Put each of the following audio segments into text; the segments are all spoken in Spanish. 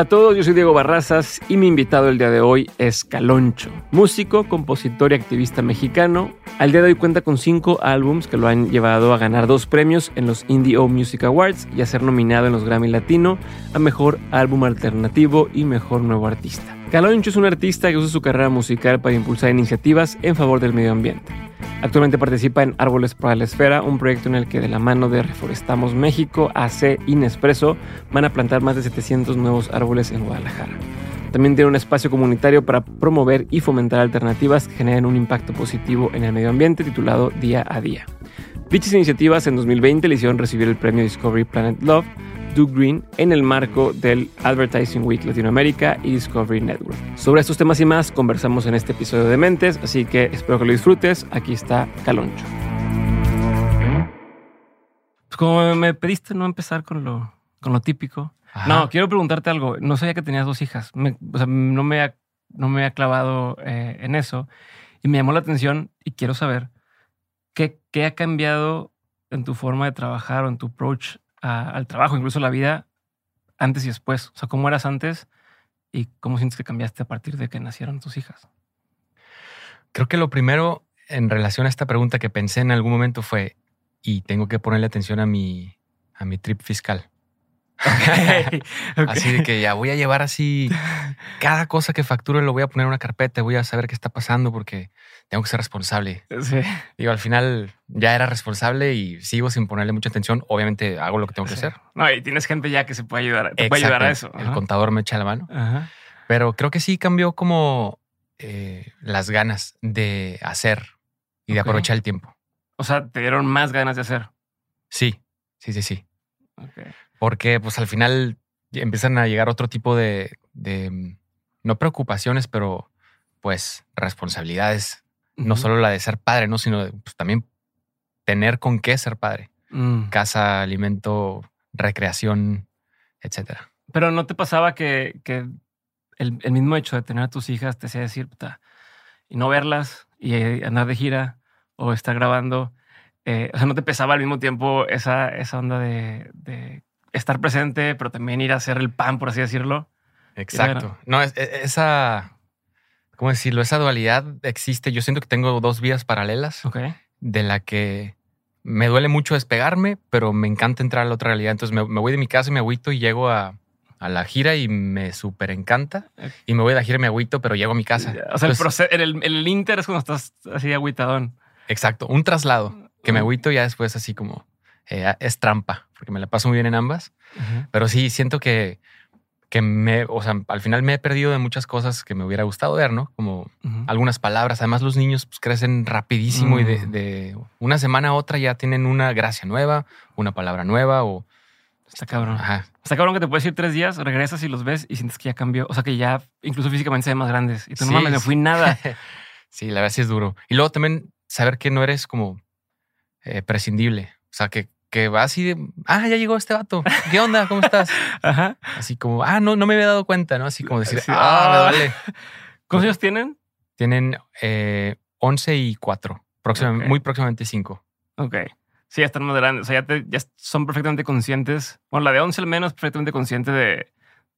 Hola a todos, yo soy Diego Barrazas y mi invitado el día de hoy es Caloncho, músico, compositor y activista mexicano. Al día de hoy cuenta con cinco álbums que lo han llevado a ganar dos premios en los Indie O Music Awards y a ser nominado en los Grammy Latino a Mejor Álbum Alternativo y Mejor Nuevo Artista. Caloncho es un artista que usa su carrera musical para impulsar iniciativas en favor del medio ambiente. Actualmente participa en Árboles para la Esfera, un proyecto en el que de la mano de Reforestamos México, AC y Nespresso van a plantar más de 700 nuevos árboles en Guadalajara. También tiene un espacio comunitario para promover y fomentar alternativas que generen un impacto positivo en el medio ambiente titulado Día a Día. Dichas iniciativas en 2020 le hicieron recibir el premio Discovery Planet Love Do Green en el marco del Advertising Week Latinoamérica y Discovery Network. Sobre estos temas y más conversamos en este episodio de Mentes, así que espero que lo disfrutes. Aquí está Caloncho. Pues como me pediste no empezar con lo, con lo típico. No, quiero preguntarte algo. No sabía que tenías dos hijas. o sea, no me ha, no me ha clavado eh, en eso. Y me llamó la atención y quiero saber qué, qué ha cambiado en tu forma de trabajar o en tu approach al trabajo, incluso la vida antes y después. O sea, cómo eras antes y cómo sientes que cambiaste a partir de que nacieron tus hijas. Creo que lo primero en relación a esta pregunta que pensé en algún momento fue, y tengo que ponerle atención a mi, a mi trip fiscal. Así de que ya voy a llevar así cada cosa que facture lo voy a poner en una carpeta, voy a saber qué está pasando porque tengo que ser responsable. Sí. Digo, al final ya era responsable y sigo sin ponerle mucha atención. Obviamente hago lo que tengo que hacer. No, y tienes gente ya que se puede ayudar, te puede ayudar a eso. El contador me echa la mano. Pero creo que sí cambió como eh, las ganas de hacer y de aprovechar el tiempo. O sea, te dieron más ganas de hacer. Sí, sí, sí, sí. Okay porque pues al final empiezan a llegar otro tipo de, mm, no preocupaciones, pero pues responsabilidades. No solo la de ser padre, ¿no? Sino pues, también tener con qué ser padre. Mm. Casa, alimento, recreación, etcétera. Pero ¿no te pasaba que, el, mismo hecho de tener a tus hijas te hacía decir, puta, y no verlas y eh, andar de gira o estar grabando? Eh, o sea, ¿no te pesaba al mismo tiempo esa, esa onda de estar presente, pero también ir a hacer el pan, por así decirlo. Exacto. No, es, e, esa, ¿cómo decirlo? Esa dualidad existe. Yo siento que tengo dos vías paralelas de la que me duele mucho despegarme, pero me encanta entrar a la otra realidad. Entonces me, voy de mi casa, me agüito y llego a, la gira y me súper encanta. Y me voy de la gira y me agüito, pero llego a mi casa. O sea, el, proceso, el, el, Inter es cuando estás así agüitadón. Exacto, un traslado que me agüito ya después así como eh, es trampa, porque me la paso muy bien en ambas. Pero sí, siento que, que me, o sea, al final me he perdido de muchas cosas que me hubiera gustado ver, ¿no? Como algunas palabras. Además, los niños pues, crecen rapidísimo y de, mm. de, una semana a otra ya tienen una gracia nueva, una palabra nueva o... Está cabrón. Ajá. Está cabrón que te puedes ir tres días, regresas y los ves y sientes que ya cambió. O sea, que ya incluso físicamente se ven más grandes. Y tú no mames, me fui nada. sí, la verdad sí es duro. Y luego también saber que no eres como eh, prescindible. O sea, que que va así de, ah, ya llegó este vato. ¿Qué onda? ¿Cómo estás? Ajá. Así como, ah, no, no me había dado cuenta, ¿no? Así como decir, ah, me ah". duele. ¿Cuántos años tienen? Tienen eh, 11 y 4, muy próximamente 5. Ok. Sí, ya están más grandes. O sea, ya, ya, son perfectamente conscientes. Bueno, la de 11 al menos, perfectamente consciente de,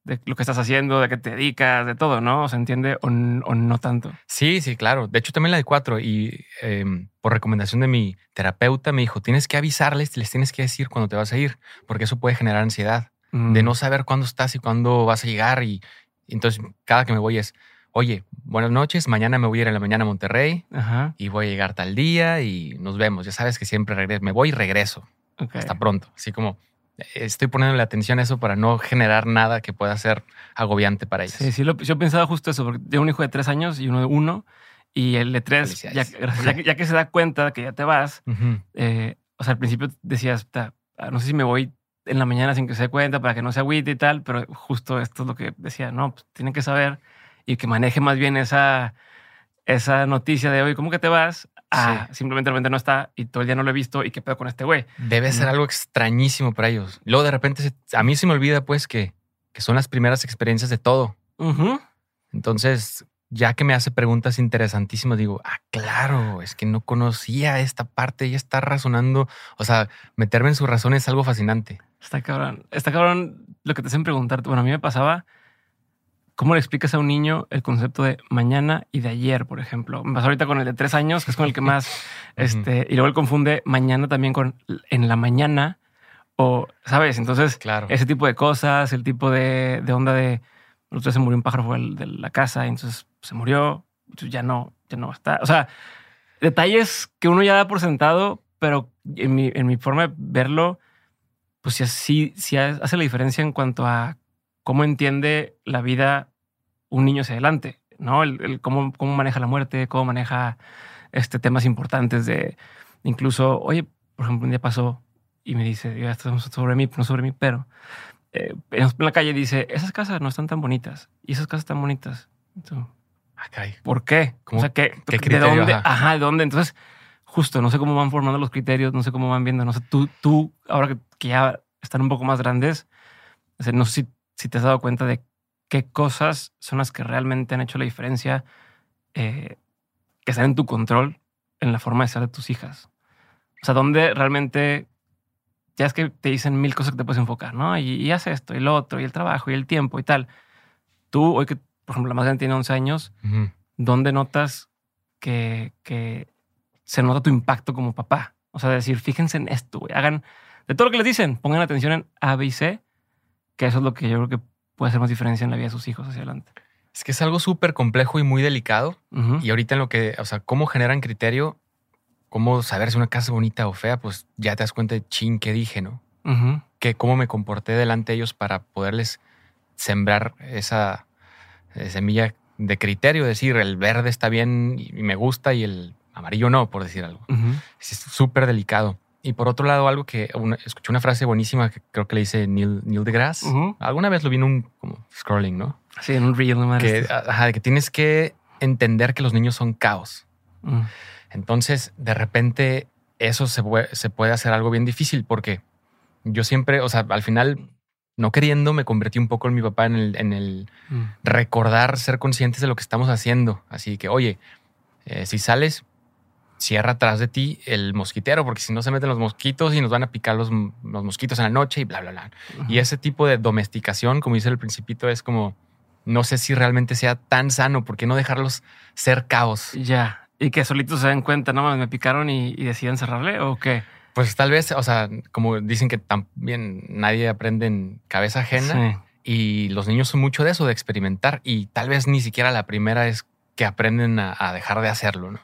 de lo que estás haciendo, de qué te dedicas, de todo, ¿no? ¿Se entiende o, no tanto? Sí, sí, claro. De hecho, también la de cuatro. Y em, por recomendación de mi terapeuta me dijo, tienes que avisarles, les tienes que decir cuándo te vas a ir, porque eso puede generar ansiedad de mm. no saber cuándo estás y cuándo vas a llegar. Y, entonces, cada que me voy es, oye, buenas noches, mañana me voy a ir a la mañana a Monterrey y voy a llegar tal día y nos vemos. Ya sabes que siempre regreso, me voy y regreso. Hasta pronto. Así como estoy poniéndole atención a eso para no generar nada que pueda ser agobiante para ellos. Sí, sí, yo pensaba justo eso, porque tengo un hijo de tres años y uno de uno, y el de tres, ya, que se da cuenta que ya te vas, eh, o sea, al principio decías, no sé si me voy en la mañana sin que se dé cuenta para que no se agüite y tal, pero justo esto es lo que decía, no, pues tienen que saber y que maneje más bien esa, esa noticia de hoy, ¿cómo que te vas? Ah, simplemente de repente no está y todo el día no lo he visto y qué pedo con este güey. Debe ser algo extrañísimo para ellos. Luego de repente a mí se me olvida pues que, que son las primeras experiencias de todo. Entonces, ya que me hace preguntas interesantísimas, digo, ah, claro, es que no conocía esta parte, ella está razonando, o sea, meterme en su razón es algo fascinante. Está cabrón, está cabrón lo que te hacen preguntar. Bueno, a mí me pasaba ¿cómo le explicas a un niño el concepto de mañana y de ayer, por ejemplo? Me pasó ahorita con el de tres años, que es con el que más, este, y luego él confunde mañana también con en la mañana o, ¿sabes? Entonces, Claro. ese tipo de cosas, el tipo de, de onda de, nosotros se murió un pájaro fuera de la casa y entonces se murió, entonces ya no, ya no está. O sea, detalles que uno ya da por sentado, pero en mi, en mi forma de verlo, pues sí, sí, sí hace la diferencia en cuanto a cómo entiende la vida un niño hacia adelante, ¿no? El, el cómo, cómo maneja la muerte, cómo maneja este, temas importantes de incluso, oye, por ejemplo, un día pasó y me dice, ya estamos sobre mí, no sobre mí, pero eh, en la calle dice, esas casas no están tan bonitas y esas casas están bonitas. Entonces, Ah. ¿Por qué? ¿Cómo? O sea, ¿qué, ¿Qué ¿de criterio? dónde? Ajá. Ajá, ¿de dónde? Entonces, justo, no sé cómo van formando los criterios, no sé cómo van viendo, no sé, tú, tú ahora que, que ya están un poco más grandes, no sé si, si te has dado cuenta de qué cosas son las que realmente han hecho la diferencia, eh, que están en tu control en la forma de ser de tus hijas. O sea, dónde realmente, ya es que te dicen mil cosas que te puedes enfocar, ¿no? Y, y haz esto, y lo otro, y el trabajo, y el tiempo, y tal. Tú, hoy que, por ejemplo, la más grande tiene 11 años. ¿dónde notas que, que se nota tu impacto como papá? O sea, decir, fíjense en esto, güey. Hagan de todo lo que les dicen, pongan atención en A, B y C, que eso es lo que yo creo que puede hacer más diferencia en la vida de sus hijos hacia adelante. Es que es algo súper complejo y muy delicado. Y ahorita en lo que, o sea, cómo generan criterio, cómo saber si una casa es bonita o fea, pues ya te das cuenta de chin que dije, ¿no? Que cómo me comporté delante de ellos para poderles sembrar esa eh, semilla de criterio, decir el verde está bien y me gusta y el amarillo no, por decir algo. Es súper delicado. Y por otro lado, algo que una- escuché una frase buenísima que creo que le dice Neil, Neil deGrasse. Alguna vez lo vi en un como scrolling, ¿no? Sí, en un reel, no Que, ajá, que tienes que entender que los niños son caos. Mm. Entonces, de repente, eso se puede, se puede hacer algo bien difícil porque yo siempre, o sea, al final, no queriendo, me convertí un poco en mi papá en el, en el Mm. recordar, ser conscientes de lo que estamos haciendo. Así que, oye, eh, si sales, cierra atrás de ti el mosquitero, porque si no se meten los mosquitos y nos van a picar los, los mosquitos en la noche y bla, bla, bla. Y ese tipo de domesticación, como dice el principito, es como, no sé si realmente sea tan sano, ¿por qué no dejarlos ser caos? Ya. Y que solitos se den cuenta, no me picaron y, y deciden cerrarle o qué. Pues tal vez, o sea, como dicen que también nadie aprende en cabeza ajena Sí. y los niños son mucho de eso, de experimentar y tal vez ni siquiera la primera es que aprenden a, a dejar de hacerlo, ¿no?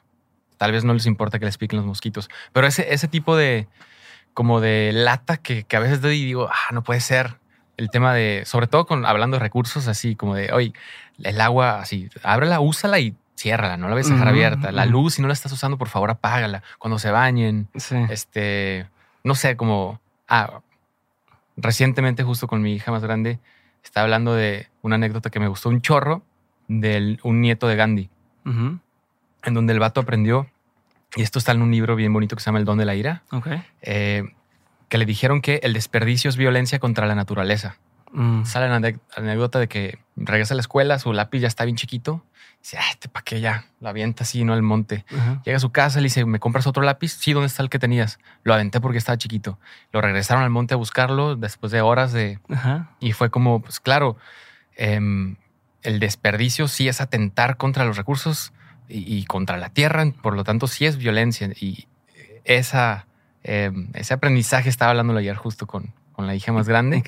Tal vez no les importa que les piquen los mosquitos, pero ese, ese tipo de, como de lata que, que a veces doy y digo, ah, no puede ser. El tema de, sobre todo con hablando de recursos así, como de, oye, el agua así, ábrela, úsala y ciérrala, no la ves a dejar abierta. La luz, si no la estás usando, por favor, apágala. Cuando se bañen, Sí. este, no sé, como, ah, recientemente justo con mi hija más grande, estaba hablando de una anécdota que me gustó un chorro de un nieto de Gandhi. En donde el vato aprendió, y esto está en un libro bien bonito que se llama El don de la ira, eh, que le dijeron que el desperdicio es violencia contra la naturaleza. Mm. Sale la anécdota de que regresa a la escuela, su lápiz ya está bien chiquito, dice, ah, este pa' qué ya, lo avienta así, no al monte. Llega a su casa, le dice, ¿me compras otro lápiz? Sí, ¿dónde está el que tenías? Lo aventé porque estaba chiquito. Lo regresaron al monte a buscarlo después de horas de... Y fue como, pues claro, em, el desperdicio sí es atentar contra los recursos y, y contra la tierra, por lo tanto sí es violencia. Y esa, em, ese aprendizaje estaba hablándolo ayer justo con, con la hija más grande.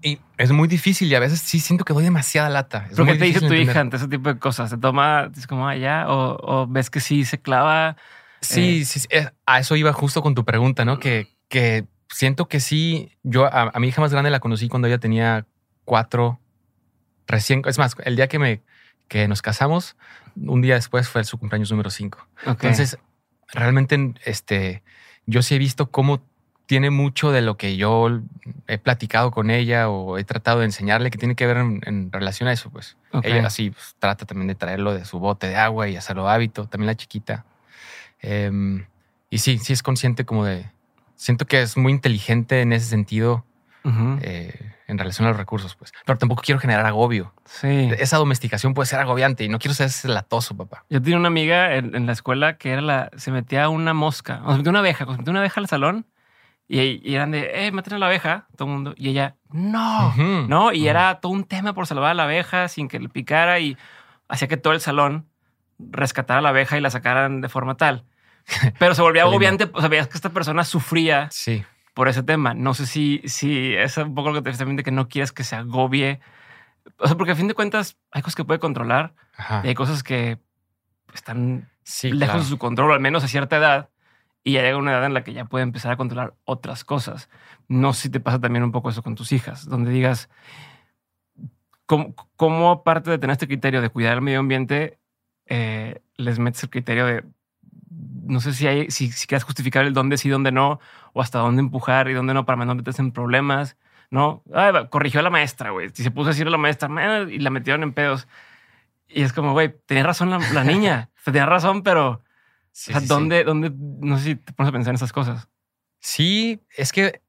¿Y es muy difícil y a veces sí siento que doy demasiada lata. Es ¿Pero muy qué te dice tu entender. hija ante ese tipo de cosas? ¿Se toma, es como allá? O, o ves que sí se clava? Sí, Eh. sí, sí, eh, a eso iba justo con tu pregunta, ¿no? Que, que siento que sí, yo a, a mi hija más grande la conocí cuando ella tenía cuatro, recién, es más, el día que me que nos casamos, un día después fue su cumpleaños número cinco. Ok. Entonces, realmente, este, yo sí he visto cómo tiene mucho de lo que yo he platicado con ella o he tratado de enseñarle que tiene que ver en, en relación a eso, pues. Ella así pues, trata también de traerlo de su bote de agua y hacerlo hábito, también la chiquita. Em, y sí, sí es consciente como de... Siento que es muy inteligente en ese sentido Eh, en relación a los recursos, pues. Pero tampoco quiero generar agobio. Sí. Esa domesticación puede ser agobiante y no quiero ser ese latoso, papá. Yo tenía una amiga en, en la escuela que era la, se metía una mosca, o se metía una abeja, se metía una abeja al salón Y, y eran de, eh, maten a la abeja, todo el mundo. Y ella, no, no. Y era todo un tema por salvar a la abeja sin que le picara y hacía que todo el salón rescatara a la abeja y la sacaran de forma tal. Pero se volvía agobiante. O sea, veías que esta persona sufría Sí. Por ese tema. No sé si, si es un poco lo que te dices también de que no quieres que se agobie. O sea, porque a fin de cuentas hay cosas que puede controlar Ajá. y hay cosas que están Sí, lejos claro. de su control, al menos a cierta edad. Y ya llega una edad en la que ya puede empezar a controlar otras cosas. No sé si te pasa también un poco eso con tus hijas, donde digas, ¿cómo, cómo aparte de tener este criterio de cuidar el medio ambiente, eh, les metes el criterio de, no sé si hay, si, si quieres justificar el dónde sí, dónde no, o hasta dónde empujar y dónde no para no meterse en problemas, ¿no? Ay, corrigió a la maestra, güey. Si se puso a decirle a la maestra y la metieron en pedos. Y es como, güey, tenía razón la, la niña. tenía razón, pero Sí, o sea, sí, sí. ¿dónde, ¿dónde? No sé si te pones a pensar en esas cosas. Sí, es que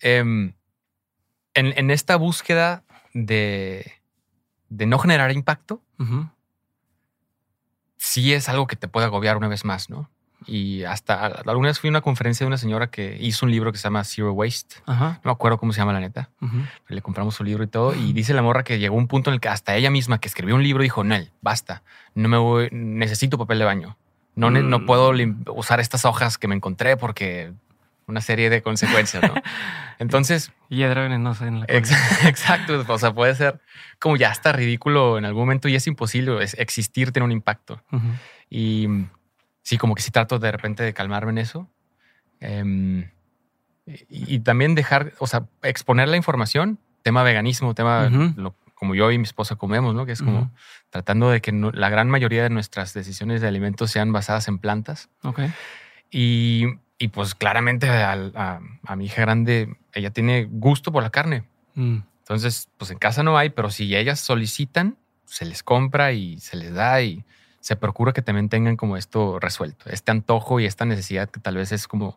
em, en, en esta búsqueda de, de no generar impacto, sí es algo que te puede agobiar una vez más, ¿no? Y hasta alguna vez fui a una conferencia de una señora que hizo un libro que se llama Zero Waste. Ajá. No me acuerdo cómo se llama la neta. Le compramos su libro y todo. Y dice la morra que llegó un punto en el que hasta ella misma que escribió un libro dijo, Nel, basta. No me voy, necesito papel de baño. No, no Mm. puedo usar estas hojas que me encontré porque una serie de consecuencias, ¿no? Entonces, en la cola. Ex- Exacto. O sea, puede ser como ya está ridículo en algún momento y es imposible es- existir, tener un impacto. Ujú. Y sí, como que sí trato de repente de calmarme en eso. Em, y, y también dejar, o sea, exponer la información, tema veganismo, tema lo- como yo y mi esposa comemos, ¿no? Que es como tratando de que no- la gran mayoría de nuestras decisiones de alimentos sean basadas en plantas. Ok. Y, y pues claramente a mi hija grande, ella tiene gusto por la carne. Mm. Entonces, pues en casa no hay, pero si ellas solicitan, se les compra y se les da y se procura que también tengan como esto resuelto, este antojo y esta necesidad que tal vez es como,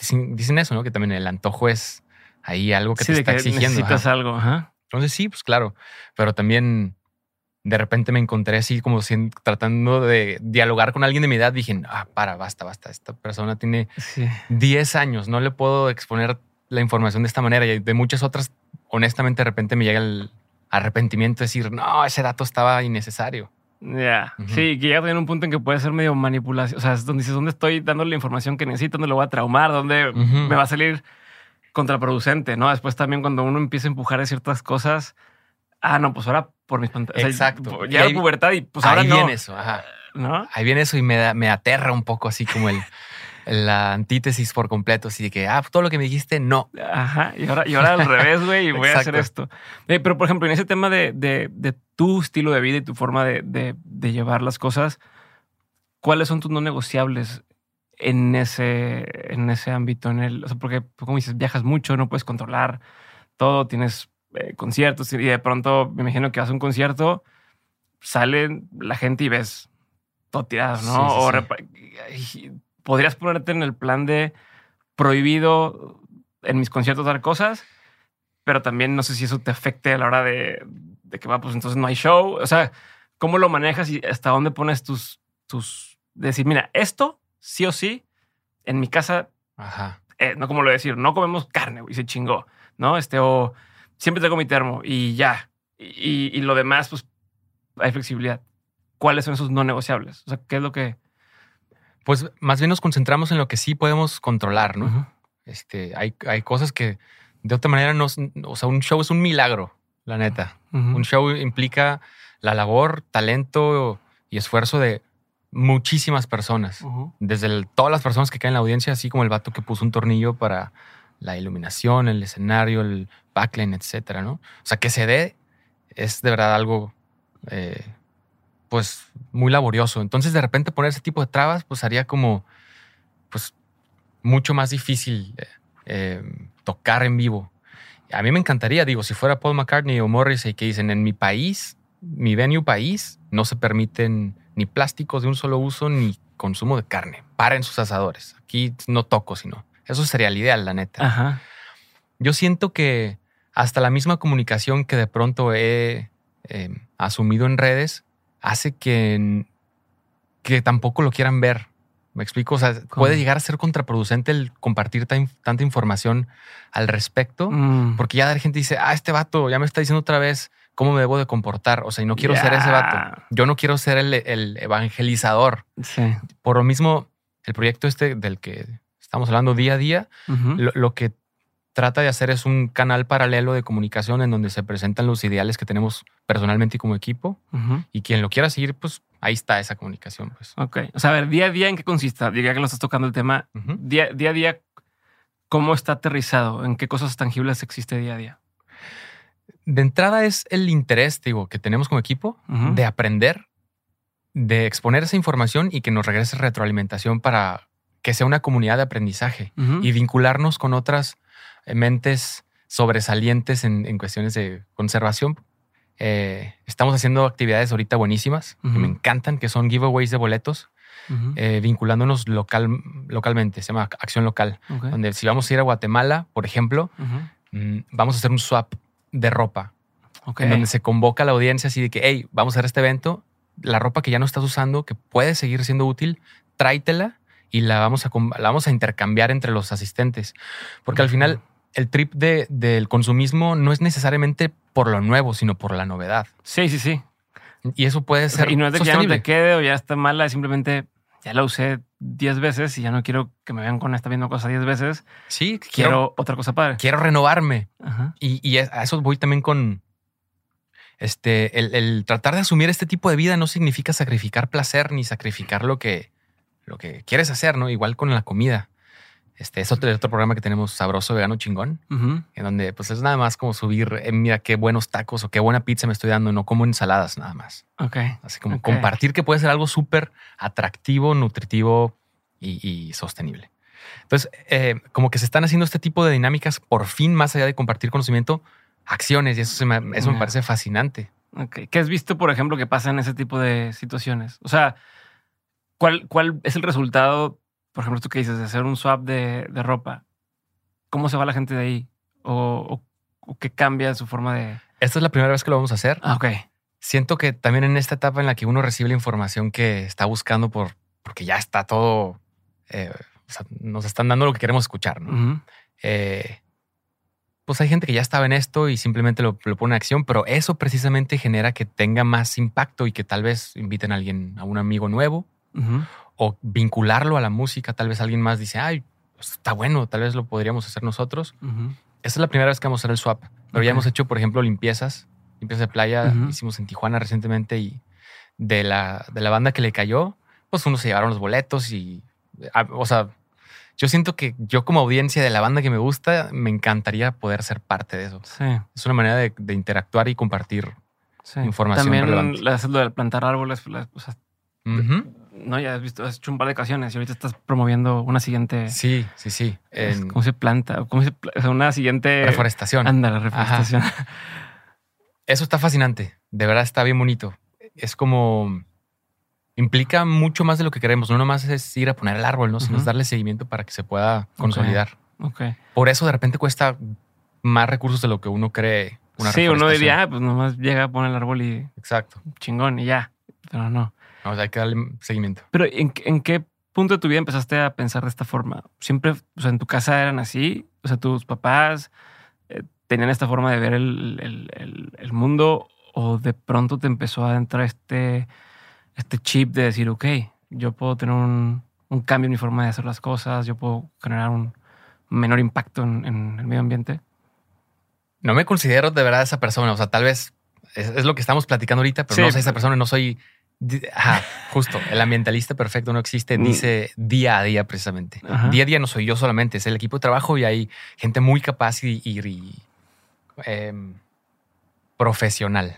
dicen, dicen eso, ¿no? Que también el antojo es ahí algo que Sí, te de está que exigiendo. necesitas ajá. algo. Ajá. Entonces sí, pues claro, pero también de repente me encontré así como tratando de dialogar con alguien de mi edad, dije, ah, para, basta, basta, esta persona tiene Sí. 10 años, no le puedo exponer la información de esta manera y de muchas otras, honestamente, de repente me llega el arrepentimiento de decir, no, ese dato estaba innecesario. Ya. Ujú. Sí, que llega también un punto en que puede ser medio manipulación. O sea, es donde dices, ¿dónde estoy dando la información que necesito? ¿Dónde lo voy a traumar? ¿Dónde me va a salir contraproducente? ¿No? Después también cuando uno empieza a empujar de ciertas cosas, ah, no, pues ahora por mis pantallas. Exacto. llega Y ahí- la pubertad y pues ahora Ahí no. viene eso, ajá. ¿No? Ahí viene eso y me, da- me aterra un poco así como el, la antítesis por completo, así de que, ah, todo lo que me dijiste, no. Ajá, y ahora, y ahora al revés, güey, y voy a hacer esto. Eh, pero, por ejemplo, en ese tema de, de- de tu estilo de vida y tu forma de, de- llevar las cosas, ¿cuáles son tus no negociables en ese, en ese ámbito? En el, o sea, porque, pues, como dices, viajas mucho, no puedes controlar todo, tienes eh, conciertos y de pronto me imagino que vas a un concierto, sale la gente y ves todo tirado, ¿no? Sí, sí, o sí. Podrías ponerte en el plan de prohibido en mis conciertos dar cosas, pero también no sé si eso te afecte a la hora de, de que va, pues entonces no hay show. O sea, ¿cómo lo manejas y hasta dónde pones tus, tus, decir, mira, esto sí o sí, en mi casa, Ajá. eh, no como lo de decir, no comemos carne, güey, se chingó, ¿no? Este, o siempre traigo mi termo y ya. Y, y lo demás, pues hay flexibilidad. ¿Cuáles son esos no negociables? O sea, ¿qué es lo que... Pues más bien nos concentramos en lo que sí podemos controlar, ¿no? Este, hay, hay cosas que de otra manera no, o sea, un show es un milagro, la neta. Un show implica la labor, talento y esfuerzo de muchísimas personas. Desde el- todas las personas que caen en la audiencia, así como el vato que puso un tornillo para la iluminación, el escenario, el backline, etcétera, ¿no? O sea, que se dé es de verdad algo, eh, pues, muy laborioso. Entonces, de repente poner ese tipo de trabas, pues haría como, pues, mucho más difícil eh, eh, tocar en vivo. A mí me encantaría, digo, si fuera Paul McCartney o Morrissey que dicen, en mi país, mi venue país, no se permiten ni plásticos de un solo uso ni consumo de carne. Paren sus asadores. Aquí no toco, sino. Eso sería el ideal, la neta. Ajá. Yo siento que hasta la misma comunicación que de pronto he eh, asumido en redes hace que, que tampoco lo quieran ver Me explico, o sea, puede llegar a ser contraproducente el compartir tanta información al respecto, mm. porque ya la gente dice, ah, este vato ya me está diciendo otra vez cómo me debo de comportar, o sea, y no quiero ser ese vato. Yo no quiero ser el, evangelizador. Sí. Por lo mismo, el proyecto este del que estamos hablando día a día, lo, que trata de hacer es un canal paralelo de comunicación en donde se presentan los ideales que tenemos personalmente y como equipo, y quien lo quiera seguir, pues ahí está esa comunicación. Pues. Ok. O sea, a ver, día a día, ¿en qué consiste? Diría que lo estás tocando el tema. día, día a día, ¿cómo está aterrizado? ¿En qué cosas tangibles existe día a día? De entrada es el interés, digo, que tenemos como equipo de aprender, de exponer esa información y que nos regrese retroalimentación para que sea una comunidad de aprendizaje y vincularnos con otras mentes sobresalientes en cuestiones de conservación eh, estamos haciendo actividades ahorita buenísimas que me encantan, que son giveaways de boletos, eh, vinculándonos local, localmente. Se llama Acción Local. Donde si vamos a ir a Guatemala, por ejemplo, mm, vamos a hacer un swap de ropa. En donde se convoca a la audiencia así de que, hey, vamos a hacer este evento. La ropa que ya no estás usando, que puede seguir siendo útil, tráetela y la vamos a, la vamos a intercambiar entre los asistentes. Porque al final el trip de, del consumismo no es necesariamente por lo nuevo, sino por la novedad. Sí, sí, sí. Y eso puede ser. y no es de que ya no te quede o ya está mala, es simplemente ya la usé 10 veces y ya no quiero que me vean con esta misma cosa 10 veces. Sí, quiero, otra cosa padre. Quiero renovarme. Y, y, a eso voy también con este, el, el, tratar de asumir este tipo de vida no significa sacrificar placer ni sacrificar lo que, lo que quieres hacer, ¿no? Igual con la comida. Este es otro, otro programa que tenemos, Sabroso Vegano Chingón, en donde pues es nada más como subir, eh, mira qué buenos tacos o qué buena pizza me estoy dando, no como ensaladas nada más. Ok. Así como compartir que puede ser algo súper atractivo, nutritivo y, sostenible. Entonces, eh, como que se están haciendo este tipo de dinámicas por fin, más allá de compartir conocimiento, acciones y eso, me, eso me parece fascinante. Ok. ¿Qué has visto, por ejemplo, que pasa en ese tipo de situaciones? O sea, ¿cuál, cuál es el resultado por ejemplo, tú que dices, de hacer un swap de, ropa, ¿cómo se va la gente de ahí? ¿O, qué cambia su forma de...? Esta es la primera vez que lo vamos a hacer. Ah, ok. Siento que también en esta etapa en la que uno recibe la información que está buscando por, porque ya está todo, eh, o sea, nos están dando lo que queremos escuchar, ¿no? Eh, pues hay gente que ya estaba en esto y simplemente lo, pone en acción, pero eso precisamente genera que tenga más impacto y que tal vez inviten a alguien, a un amigo nuevo, o vincularlo a la música. Tal vez alguien más dice, ay, pues, está bueno, tal vez lo podríamos hacer nosotros. Esa es la primera vez que vamos a hacer el swap. Pero ya hemos hecho, por ejemplo, limpiezas, limpiezas de playa. Hicimos en Tijuana recientemente y de la, de la banda que le cayó, pues unos se llevaron los boletos y, ah, o sea, yo siento que yo como audiencia de la banda que me gusta, me encantaría poder ser parte de eso. Sí. Es una manera de, interactuar y compartir información También relevante. lo de plantar árboles, o sea, no, ya has visto, has hecho un par de ocasiones y ahorita estás promoviendo una siguiente. Sí, sí, sí. ¿Cómo se planta? ¿Cómo se, una siguiente. Reforestación. Anda, la reforestación. Eso está fascinante. De verdad está bien bonito. Es como. Implica mucho más de lo que queremos. No nomás es ir a poner el árbol, ¿no? Sino darle seguimiento para que se pueda consolidar. Okay. Por eso de repente cuesta más recursos de lo que uno cree. Una sí, uno diría, ah, pues nomás llega a poner el árbol y. Exacto. Chingón y ya. Pero no. O sea, hay que darle seguimiento. Pero ¿en, qué punto de tu vida empezaste a pensar de esta forma? ¿Siempre, o sea, en tu casa eran así? O sea, tus papás eh, tenían esta forma de ver el, mundo o de pronto te empezó a entrar este, este chip de decir, ok, yo puedo tener un, cambio en mi forma de hacer las cosas, yo puedo generar un menor impacto en, el medio ambiente? No me considero de verdad esa persona. O sea, tal vez es, lo que estamos platicando ahorita, pero no soy esa persona, no soy Ajá, justo. El ambientalista perfecto no existe, mm. dice día a día precisamente. Día a día no soy yo solamente, es el equipo de trabajo y hay gente muy capaz y, em, profesional.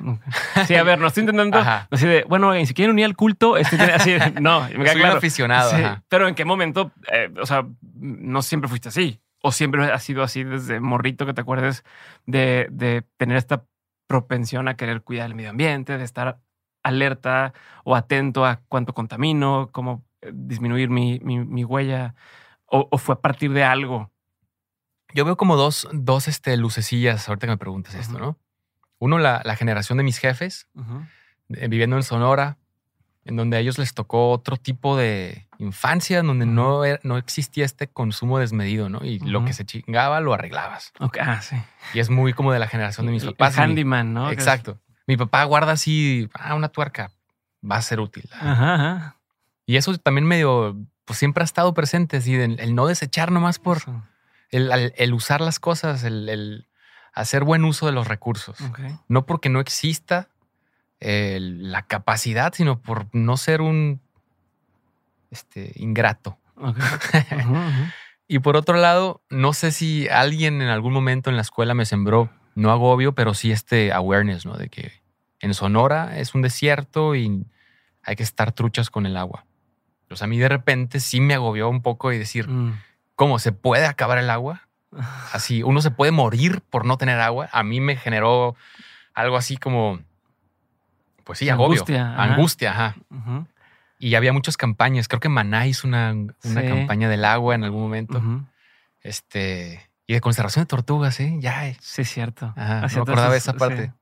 Sí, a ver, no estoy intentando así de, bueno, si quieren unir al culto, este así no, me soy claro. aficionado. pero ¿en qué momento? Eh, o sea, no siempre fuiste así. O siempre has sido así desde morrito que te acuerdes de, de tener esta propensión a querer cuidar el medio ambiente, de estar alerta o atento a cuánto contamino, cómo eh, disminuir mi, mi, huella, o, fue a partir de algo? Yo veo como dos, dos este, lucecillas, ahorita que me preguntas esto, ¿no? Uno, la, la, generación de mis jefes, eh, viviendo en Sonora, en donde a ellos les tocó otro tipo de infancia, en donde no, era- no existía este consumo desmedido, ¿no? Y lo que se chingaba lo arreglabas. Ok, ah, sí. Y es muy como de la generación de mis papás. El handyman, ¿no? Exacto. Mi papá guarda así, ah, una tuerca, va a ser útil. Ajá, ajá. Y eso también medio, pues siempre ha estado presente, así, el, el no desechar nomás por el, usar las cosas, el, el hacer buen uso de los recursos. No porque no exista la capacidad, sino por no ser un este, ingrato. Y por otro lado, no sé si alguien en algún momento en la escuela me sembró, no agobio, pero sí este awareness, ¿no? De que en Sonora es un desierto y hay que estar truchas con el agua. Pues a mí de repente sí me agobió un poco y decir, Mm. ¿cómo se puede acabar el agua? Así, uno se puede morir por no tener agua. A mí me generó algo así como, pues sí, agobio. Angustia, ajá. Angustia, ajá. Y había muchas campañas. Creo que Maná hizo una, una Sí. campaña del agua en algún momento. Este. Y de conservación de tortugas, ¿eh? Ya. eh. Sí, es cierto. Ajá, no me acordaba de esa es- parte. sí.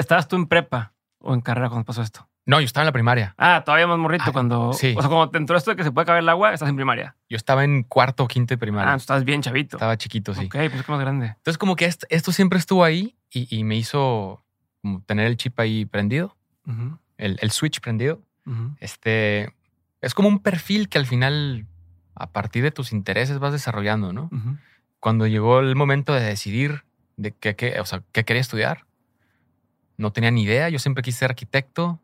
¿Estabas tú en prepa o en carrera cuando pasó esto? No, yo estaba en la primaria. Ah, todavía más morrito Ah, cuando. sí. O sea, cuando te entró esto de que se puede acabar el agua, estás en primaria. Yo estaba en cuarto o quinto de Ah, primaria. tú estás bien chavito. estaba chiquito, sí. Ok, pues es que más grande. Entonces, como que esto, esto siempre estuvo ahí y, y me hizo como tener el chip ahí prendido, el, el switch prendido. Este es como un perfil que al final, a partir de tus intereses, vas desarrollando, ¿no? Cuando llegó el momento de decidir de qué, qué- o sea, qué quería estudiar, no tenía ni idea. Yo siempre quise ser arquitecto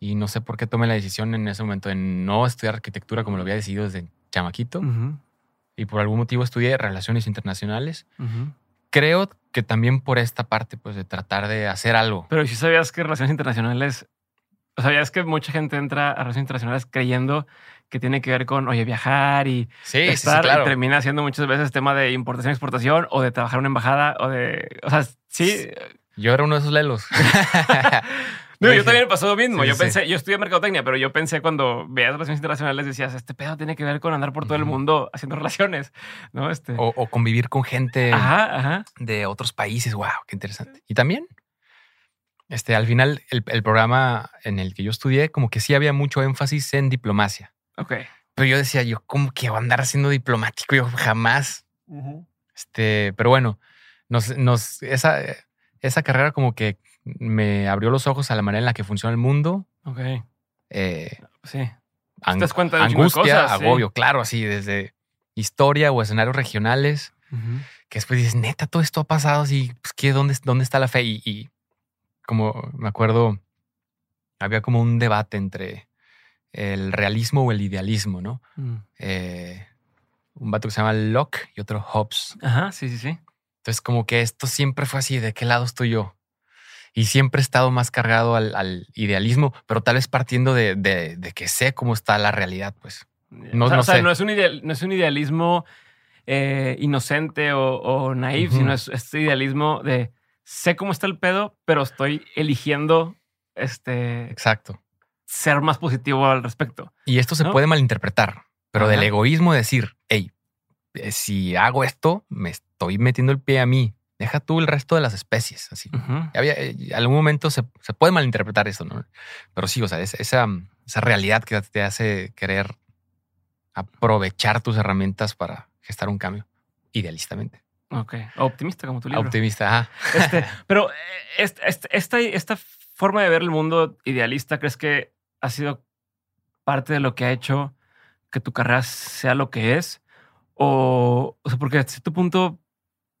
y no sé por qué tomé la decisión en ese momento de no estudiar arquitectura como lo había decidido desde chamaquito. Y por algún motivo estudié relaciones internacionales. Creo que también por esta parte, pues de tratar de hacer algo. Pero si sabías que relaciones internacionales, sabías que mucha gente entra a relaciones internacionales creyendo que tiene que ver con, oye, viajar y Sí, sí, sí, estar claro. y termina siendo muchas veces tema de importación, exportación o de trabajar en una embajada o de, o sea, sí. Yo era uno de esos lelos. No, yo también me pasó lo mismo. Sí, yo sí. pensé, yo estudié mercadotecnia, pero yo pensé cuando veías relaciones internacionales decías, este pedo tiene que ver con andar por todo el mundo haciendo relaciones, ¿no? Este. O, o convivir con gente Ajá, ajá. de otros países. Wow, qué interesante. Y también, este, al final, el, el programa en el que yo estudié, como que sí había mucho énfasis en diplomacia. Ok. Pero yo decía, yo, ¿cómo que voy a andar siendo diplomático? Yo jamás. Este, pero bueno, nos, nos, esa, esa carrera como que me abrió los ojos a la manera en la que funciona el mundo. Ok. Eh, Sí. ang- das cuenta de angustia, cosas, sí. agobio, claro, así desde historia o escenarios regionales, que después dices, neta, todo esto ha pasado, así, pues, ¿qué, dónde, ¿dónde está la fe? Y, y como me acuerdo, había como un debate entre el realismo o el idealismo, ¿no? Mm. Eh, un vato que se llama Locke y otro Hobbes. Ajá, sí, sí, sí. Entonces, como que esto siempre fue así, ¿de qué lado estoy yo? Y siempre he estado más cargado al, al idealismo, pero tal vez partiendo de, de- de que sé cómo está la realidad, pues. No- o sea, no o sea, sé. no es un, ideal- no es un idealismo eh, inocente o, o naive, sino es este idealismo de sé cómo está el pedo, pero estoy eligiendo este, Exacto. ser más positivo al respecto. Y esto se ¿No? puede malinterpretar, pero Ajá. del egoísmo de decir, hey, eh, si hago esto, me estoy metiendo el pie a mí. Deja tú el resto de las especies. Así. Ujú. Había, eh, en algún momento se, se puede malinterpretar eso, ¿no? Pero sí, o sea, es- esa, esa realidad que te hace querer aprovechar tus herramientas para gestar un cambio, idealistamente. Ok. Optimista como tu libro. Optimista, ajá. Este, pero eh, est- est- esta, esta forma de ver el mundo idealista, ¿crees que ha sido parte de lo que ha hecho que tu carrera sea lo que es? O, o sea, porque a cierto punto,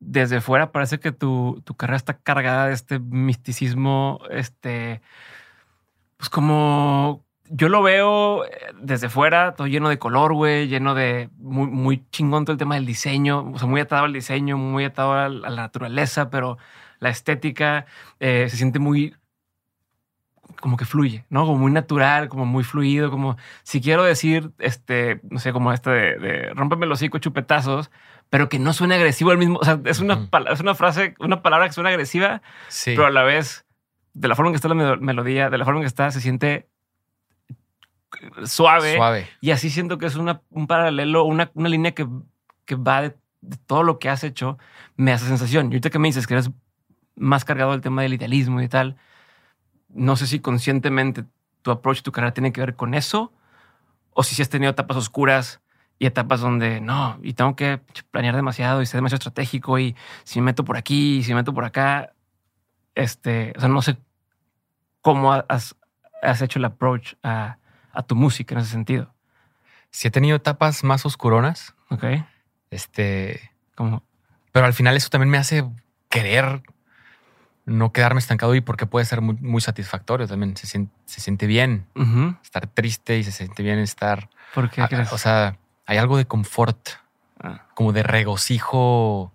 desde fuera, parece que tu, tu carrera está cargada de este misticismo, este, pues como yo lo veo eh, desde fuera, todo lleno de color, güey, lleno de muy, muy chingón todo el tema del diseño, o sea, muy atado al diseño, muy atado a la, naturaleza, pero la estética eh, se siente muy como que fluye, ¿no? Como muy natural, como muy fluido, como si quiero decir, este, no sé, como este de, de rómpeme los hocico chupetazos, pero que no suene agresivo al mismo, o sea, es una, es una frase, una palabra que suena agresiva, Sí. pero a la vez, de la forma en que está la melo- melodía, de la forma en que está, se siente suave. Suave. Y así siento que es una, un paralelo, una, una línea que, que va de, de todo lo que has hecho, me hace sensación. Y ahorita que me dices que eres más cargado del tema del idealismo y tal, no sé si conscientemente tu approach, tu carrera tiene que ver con eso, o si, si has tenido etapas oscuras y etapas donde no, y tengo que planear demasiado y ser demasiado estratégico y si me meto por aquí, y si me meto por acá, este, o sea, no sé cómo has, has hecho el approach a, a, tu música en ese sentido. Sí he tenido etapas más oscuronas. Ok. Este, como, pero al final eso también me hace querer no quedarme estancado y porque puede ser muy, satisfactorio también. Se siente, se siente bien estar triste y se siente bien estar. ¿Por qué crees? O sea, hay algo de confort, ah. como de regocijo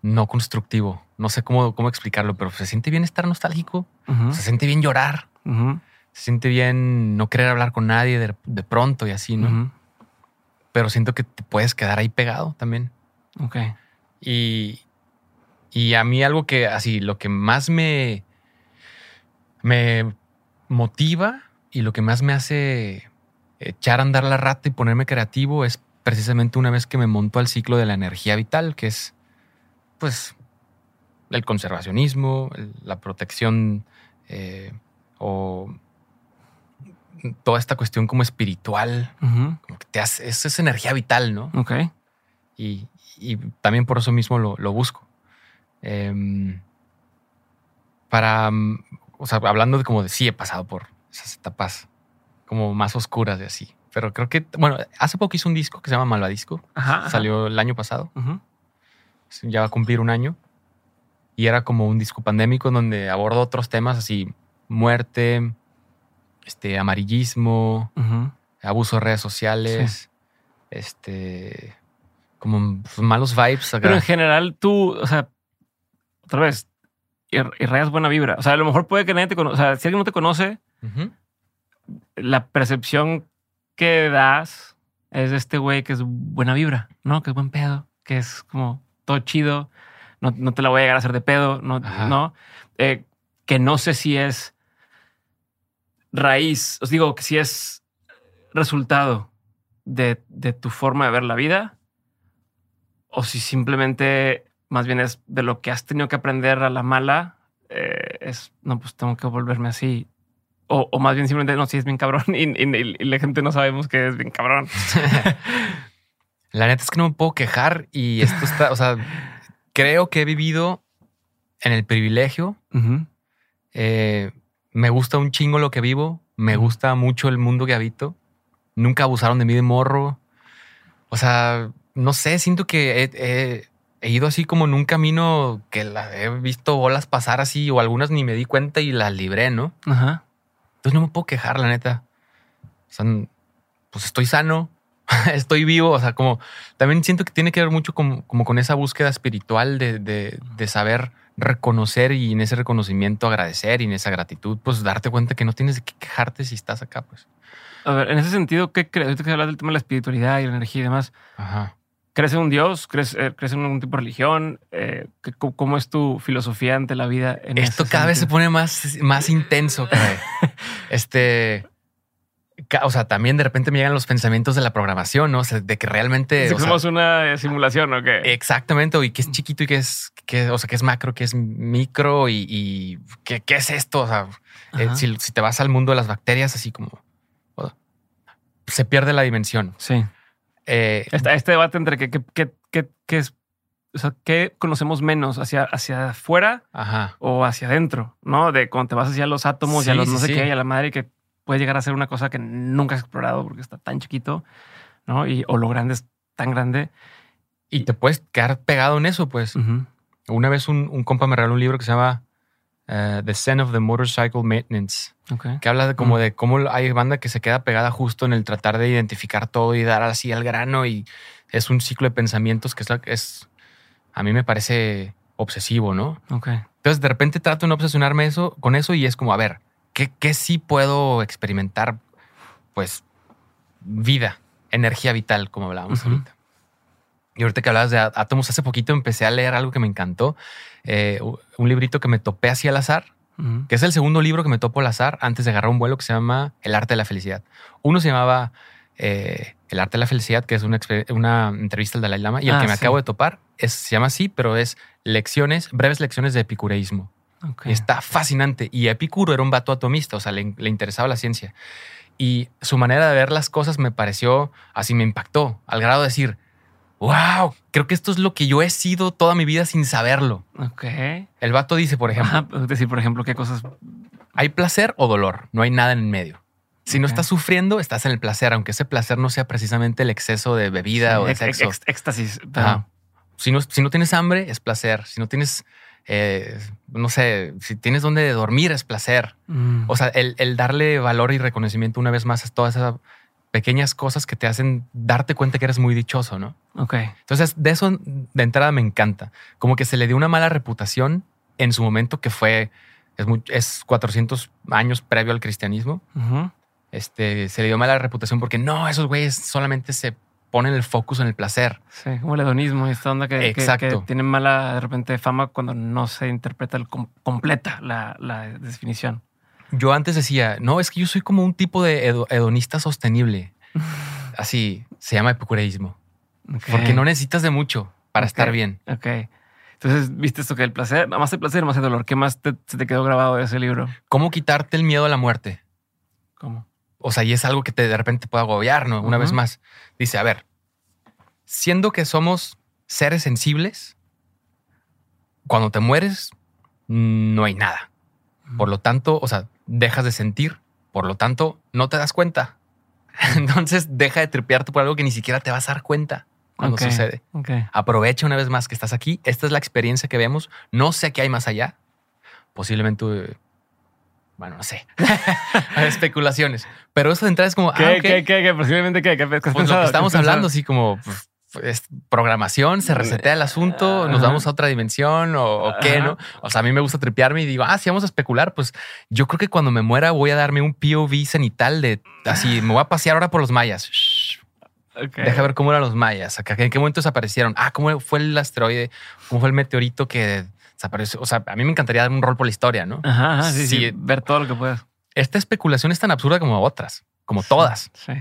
no constructivo. No sé cómo, cómo explicarlo, pero se siente bien estar nostálgico. Se siente bien llorar. Se siente bien no querer hablar con nadie de, pronto y así, ¿no? Pero siento que te puedes quedar ahí pegado también. Ok. Y, y a mí algo que así, lo que más me, me motiva y lo que más me hace echar a andar la rata y ponerme creativo es precisamente una vez que me monto al ciclo de la energía vital, que es pues el conservacionismo, la protección eh, o toda esta cuestión como espiritual, como que te hace, es, es energía vital, ¿no? Ok. Y, también por eso mismo lo, lo busco. Em, para, o sea, hablando de como de sí he pasado por esas etapas como más oscuras de así. Pero creo que, bueno, hace poco hice un disco que se llama Malvadisco. Ajá, Salió el año pasado. Ya va a cumplir un año. Y era como un disco pandémico donde abordo otros temas así, muerte, este, amarillismo, abuso de redes sociales, este, como malos vibes. Pero en general tú, o sea, otra vez, y, rayas buena vibra. O sea, a lo mejor puede que nadie te conozca. O sea, si alguien no te conoce, la percepción que das es de este güey que es buena vibra, ¿no? Que es buen pedo, que es como todo chido. No, te la voy a llegar a hacer de pedo, no, no. Eh, que no sé si es raíz, os digo que si es resultado de, de tu forma de ver la vida o si simplemente más bien es de lo que has tenido que aprender a la mala, eh, es, no, pues tengo que volverme así. O, más bien simplemente, no, si es bien cabrón y, la gente no sabemos que es bien cabrón. la neta es que no me puedo quejar y esto está, o sea, creo que he vivido en el privilegio. Eh, me gusta un chingo lo que vivo, me gusta mucho el mundo que habito. Nunca abusaron de mí de morro. O sea, no sé, siento que he, he ido así como en un camino que la he visto bolas pasar así o algunas ni me di cuenta y las libré, ¿no? Ajá. Entonces no me puedo quejar, la neta. O sea, pues estoy sano, estoy vivo. O sea, como también siento que tiene que ver mucho como, con esa búsqueda espiritual de, de, saber reconocer y en ese reconocimiento agradecer y en esa gratitud, pues darte cuenta que no tienes qué quejarte si estás acá, pues. A ver, en ese sentido, ¿qué crees? que hablas del tema de la espiritualidad y la energía y demás. Ajá. ¿Crees en un Dios? ¿Crees, eh, ¿crees en algún tipo de religión? Eh, ¿Cómo es tu filosofía ante la vida? En Esto cada vez se pone más, más intenso. este, o sea, también de repente me llegan los pensamientos de la programación, ¿no? O sea, de que realmente somos una simulación, ¿o qué? Exactamente, y que es chiquito y que es, que, o sea, que es macro, que es micro y, ¿qué, es esto? O sea, eh, si, si, te vas al mundo de las bacterias, así como se pierde la dimensión. Sí. Eh, este debate entre qué que, es, o sea, qué conocemos menos hacia, hacia afuera o hacia adentro, ¿no? De cuando te vas hacia los átomos y a los no sé qué, y a la madre que puede llegar a ser una cosa que nunca has explorado porque está tan chiquito, ¿no? Y, o lo grande es tan grande. Y te puedes quedar pegado en eso, pues. Una vez un, un compa me regaló un libro que se llama eh, the Zen of the Motorcycle Maintenance, que habla de como mm. de cómo hay banda que se queda pegada justo en el tratar de identificar todo y dar así al grano y es un ciclo de pensamientos que es, es a mí me parece obsesivo, ¿no? Entonces de repente trato de no obsesionarme eso, con eso y es como, a ver, ¿qué, qué sí puedo experimentar? Pues vida, energía vital, como hablábamos ahorita. Y ahorita que hablabas de átomos, hace poquito empecé a leer algo que me encantó, eh, un librito que me topé así al azar, que es el segundo libro que me topo al azar antes de agarrar un vuelo que se llama El arte de la felicidad. Uno se llamaba eh, El arte de la felicidad, que es una, una entrevista al Dalai Lama, y el ah, que me acabo de topar es, se llama así, pero es lecciones, breves lecciones de epicureísmo. Ok. Y está fascinante. Y Epicuro era un vato atomista, o sea, le, le interesaba la ciencia. Y su manera de ver las cosas me pareció, así me impactó, al grado de decir, wow, creo que esto es lo que yo he sido toda mi vida sin saberlo. Ok. El vato dice, por ejemplo, Ajá, es decir, por ejemplo, qué cosas. hay placer o dolor, no hay nada en el medio. Si no estás sufriendo, estás en el placer, aunque ese placer no sea precisamente el exceso de bebida o de ex- ex- sexo. ex- éxtasis. Ajá. Si, no, si no tienes hambre, es placer. Si no tienes, eh, no sé, si tienes donde dormir, es placer. Mm, O sea, el, el darle valor y reconocimiento una vez más a todas esas pequeñas cosas que te hacen darte cuenta que eres muy dichoso, ¿no? ok. Entonces, de eso de entrada me encanta. Como que se le dio una mala reputación en su momento que fue, es, muy- es 400 años previo al cristianismo. Este, se le dio mala reputación porque no, esos güeyes solamente se ponen el focus en el placer. Sí, como el hedonismo y esta onda que, que- Exacto. que tiene mala de repente fama cuando no se interpreta el completa la, la definición. Yo antes decía, no, es que yo soy como un tipo de hedo- hedonista sostenible. Así se llama epicureísmo. Porque no necesitas de mucho para estar bien. Ok. Entonces, viste esto que el placer, más el placer, más el dolor. ¿Qué más te- se te quedó grabado de ese libro? ¿Cómo quitarte el miedo a la muerte? ¿Cómo? O sea, y es algo que te de repente puede agobiar, ¿no? Una vez más. Dice, a ver, siendo que somos seres sensibles, cuando te mueres, no hay nada. Por lo tanto, o sea, dejas de sentir, por lo tanto, no te das cuenta. Entonces, deja de tripearte por algo que ni siquiera te vas a dar cuenta cuando sucede. Aprovecha una vez más que estás aquí. Esta es la experiencia que vemos. No sé qué hay más allá. Posiblemente, eh, bueno, no sé. Hay especulaciones. Pero eso de entrada es como, ¿Qué, ah, ok. qué, qué, qué? Posiblemente qué, ¿Qué has Pues lo que ¿Qué estamos hablando, así como pues, es programación, se resetea el asunto, nos Ajá. vamos a otra dimensión o, o qué. ¿no? O sea, a mí me gusta tripearme y digo, ah, si vamos a especular, pues yo creo que cuando me muera voy a darme un POV cenital de así, me voy a pasear ahora por los mayas. Deja ver cómo eran los mayas, acá, en qué momento desaparecieron. Ah, cómo fue el asteroide, cómo fue el meteorito que desapareció. O sea, a mí me encantaría dar un rol por la historia, ¿no? Ajá, ajá, sí, sí, Sí. Ver todo lo que puedas. Esta especulación es tan absurda como otras, como todas. Sí.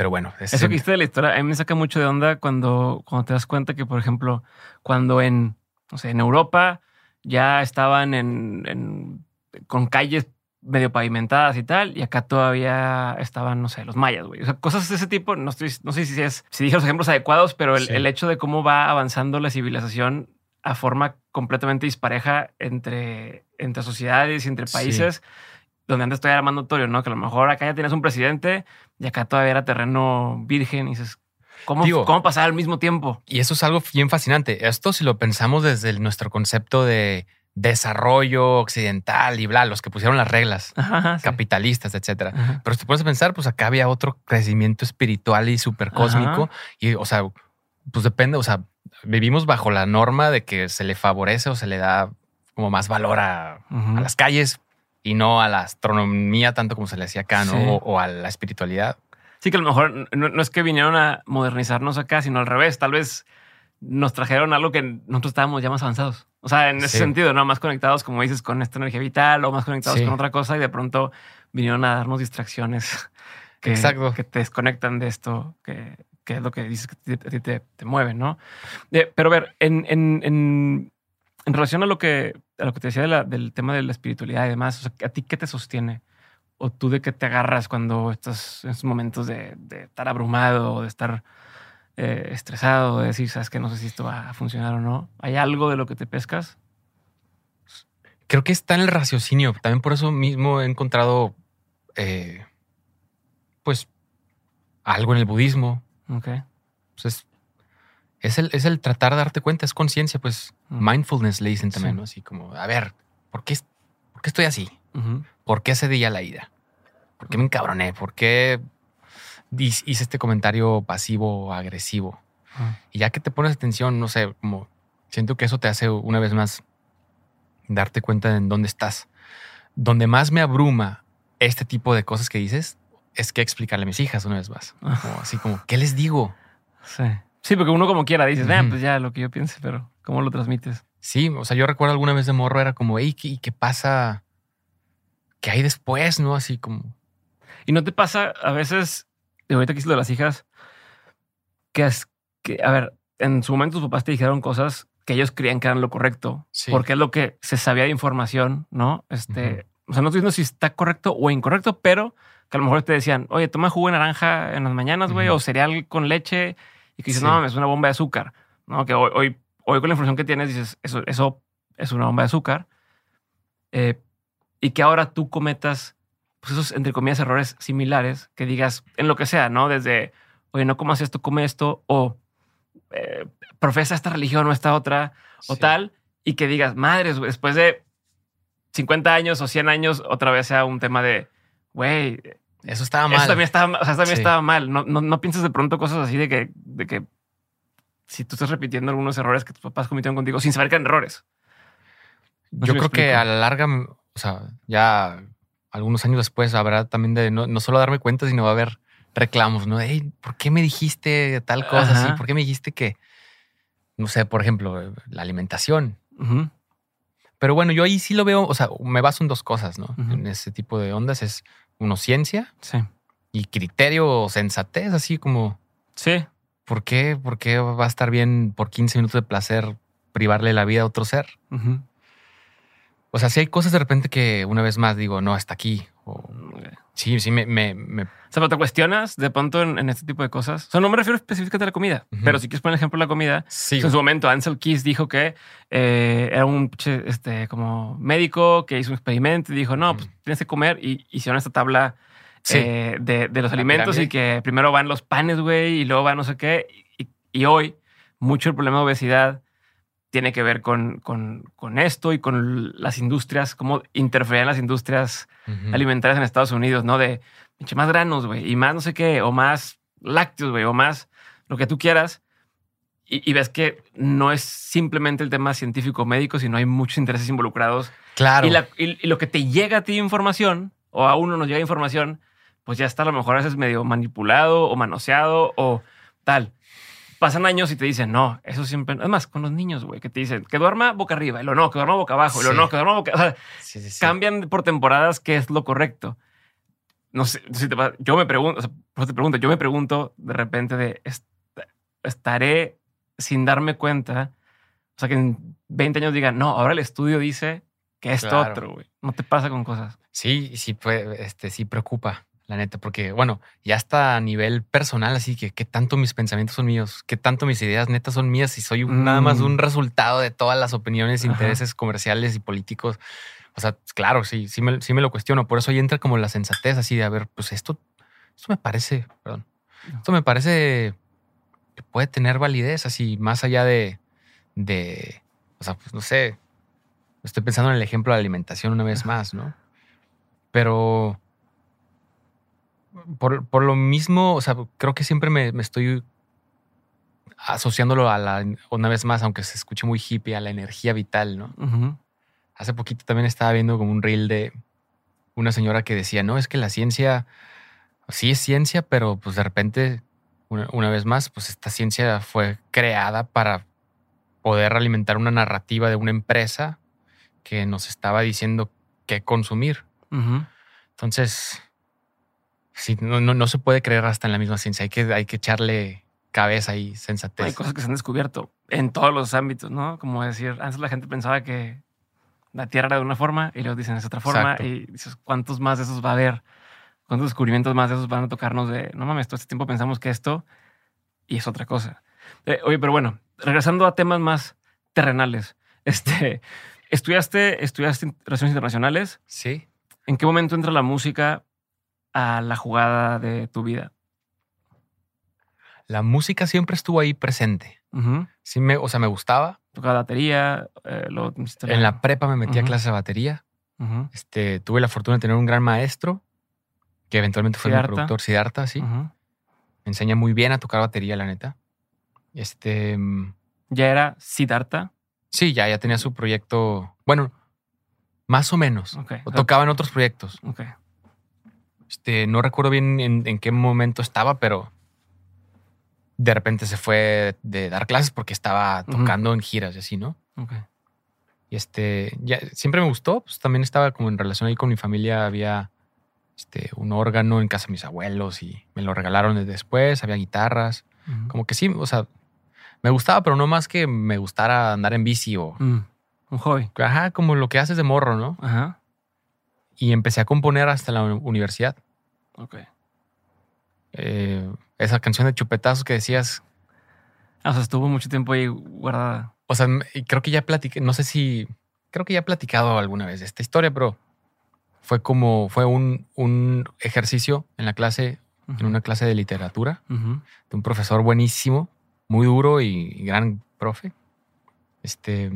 Pero bueno, es- Eso que hiciste de la historia, a mí me saca mucho de onda cuando, cuando te das cuenta que, por ejemplo, cuando en, no sé, en Europa ya estaban en, en- con calles medio pavimentadas y tal, y acá todavía estaban, no sé, los mayas, güey. O sea, cosas de ese tipo, no, estoy, no sé si es, si dije los ejemplos adecuados, pero el, Sí. el hecho de cómo va avanzando la civilización a forma completamente dispareja entre, entre sociedades y entre Sí. Donde antes todavía era más notorio, ¿no? Que a lo mejor acá ya tienes un presidente y acá todavía era terreno virgen y dices, ¿cómo, Digo- ¿cómo pasar al mismo tiempo? Y eso es algo bien fascinante. Esto si lo pensamos desde el- nuestro concepto de desarrollo occidental y bla, los que pusieron las reglas Ajá, ajá, sí. capitalistas, etcétera. Ajá. Pero si te pones a pensar, pues acá había otro crecimiento espiritual y súper cósmico. Y, o sea, pues depende, o sea, vivimos bajo la norma de que se le favorece o se le da como más valor a las calles y no a la astronomía tanto como se le decía acá, ¿no? Sí. O, o a la espiritualidad. Sí, que a lo mejor no, no es que vinieron a modernizarnos acá, sino al revés. Tal vez nos trajeron algo que nosotros estábamos ya más avanzados. O sea, en ese Sí. sentido, ¿no? Más conectados, como dices, con esta energía vital o más conectados Sí. con otra cosa y de pronto vinieron a darnos distracciones que, Exacto. que te desconectan de esto, que, que es lo que dices que te- te, te mueve, ¿no? Eh, pero a ver, en, en, en, en relación a lo que, a lo que te decía de la- del tema de la espiritualidad y demás, o sea, ¿a ti qué te sostiene? ¿O tú de qué te agarras cuando estás en esos momentos de, de estar abrumado o de estar eh, estresado, de decir, sabes que no sé si esto va a funcionar o no? ¿Hay algo de lo que te pescas? Creo que está en el raciocinio. También por eso mismo he encontrado, eh, pues, algo en el budismo. Ok. Pues es, es el, es el tratar de darte cuenta, es conciencia, pues. Mindfulness le dicen también, Sí. ¿no? Así como, a ver, ¿por qué, ¿por qué estoy así? Ujú. ¿Por qué ese día la ira? ¿Por qué me encabroné? ¿Por qué hice este comentario pasivo agresivo? Ah, Y ya que te pones atención, no sé, como siento que eso te hace una vez más darte cuenta en dónde estás. Donde más me abruma este tipo de cosas que dices es que explicarle a mis hijas una vez más. Ah. Como así como, ¿qué les digo? Sí. Sí, porque uno como quiera dices, "Ah, Ujú. pues ya lo que yo piense, pero ¿cómo lo transmites? Sí, o sea, yo recuerdo alguna vez de morro era como, hey, ¿qué, qué pasa? ¿Qué hay después? ¿No? Así como, ¿Y no te pasa a veces, de ahorita que hice lo de las hijas, que es que, a ver, en su momento tus papás te dijeron cosas que ellos creían que eran lo correcto, Sí. porque es lo que se sabía de información, ¿no? Este, o sea, no estoy diciendo si está correcto o incorrecto, pero que a lo mejor te decían, oye, toma jugo de naranja en las mañanas, güey, o cereal con leche, y que dices, Sí. no es una bomba de azúcar, ¿no? Que hoy, hoy, hoy con la información que tienes dices, eso, eso es una bomba de azúcar, eh, y que ahora tú cometas, pues esos, entre comillas, errores similares, que digas, en lo que sea, ¿no? Desde, oye, no comas esto, come esto, o eh, profesa esta religión o esta otra, o tal, y que digas, madres, después de 50 años o 100 años, otra vez sea un tema de, güey, Eso estaba mal. eso también estaba, o sea, también Sí. estaba mal. No, no, no pienses de pronto cosas así de que, de que si tú estás repitiendo algunos errores que tus papás cometieron contigo sin saber que eran errores. No Yo creo que a la larga, o sea, ya algunos años después habrá también de no, no solo darme cuenta, sino va a haber reclamos, ¿no? Hey, ¿por qué me dijiste tal cosa Ajá. así? ¿Por qué me dijiste que, no sé, por ejemplo, la alimentación? Pero bueno, yo ahí sí lo veo, o sea, me baso en dos cosas, ¿no? En ese tipo de ondas es uno ciencia Sí. y criterio o sensatez, así como, Sí. ¿por qué, ¿por qué va a estar bien por 15 minutos de placer privarle la vida a otro ser? O sea, si hay cosas de repente que una vez más digo, no, hasta aquí. O. sí, sí, me, me, me- O sea, pero te cuestionas de pronto en, en este tipo de cosas. O sea, no me refiero específicamente a la comida, pero si quieres poner el ejemplo de la comida, sí, en su momento Ansel Keys dijo que eh, era un este, como médico que hizo un experimento y dijo, no, pues tienes que comer y hicieron esta tabla Sí. eh, de, de los La alimentos y que primero van los panes, güey, y luego van no sé qué. Y, y hoy mucho el problema de obesidad tiene que ver con, con, con esto y con las industrias, cómo interfieren las industrias alimentarias en Estados Unidos, ¿no? De pinche más granos, güey, y más no sé qué, o más lácteos, güey, o más lo que tú quieras. Y, y ves que no es simplemente el tema científico médico, sino hay muchos intereses involucrados. Claro. Y, la- y- y lo que te llega a ti información, o a uno nos llega información, pues ya está a lo mejor a veces medio manipulado o manoseado o tal. Pasan años y te dicen, no, eso siempre. Además, con los niños, güey, que te dicen que duerma boca arriba, y lo no, que duerma boca abajo, y lo Sí. no, que duerma boca. O sea, Sí, sí, sí. cambian por temporadas qué es lo correcto. No sé, si te va- yo me pregunto, o sea, por eso te pregunto, yo me pregunto de repente de, est- estaré sin darme cuenta, o sea, que en 20 años digan, no, ahora el estudio dice que esto Claro. otro, güey. No te pasa con cosas. Sí, sí, pues, este, sí preocupa, la neta, porque, bueno, ya está a nivel personal, así que qué tanto mis pensamientos son míos, qué tanto mis ideas netas son mías y soy un- nada más Mm. un resultado de todas las opiniones, Ajá. intereses comerciales y políticos. O sea, claro, sí, sí me, sí me lo cuestiono. Por eso ahí entra como la sensatez así de, a ver, pues esto, esto me parece, perdón, esto me parece que puede tener validez así, más allá de, de, o sea, pues no sé, estoy pensando en el ejemplo de la alimentación una vez más, ¿no? Pero por, por lo mismo, o sea, creo que siempre me, me estoy asociándolo a la, una vez más, aunque se escuche muy hippie, a la energía vital, ¿no? Hace poquito también estaba viendo como un reel de una señora que decía, no, es que la ciencia sí es ciencia, pero pues de repente, una, una vez más, pues esta ciencia fue creada para poder alimentar una narrativa de una empresa que nos estaba diciendo qué consumir. Entonces, sí, no, no, no se puede creer hasta en la misma ciencia. Hay que, hay que echarle cabeza y sensatez. Hay cosas que se han descubierto en todos los ámbitos, ¿no? Como decir, antes la gente pensaba que la Tierra era de una forma y luego dicen es otra forma Exacto. y dices, ¿cuántos más de esos va a haber? ¿Cuántos descubrimientos más de esos van a tocarnos de, no mames, todo este tiempo pensamos que esto y es otra cosa? Eh, oye, pero bueno, regresando a temas más terrenales, este, estudiaste, estudiaste relaciones internacionales. Sí. ¿En qué momento entra la música a la jugada de tu vida? La música siempre estuvo ahí presente. Sí, me, o sea, me gustaba. Tocaba batería, eh, a En la prepa me metí a Ujú. clases de batería. Este, tuve la fortuna de tener un gran maestro que eventualmente fue mi productor, Siddhartha, sí. Me enseña muy bien a tocar batería, la neta. Este, mm, Ya era Siddhartha. sí, ya, ya tenía su proyecto. Bueno, más o menos. Ok. O tocaba en otros proyectos. Ok. Este, no recuerdo bien en, en qué momento estaba, pero de repente se fue de dar clases porque estaba tocando en giras y así, ¿no? Ok. Y este, ya siempre me gustó. Pues también estaba como en relación ahí con mi familia. Había este, un órgano en casa de mis abuelos y me lo regalaron desde después. Había guitarras. Como que sí, o sea, Me gustaba, pero no más que me gustara andar en bici o. Mm, Un hobby. Ajá, como lo que haces de morro, ¿no? Ajá. Y empecé a componer hasta la uni- universidad. Ok. Eh, esa canción de chupetazos que decías. Ah, O sea, estuvo mucho tiempo ahí guardada. O sea, creo que ya platiqué, no sé si. Creo que ya he platicado alguna vez de esta historia, pero fue como. Fue un, un ejercicio en la clase, en una clase de literatura. De un profesor buenísimo, muy duro y, y gran profe. Este,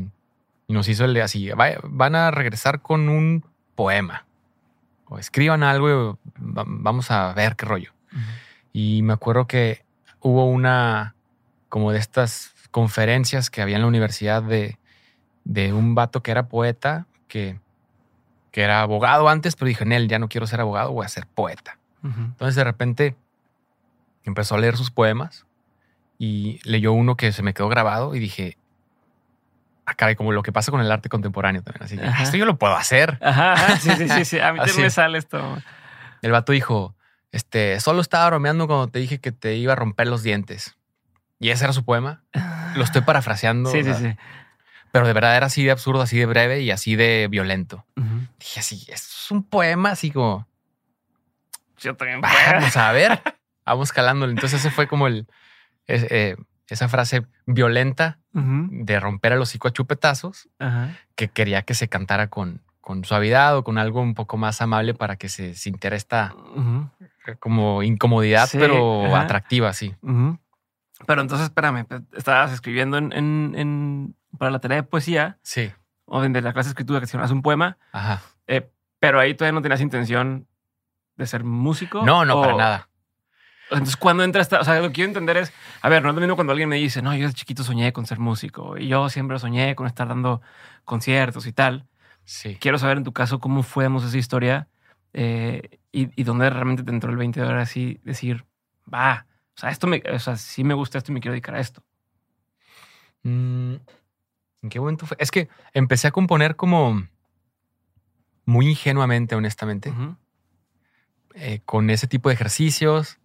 y nos hizo el de así, "Vaya- van a regresar con un poema. O escriban algo y vamos a ver qué rollo. Y me acuerdo que hubo una, como de estas conferencias que había en la universidad de, de un vato que era poeta, que, que era abogado antes, pero dije, en él ya no quiero ser abogado, voy a ser poeta. Ujú. Entonces de repente empezó a leer sus poemas y leyó uno que se me quedó grabado y dije, ah, caray, como lo que pasa con el arte contemporáneo también. Así que, esto yo lo puedo hacer. Ajá, sí, sí, sí, sí. A mí también me sale esto. El vato dijo, este, solo estaba bromeando cuando te dije que te iba a romper los dientes. Y ese era su poema. Lo estoy parafraseando. Sí, sí, sí. Pero de verdad era así de absurdo, así de breve y así de violento. Dije así, esto es un poema así como, Yo también. vamos a ver, vamos calándole. Entonces ese fue como el, es- eh, esa frase violenta de romper el hocico a chupetazos Ajá. que quería que se cantara con, con suavidad o con algo un poco más amable para que se sintiera esta como incomodidad, Sí, pero atractiva, sí. Pero entonces, espérame, estabas escribiendo en, en- en- para la tarea de poesía Sí, o de la clase de escritura que hacías un poema, ajá. eh, pero ahí todavía no tenías intención de ser músico. No, no, o- para nada. Entonces, cuando entra esta, o sea, lo que quiero entender es, a ver, no es lo mismo cuando alguien me dice, no, yo de chiquito soñé con ser músico y yo siempre soñé con estar dando conciertos y tal. Sí. Quiero saber en tu caso cómo fue esa historia eh, y, y dónde realmente te entró el 20 de ahora así decir, va, o sea, esto me, o sea, sí me gusta esto y me quiero dedicar a esto. Mm, ¿En qué momento fue? Es que empecé a componer como muy ingenuamente, honestamente, eh, con ese tipo de ejercicios.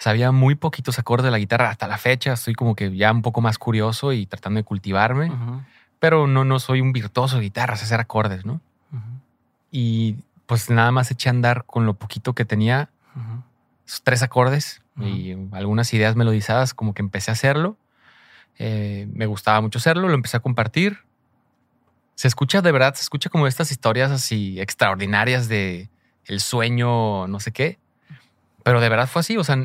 Sabía muy poquitos acordes de la guitarra hasta la fecha. Estoy como que ya un poco más curioso y tratando de cultivarme, pero no, no soy un virtuoso de guitarras, hacer acordes, ¿no? Y pues nada más eché a andar con lo poquito que tenía, esos tres acordes y algunas ideas melodizadas, como que empecé a hacerlo. Eh, me gustaba mucho hacerlo, lo empecé a compartir. Se escucha de verdad, se escucha como estas historias así extraordinarias de el sueño, no sé qué. Pero de verdad fue así. O sea,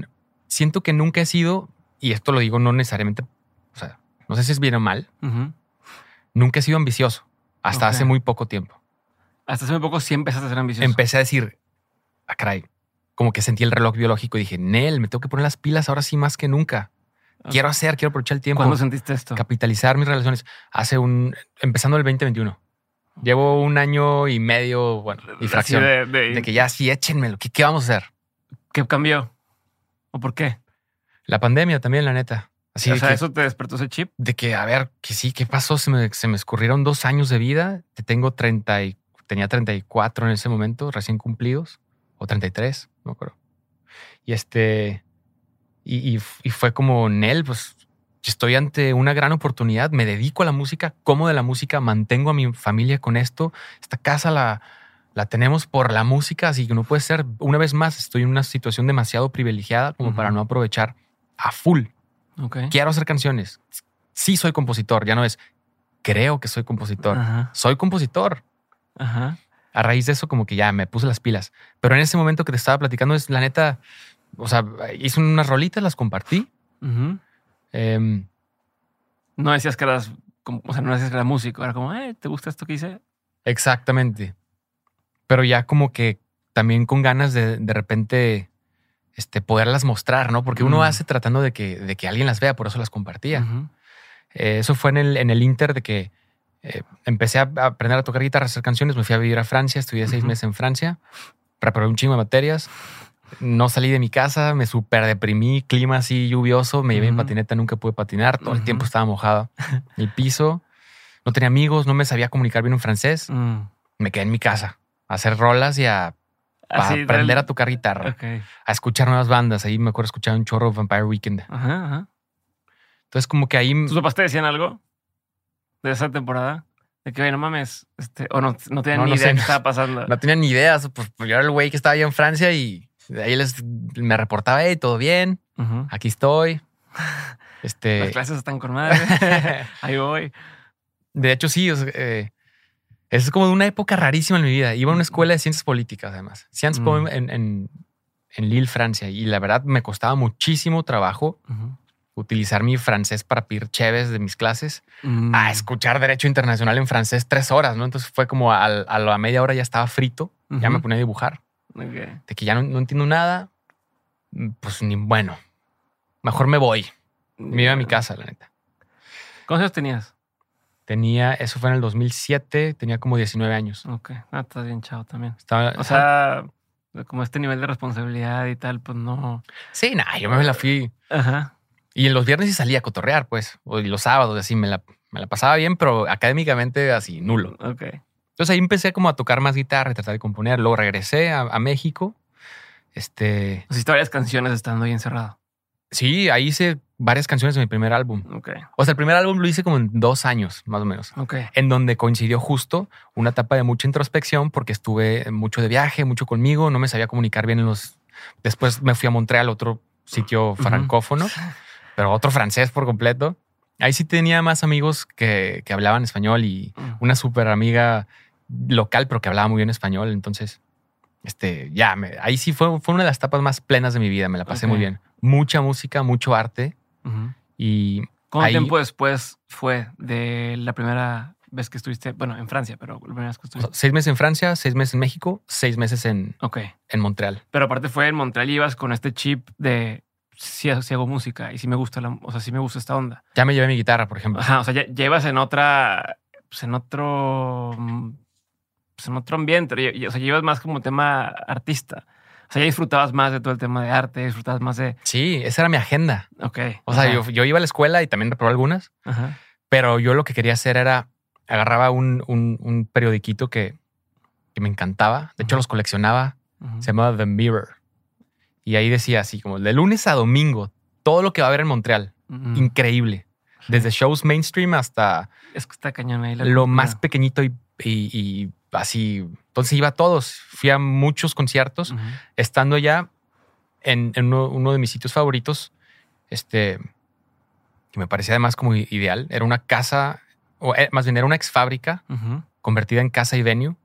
siento que nunca he sido, y esto lo digo no necesariamente, o sea, no sé si es bien o mal, nunca he sido ambicioso hasta hace muy poco tiempo. Hasta hace muy poco sí empezaste a ser ambicioso. Empecé a decir, ah, caray, como que sentí el reloj biológico y dije, Nel, me tengo que poner las pilas ahora sí más que nunca. Quiero hacer, quiero aprovechar el tiempo, ¿Cuándo sentiste esto? capitalizar mis relaciones. Hace un, empezando el 2021. Llevo un año y medio, bueno, y fracción. De, de, de- que ya sí, échenmelo. ¿Qué, ¿Qué vamos a hacer? ¿Qué cambió? ¿O por qué? La pandemia también, la neta. Así o sea, que, eso te despertó ese chip. de que, a ver, que sí, ¿qué pasó? Se me, se me escurrieron dos años de vida. Te tengo 30 y, tenía 34 en ese momento, recién cumplidos, o 33, no acuerdo. Y este, y, y, y fue como, Nel, pues estoy ante una gran oportunidad, me dedico a la música, como de la música, mantengo a mi familia con esto. Esta casa la, la tenemos por la música, así que no puede ser. Una vez más, estoy en una situación demasiado privilegiada como para no aprovechar a full. Quiero hacer canciones. Sí soy compositor, ya no es creo que soy compositor. Ajá. Soy compositor. Ajá. A raíz de eso como que ya me puse las pilas. Pero en ese momento que te estaba platicando es la neta, o sea, hice unas rolitas, las compartí. Em, No decías que eras, como- o sea, no decías que eras músico. Era como, eh, ¿te gusta esto que hice? Exactamente. Pero ya como que también con ganas de de repente este, poderlas mostrar, ¿no? Porque uno Mm. hace tratando de que, de que alguien las vea, por eso las compartía. Eh, eso fue en el, en el Inter de que eh, empecé a aprender a tocar guitarra, a hacer canciones. Me fui a vivir a Francia, estudié seis Ujú. meses en Francia, preparé un chingo de materias. No salí de mi casa, me súper deprimí, clima así lluvioso, me llevé Ujú. patineta, nunca pude patinar, todo el tiempo estaba mojado. El piso, no tenía amigos, no me sabía comunicar bien en francés. Mm. Me quedé en mi casa a hacer rolas y a, a Así, aprender del- a tocar guitarra, a escuchar nuevas bandas. Ahí me acuerdo escuchar un chorro Vampire Weekend. Ajá, ajá. Entonces, como que ahí. ¿Tus papás te decían algo de esa temporada? De que, oye, no mames, este, o no, no tenían No, ni no idea sé. qué estaba pasando. No tenía ni idea. Pues, pues yo era el güey que estaba ahí en Francia y de ahí les me reportaba, hey, todo bien, aquí estoy. Las Este. clases están con madre. Ahí voy. De hecho, sí, eh, es como una época rarísima en mi vida. Iba a una escuela de ciencias políticas, además. Sciences Po Mm. en, en, en Lille, Francia. Y la verdad me costaba muchísimo trabajo utilizar mi francés para pedir cheves de mis clases. Mm. A escuchar Derecho Internacional en francés tres horas, ¿no? Entonces fue como al- a, la media hora ya estaba frito. Ya me ponía a dibujar. De que ya no, no entiendo nada. Pues ni bueno. Mejor me voy. Me iba a mi casa, la neta. ¿Cuántos años tenías? Tenía, eso fue en el 2007, tenía como 19 años. Ok. Ah, estás bien chavo también. Estaba, O sea, como este nivel de responsabilidad y tal, pues no. sí, nada, yo me la fui. Ajá. Y en los viernes sí salía a cotorrear, pues. O los sábados, así me la, me la pasaba bien, pero académicamente así, nulo. Ok. Entonces ahí empecé como a tocar más guitarra y tratar de componer. Luego regresé a, a México. Este, Hiciste varias canciones estando ahí encerrado. Sí, ahí hice varias canciones de mi primer álbum. Ok. O sea, el primer álbum lo hice como en dos años, más o menos. Ok. En donde coincidió justo una etapa de mucha introspección porque estuve mucho de viaje, mucho conmigo, no me sabía comunicar bien en los... Después me fui a Montreal, otro sitio francófono, pero otro francés por completo. Ahí sí tenía más amigos que, que hablaban español y Mm. una súper amiga local, pero que hablaba muy bien español. Entonces, este, ya, me- ahí sí fue, fue una de las etapas más plenas de mi vida. Me la pasé muy bien. Mucha música, mucho arte y ¿Cuánto Ahí- tiempo después fue de la primera vez que estuviste? Bueno, en Francia, pero la primera vez que estuviste. seis meses en Francia, seis meses en México, seis meses en, Ok. en Montreal. Pero aparte fue en Montreal y ibas con este chip de si, si hago música y si me gusta la, o sea, si me gusta esta onda. Ya me llevé mi guitarra, por ejemplo. Ajá, o sea, ya, ibas en otra, pues en otro, pues en otro ambiente. O sea, ya ibas más como tema artista. O sea, ya disfrutabas más de todo el tema de arte, disfrutabas más de, Sí, esa era mi agenda. ok. O sea, yo, yo iba a la escuela y también reprobé algunas, ajá, pero yo lo que quería hacer era agarraba un, un, un periodiquito que, que me encantaba. De hecho, los coleccionaba. Se llamaba The Mirror. Y ahí decía así, como de lunes a domingo, todo lo que va a haber en Montreal. Increíble. Desde shows mainstream hasta Es que está cañón ahí. la lo cultura. más pequeñito y, y- y así. Entonces iba a todos. Fui a muchos conciertos. Estando ya en, en uno, uno de mis sitios favoritos, este, que me parecía además como ideal, era una casa, o eh, más bien era una ex fábrica convertida en casa y venue,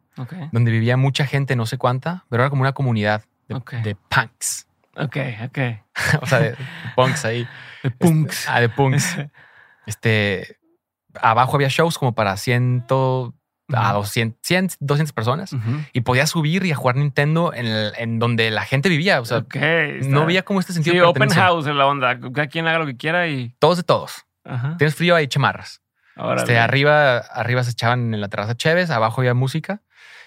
donde vivía mucha gente, no sé cuánta, pero era como una comunidad de, punks. Ok, ok. o sea, de, de punks ahí. De punks. Ah, de punks. Este, abajo había shows como para 100 a 200, 100, 200 personas y podías subir y a jugar Nintendo en, el- en donde la gente vivía. O sea, no había como este sentido Sí, de open house es la onda. Cada quien haga lo que quiera y. Todos de todos. Ajá. Tienes frío, hay chamarras. Este, arriba, arriba se echaban en la terraza Chévez, abajo había música.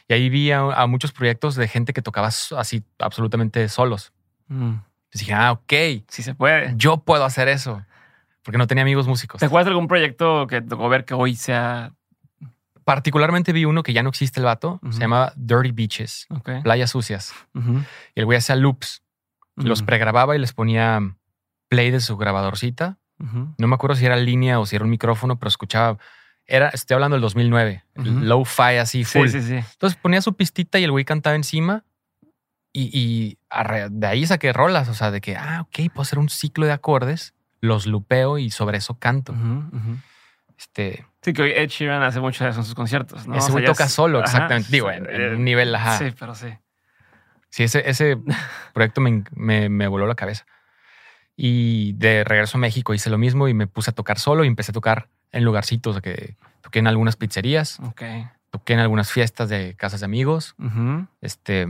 Y ahí vi a, a muchos proyectos de gente que tocaba así absolutamente solos. Mm. Entonces dije, ah, ok, Sí se puede. yo puedo hacer eso. Porque no tenía amigos músicos. ¿Te acuerdas de algún proyecto que tocó ver que hoy sea. Particularmente vi uno que ya no existe el vato. Se llama Dirty Beaches, playas sucias. Y el güey hacía loops. Los pregrababa y les ponía play de su grabadorcita. No me acuerdo si era línea o si era un micrófono, pero escuchaba. Era, estoy hablando del 2009, el Ujú. low-fi así, Sí, full. sí, sí. Entonces ponía su pistita y el güey cantaba encima. Y, y arre- de ahí saqué rolas, o sea, de que, ah, ok, puedo hacer un ciclo de acordes, los lupeo y sobre eso canto. Este, Sí, que hoy Ed Sheeran hace mucho eso en sus conciertos. ¿no? ese O sea, toca es- solo, ajá. exactamente. Digo, en, en Eh, un nivel, ajá. Sí, pero sí. Sí, ese, ese proyecto me, me, me voló la cabeza. Y de regreso a México hice lo mismo y me puse a tocar solo y empecé a tocar en lugarcitos que toqué en algunas pizzerías, Ok. toqué en algunas fiestas de casas de amigos. Ujú. Este,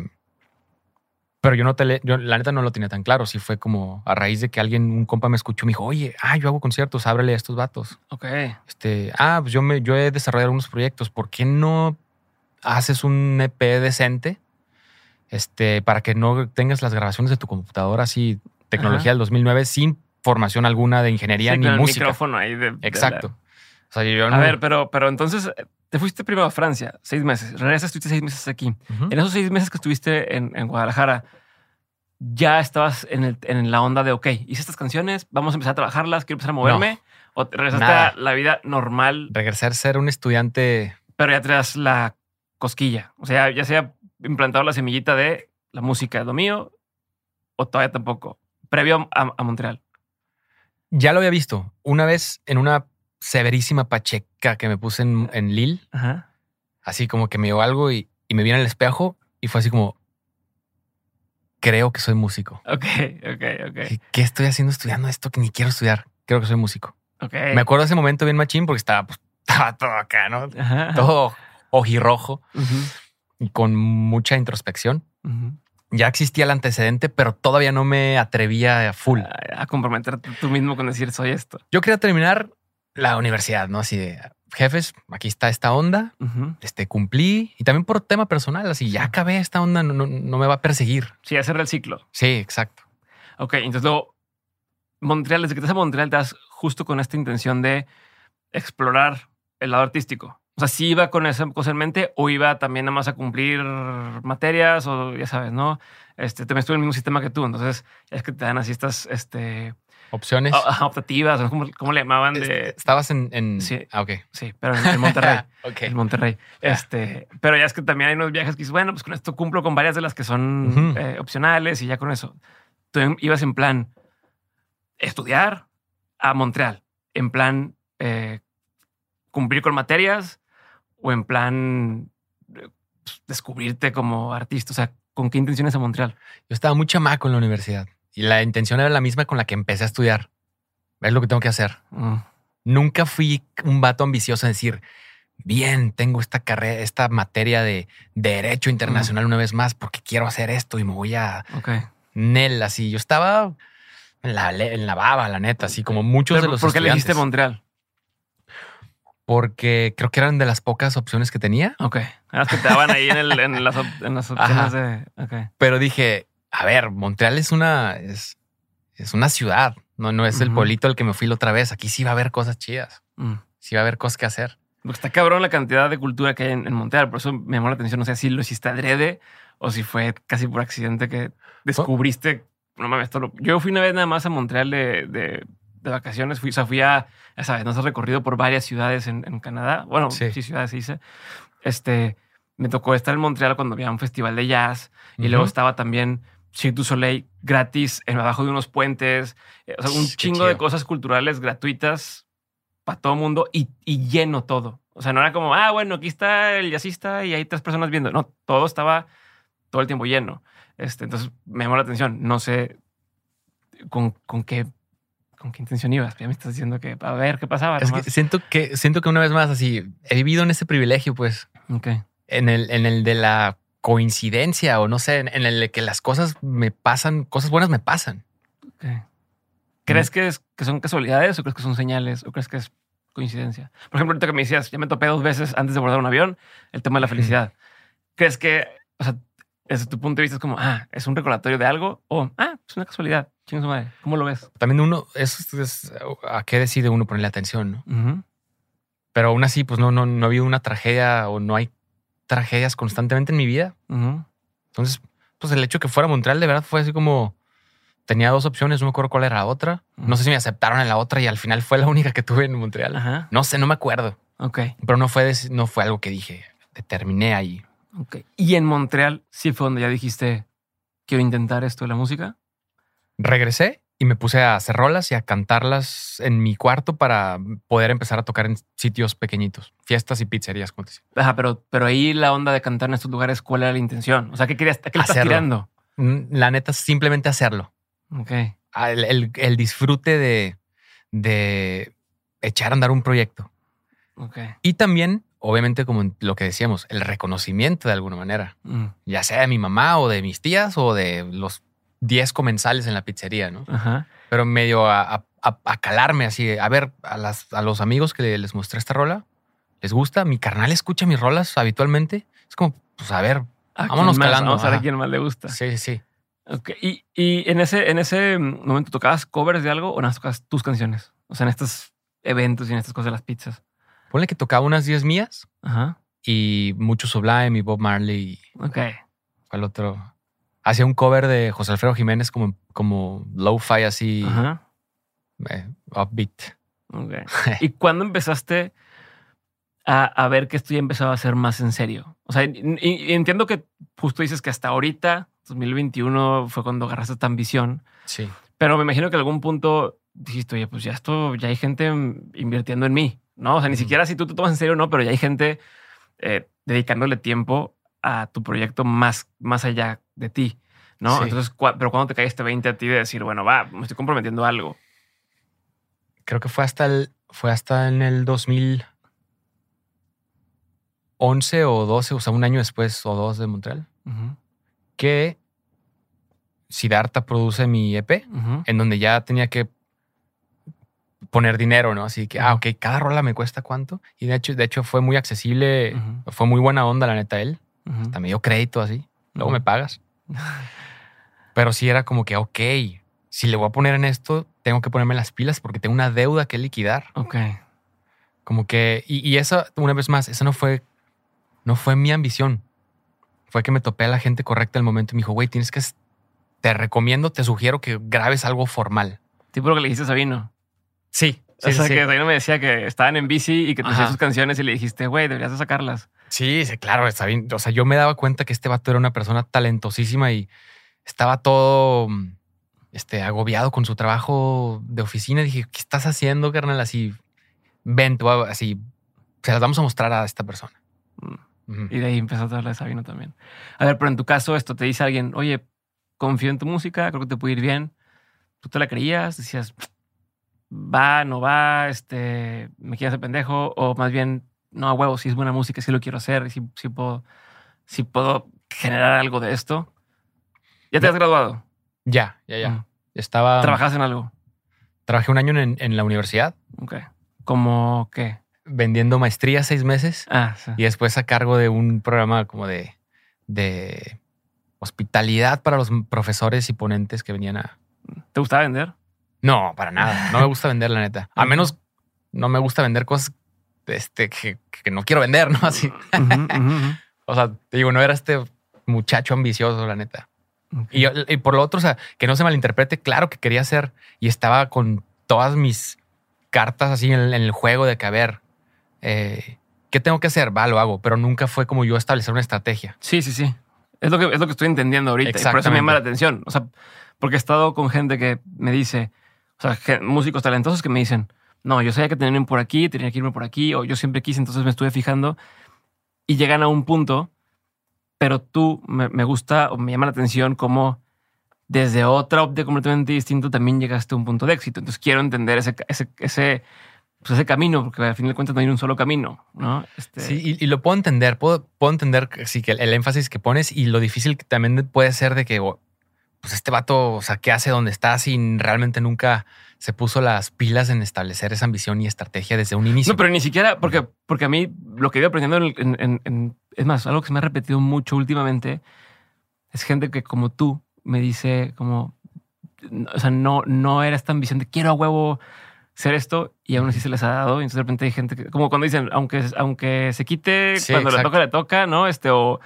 pero yo no te, yo la neta no lo tenía tan claro. Sí fue como a raíz de que alguien, un compa me escuchó, me dijo, oye, ah, yo hago conciertos, ábrele a estos vatos. Ok. Este, ah, pues yo me, yo he desarrollado algunos proyectos. ¿Por qué no haces un EP decente? Este, para que no tengas las grabaciones de tu computadora así, tecnología Ajá. del 2009, sin formación alguna de ingeniería Sí, ni con el música. micrófono ahí de- de la- Exacto. O sea, yo A no- ver, pero, pero entonces te fuiste primero a Francia, seis meses. Regresas, estuviste seis meses aquí. Ujú. En esos seis meses que estuviste en, en Guadalajara, ya estabas en, el- en la onda de, ok, hice estas canciones, vamos a empezar a trabajarlas, quiero empezar a moverme. ¿O te regresaste Nada. a la vida normal, Regresar a ser un estudiante. pero ya traes la cosquilla? O sea, ya se ha implantado la semillita de la música de lo mío, o todavía tampoco, previo a, a Montreal. Ya lo había visto una vez en una severísima pacheca que me puse en, en Lille. Ajá. Así como que me dio algo y, y me vi en el espejo y fue así como. Creo que soy músico. Ok, ok, ok. ¿Qué estoy haciendo estudiando esto que ni quiero estudiar? Creo que soy músico. Ok. Me acuerdo de ese momento bien machín porque estaba, pues, estaba todo acá, ¿no? Ajá. Todo ojirrojo y con mucha introspección. Ya existía el antecedente, pero todavía no me atrevía a full. A, a comprometerte tú mismo con decir soy esto. Yo quería terminar la universidad, ¿no? Así de jefes, aquí está esta onda, este cumplí y también por tema personal, así ya acabé esta onda, no, no, no me va a perseguir. Sí, hacer el ciclo. Sí, exacto. Ok, entonces luego, Montreal, desde que te vas a Montreal, te vas justo con esta intención de explorar el lado artístico. O sea, si iba con esa cosa en mente o iba también nada más a cumplir materias o ya sabes, ¿no? Este, también estuve en el mismo sistema que tú, entonces es que te dan así estas este, Opciones. o- optativas. ¿Cómo, cómo le llamaban? De, Este, Estabas en, en- Sí. Ah, sí, pero en, en Monterrey. en Monterrey. Este, pero ya es que también hay unos viajes que dices, bueno, pues con esto cumplo con varias de las que son eh, opcionales y ya con eso. Tú ibas en plan estudiar a Montreal, en plan eh, cumplir con materias o en plan eh, pues, descubrirte como artista. O sea, ¿con qué intenciones a Montreal? Yo estaba muy chamaco en la universidad y la intención era la misma con la que empecé a estudiar. Es lo que tengo que hacer. Mm, Nunca fui un vato ambicioso a decir, bien, tengo esta carrera, esta materia de derecho internacional una vez más porque quiero hacer esto y me voy a ok. Nel, así. Yo estaba en la, en la baba, la neta, así como muchos Pero, de los ¿Por qué estudiantes. dijiste Montreal? porque creo que eran de las pocas opciones que tenía. Ok. Las que te daban ahí en, el- en las, en las opciones Ajá. de... Ok. Pero dije, a ver, Montreal es una, es, es una ciudad, no, no es el Ujú. pueblito al que me fui la otra vez. Aquí sí va a haber cosas chidas, Mm. sí va a haber cosas que hacer. Está cabrón la cantidad de cultura que hay en, en Montreal. Por eso me llamó la atención. No sé si lo hiciste adrede o si fue casi por accidente que descubriste. No mames, lo- Yo fui una vez nada más a Montreal de, de- de vacaciones. Fui, o sea, fui a, ya sabes, nos has recorrido por varias ciudades en, en Canadá. Bueno, sí. Sí. ciudades hice. Este, me tocó estar en Montreal cuando había un festival de jazz y luego estaba también Cirque du Soleil gratis en abajo de unos puentes. Eh, O sea, un Qué chingo de chido. cosas culturales gratuitas para todo mundo y, y lleno todo. O sea, no era como, ah, bueno, aquí está el jazzista y hay tres personas viendo. No, todo estaba todo el tiempo lleno. Este, entonces me llamó la atención. No sé con, con qué con qué intención ibas. Ya me estás diciendo que a ver qué pasaba. Es que siento que siento que una vez más así he vivido en ese privilegio, pues, Ok. en el, en el de la coincidencia o no sé, en, en el que las cosas me pasan, cosas buenas me pasan. ¿Crees que, es, que son casualidades o crees que son señales o crees que es coincidencia? Por ejemplo, ahorita que me decías, ya me topé dos veces antes de abordar un avión, el tema de la felicidad. ¿Crees que, o sea, desde tu punto de vista es como, ah, es un recordatorio de algo o, ah, es una casualidad? Chingue su madre. ¿Cómo lo ves? También uno, eso es, a qué decide uno ponerle atención, ¿no? Pero aún así, pues no, no, no ha habido una tragedia o no hay tragedias constantemente en mi vida. Entonces, pues el hecho de que fuera a Montreal de verdad fue así como tenía dos opciones, no me acuerdo cuál era la otra. No sé si me aceptaron en la otra y al final fue la única que tuve en Montreal. Ajá. No sé, no me acuerdo, Ok. pero no fue, no fue algo que dije, determiné ahí. Ok. Y en Montreal sí fue donde ya dijiste, quiero intentar esto de la música. Regresé y me puse a hacer rolas y a cantarlas en mi cuarto para poder empezar a tocar en sitios pequeñitos, fiestas y pizzerías, como te decía. Ajá, pero, pero ahí la onda de cantar en estos lugares, ¿cuál era la intención? O sea, ¿qué querías? ¿A ¿Qué le estás tirando? Mm, La neta, simplemente hacerlo. Ok. Ah, El, el- el disfrute de, de echar a andar un proyecto. Ok. Y también, obviamente, como lo que decíamos, el reconocimiento de alguna manera, Mm. ya sea de mi mamá o de mis tías o de los 10 comensales en la pizzería, ¿no? Ajá. Pero medio a, a- a- a calarme así, a ver, a, las, a los amigos que les mostré esta rola, les gusta, mi carnal escucha mis rolas habitualmente. Es como, pues a ver, ¿A Vámonos más? calando, Vamos a ver a quién más le gusta. sí, sí, sí. Ok. ¿Y, y en, ese, en ese momento tocabas covers de algo o nada tocabas tus canciones? O sea, en estos eventos y en estas cosas de las pizzas. Ponle que tocaba unas 10 mías Ajá. y mucho Sublime y Bob Marley Ok. ¿Cuál otro? Hacía un cover de José Alfredo Jiménez como, como lo-fi así, Ajá. eh, upbeat. ¿Y cuándo empezaste a, a ver que esto ya empezaba a ser más en serio? O sea, y- y entiendo que justo dices que hasta ahorita, 2021, fue cuando agarraste esta ambición, Sí. pero me imagino que en algún punto dijiste, oye, pues ya esto, ya hay gente invirtiendo en mí, ¿no? O sea, ni siquiera si tú te tomas en serio, no, pero ya hay gente eh, dedicándole tiempo a tu proyecto más, más allá de ti, ¿no? Sí. Entonces, pero cuando te cae este 20 a ti de decir, bueno, va, me estoy comprometiendo a algo. Creo que fue hasta el, fue hasta en el 2011 o 12, o sea, un año después o dos de Montreal, que Siddhartha produce mi EP, en donde ya tenía que poner dinero, ¿no? Así que, ah, ok, cada rola me cuesta cuánto. Y de hecho, de hecho fue muy accesible, fue muy buena onda, la neta, él. Ujú. Hasta me dio crédito así. Luego me pagas. Pero sí era como que, ok, si le voy a poner en esto, tengo que ponerme las pilas porque tengo una deuda que liquidar. Ok. Como que, y, y eso, una vez más, eso no fue, no fue mi ambición. Fue que me topé a la gente correcta al momento y me dijo, güey, tienes que, te recomiendo, te sugiero que grabes algo formal. Tipo lo que le dijiste a Sabino. Sí, o sea, que Sabino me decía que estaban en bici y que te hacía Ajá. sus canciones y le dijiste, güey, deberías de sacarlas. Sí, sí, claro, está bien. O sea, yo me daba cuenta que este vato era una persona talentosísima y estaba todo mm, este, agobiado con su trabajo de oficina. Dije, ¿qué estás haciendo, carnal? Así, ven, tú, así, se las vamos a mostrar a esta persona. Mm. Y de ahí empezó a hablar de Sabino también. A ver, pero en tu caso, esto te dice alguien, oye, confío en tu música, creo que te puede ir bien. ¿Tú te la creías? Decías, va, no va, este, me quieres hacer pendejo, o más bien, no, a huevo, si es buena música, sí lo quiero hacer, sí, sí puedo, sí puedo generar algo de esto. ¿Ya te has graduado? Ya, ya, ya. Mm. Estaba. ¿Trabajas en algo? Trabajé un año en, en la universidad Ok. ¿Cómo qué? vendiendo maestría seis meses Ah, sí. y después a cargo de un programa como de, de hospitalidad para los profesores y ponentes que venían a, ¿Te gustaba vender? No, para nada. No me gusta vender, la neta. A menos no me gusta vender cosas este, que, que no quiero vender, ¿no? Así. O sea, te digo, no era este muchacho ambicioso, la neta. Y, yo- y por lo otro, o sea, que no se malinterprete, claro que quería hacer y estaba con todas mis cartas así en, el- en el juego de que, a ver, eh, ¿qué tengo que hacer? Va, lo hago, pero nunca fue como yo establecer una estrategia. Sí, sí, sí. Es lo que, es lo que estoy entendiendo ahorita. Y por eso me llama la atención. O sea, porque he estado con gente que me dice, o sea, músicos talentosos que me dicen, no, yo sabía que tenían por aquí, tenía que irme por aquí, o yo siempre quise, entonces me estuve fijando. Y llegan a un punto, pero tú me, gusta o me llama la atención como desde otra óptica completamente distinta también llegaste a un punto de éxito. Entonces quiero entender ese, ese, pues ese camino, porque al fin de cuentas no hay un solo camino, ¿no? Este, Sí, y, lo puedo entender, puedo, entender sí, que el, énfasis que pones y lo difícil que también puede ser de que, pues este vato, o sea, ¿qué hace donde está sin realmente nunca se puso las pilas en establecer esa ambición y estrategia desde un inicio? No, pero ni siquiera, porque, porque a mí lo que he ido aprendiendo, en, en- es más, algo que se me ha repetido mucho últimamente, es gente que como tú me dice como, o sea, no, no era esta ambición de quiero a huevo ser esto y aún así se les ha dado. Y entonces de repente hay gente que, como cuando dicen, aunque, aunque se quite, Sí, cuando le toca, le toca, ¿no? Este, o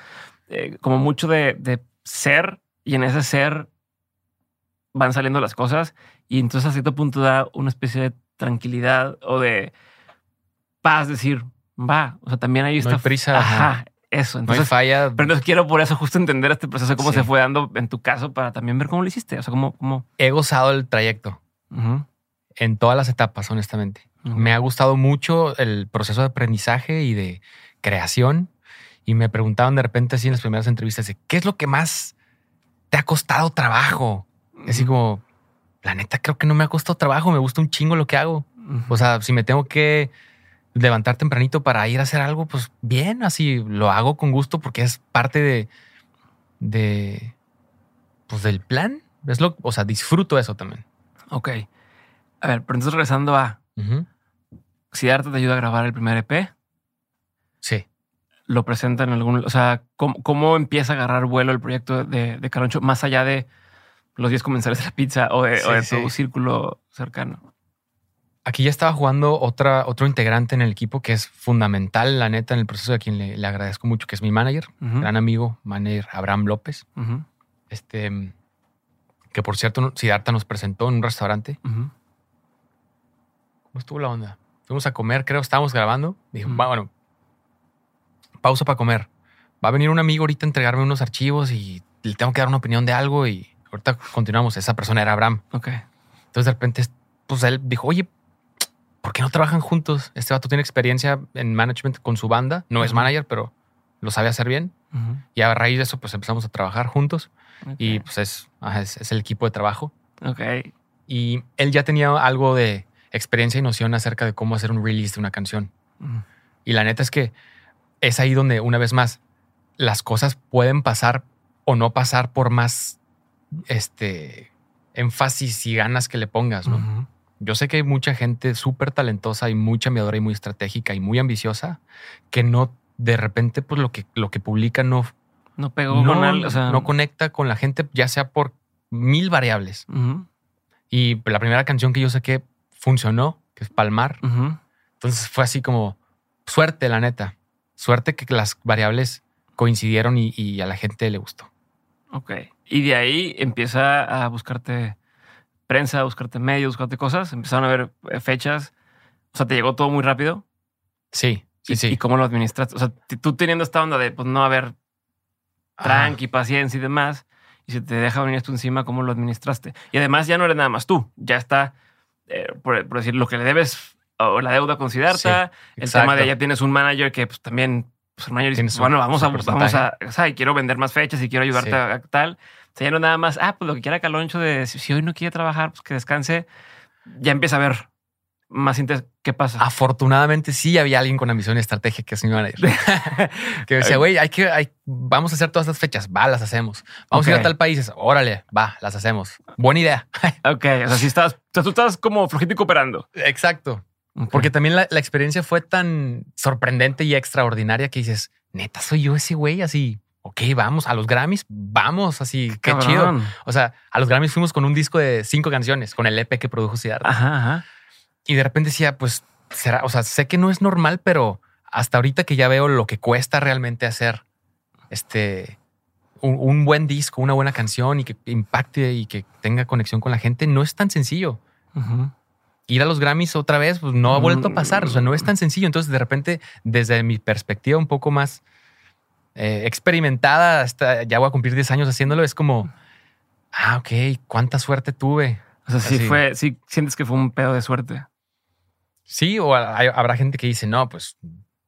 eh, como mucho de, de ser y en ese ser van saliendo las cosas y entonces a cierto punto da una especie de tranquilidad o de paz, decir, va, o sea, también ahí No está. hay prisa, Ajá, eso. no hay Entonces, falla. pero entonces quiero por eso justo entender este proceso, cómo Sí. se fue dando en tu caso para también ver cómo lo hiciste. O sea, cómo, cómo. He gozado el trayecto en todas las etapas, honestamente. Me ha gustado mucho el proceso de aprendizaje y de creación. Y me preguntaban de repente así en las primeras entrevistas, de, ¿qué es lo que más te ha costado trabajo? Así como, la neta creo que no me ha costado trabajo, me gusta un chingo lo que hago. O sea, si me tengo que levantar tempranito para ir a hacer algo, pues bien, así lo hago con gusto porque es parte de, de pues del plan. Es lo, o sea, disfruto eso también. Ok. A ver, pero entonces regresando a Ujú. Siddhartha te ayuda a grabar el primer EP, Sí. lo presenta en algún. O sea, ¿cómo, cómo empieza a agarrar vuelo el proyecto de, de Caloncho más allá de los 10 comensales de la pizza o de, o de Sí, tu sí. círculo cercano? Aquí ya estaba jugando otra, otro integrante en el equipo que es fundamental, la neta, en el proceso, a quien le, le agradezco mucho, que es mi manager, gran amigo, manager Abraham López. Este, que por cierto, Siddhartha nos presentó en un restaurante. ¿Cómo estuvo la onda? Fuimos a comer, creo, estábamos grabando. Dijo, bueno, pausa para comer. Va a venir un amigo ahorita a entregarme unos archivos y le tengo que dar una opinión de algo y ahorita continuamos. Esa persona era Abraham. Ok. Entonces de repente, pues él dijo, oye, ¿por qué no trabajan juntos? Este vato tiene experiencia en management con su banda. No es manager, pero lo sabe hacer bien. Y a raíz de eso, pues empezamos a trabajar juntos y pues es, es, es el equipo de trabajo. Ok. Y él ya tenía algo de experiencia y noción acerca de cómo hacer un release de una canción. Y la neta es que es ahí donde, una vez más, las cosas pueden pasar o no pasar por más este énfasis y ganas que le pongas, ¿no? Yo sé que hay mucha gente súper talentosa y muy chambeadora y muy estratégica y muy ambiciosa que no, de repente, pues lo que, lo que publica no, No pegó no, con él. O sea, no conecta con la gente, ya sea por mil variables. Y la primera canción que yo saqué funcionó, que es Palmar. Entonces fue así como suerte, la neta. Suerte que las variables coincidieron y, y a la gente le gustó. Ok. Y de ahí empieza a buscarte prensa, a buscarte medios, buscarte cosas. Empezaron a ver eh, fechas. O sea, te llegó todo muy rápido. Sí, sí, ¿Y, sí. ¿Y cómo lo administraste? O sea, tú teniendo esta onda de, pues, no haber tranqui, paciencia y demás, y se te deja venir esto encima, ¿cómo lo administraste? Y además ya no eres nada más tú. Ya está, eh, por, por decir, lo que le debes o la deuda con Siddhartha. el tema de ya tienes un manager que pues, también, pues, el manager dice, bueno, vamos a, vamos a, o sea, y quiero vender más fechas y quiero ayudarte Sí. a, a tal. O sea, ya no nada más, ah, pues lo que quiera Caloncho de si, si hoy no quiere trabajar, pues que descanse. Ya empieza a ver más interés. ¿Qué pasa? Afortunadamente sí había alguien con ambición y estrategia que es mi manager. que decía, güey, hay que, hay, vamos a hacer todas las fechas. Va, las hacemos. Vamos a ir a tal país. Órale, va, las hacemos. Buena idea. ok, o sea, si estás, o sea, tú estás como flojito y cooperando. Exacto. Porque también la, la experiencia fue tan sorprendente y extraordinaria que dices, neta, soy yo ese güey así. Ok, vamos a los Grammys, vamos así, qué chido. O sea, a los Grammys fuimos con un disco de cinco canciones, con el EP que produjo Siddhartha. Ajá, ajá. Y de repente decía, pues será, o sea, sé que no es normal, pero hasta ahorita que ya veo lo que cuesta realmente hacer este un, un buen disco, una buena canción y que impacte y que tenga conexión con la gente, no es tan sencillo. Ujú. Ir a los Grammys otra vez, pues no ha vuelto a pasar. O sea, no es tan sencillo. Entonces, de repente, desde mi perspectiva un poco más eh, experimentada, hasta ya voy a cumplir 10 años haciéndolo, es como, ah, ok, cuánta suerte tuve. O sea, sí Así. fue, sí sientes que fue un pedo de suerte. Sí, o hay- habrá gente que dice, no, pues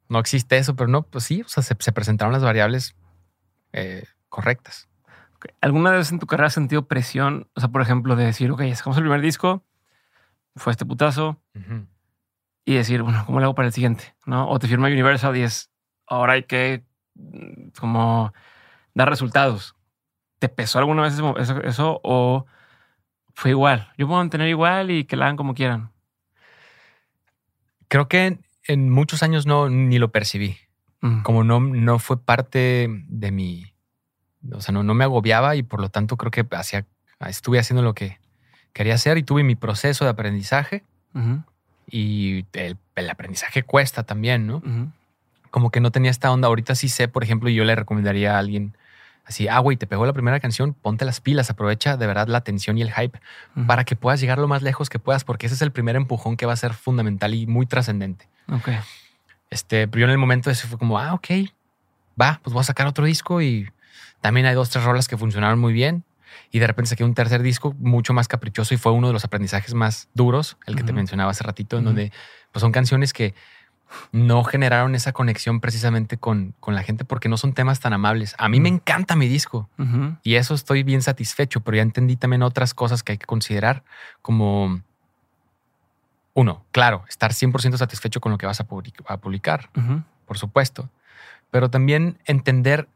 no existe eso, pero no, pues sí, o sea, se, se presentaron las variables eh, correctas. ¿Alguna vez en tu carrera has sentido presión? O sea, por ejemplo, de decir, ok, sacamos el primer disco, fue este putazo, y decir, bueno, ¿cómo le hago para el siguiente? ¿No? O te firma Universal y es, ahora hay que mm, como dar resultados. ¿Te pesó alguna vez eso, eso- eso o fue igual? Yo puedo mantener igual y que la hagan como quieran. Creo que en, en muchos años no ni lo percibí. Mm. Como no, no fue parte de mi, o sea, no, no me agobiaba y por lo tanto creo que hacía, estuve haciendo lo que quería hacer y tuve mi proceso de aprendizaje y el, el aprendizaje cuesta también, ¿no? como que no tenía esta onda. Ahorita sí sé, por ejemplo, y yo le recomendaría a alguien así, ah, güey, te pegó la primera canción, ponte las pilas, aprovecha de verdad la atención y el hype para que puedas llegar lo más lejos que puedas, porque ese es el primer empujón que va a ser fundamental y muy trascendente. Ok. Este, pero yo en el momento ese fue como, ah, ok, va, pues voy a sacar otro disco y también hay dos, tres rolas que funcionaron muy bien. Y de repente saqué un tercer disco mucho más caprichoso y fue uno de los aprendizajes más duros, el que te mencionaba hace ratito, en donde pues son canciones que no generaron esa conexión precisamente con, con la gente porque no son temas tan amables. A mí me encanta mi disco y eso estoy bien satisfecho, pero ya entendí también otras cosas que hay que considerar como, uno, claro, estar 100% satisfecho con lo que vas a public- a publicar por supuesto, pero también entender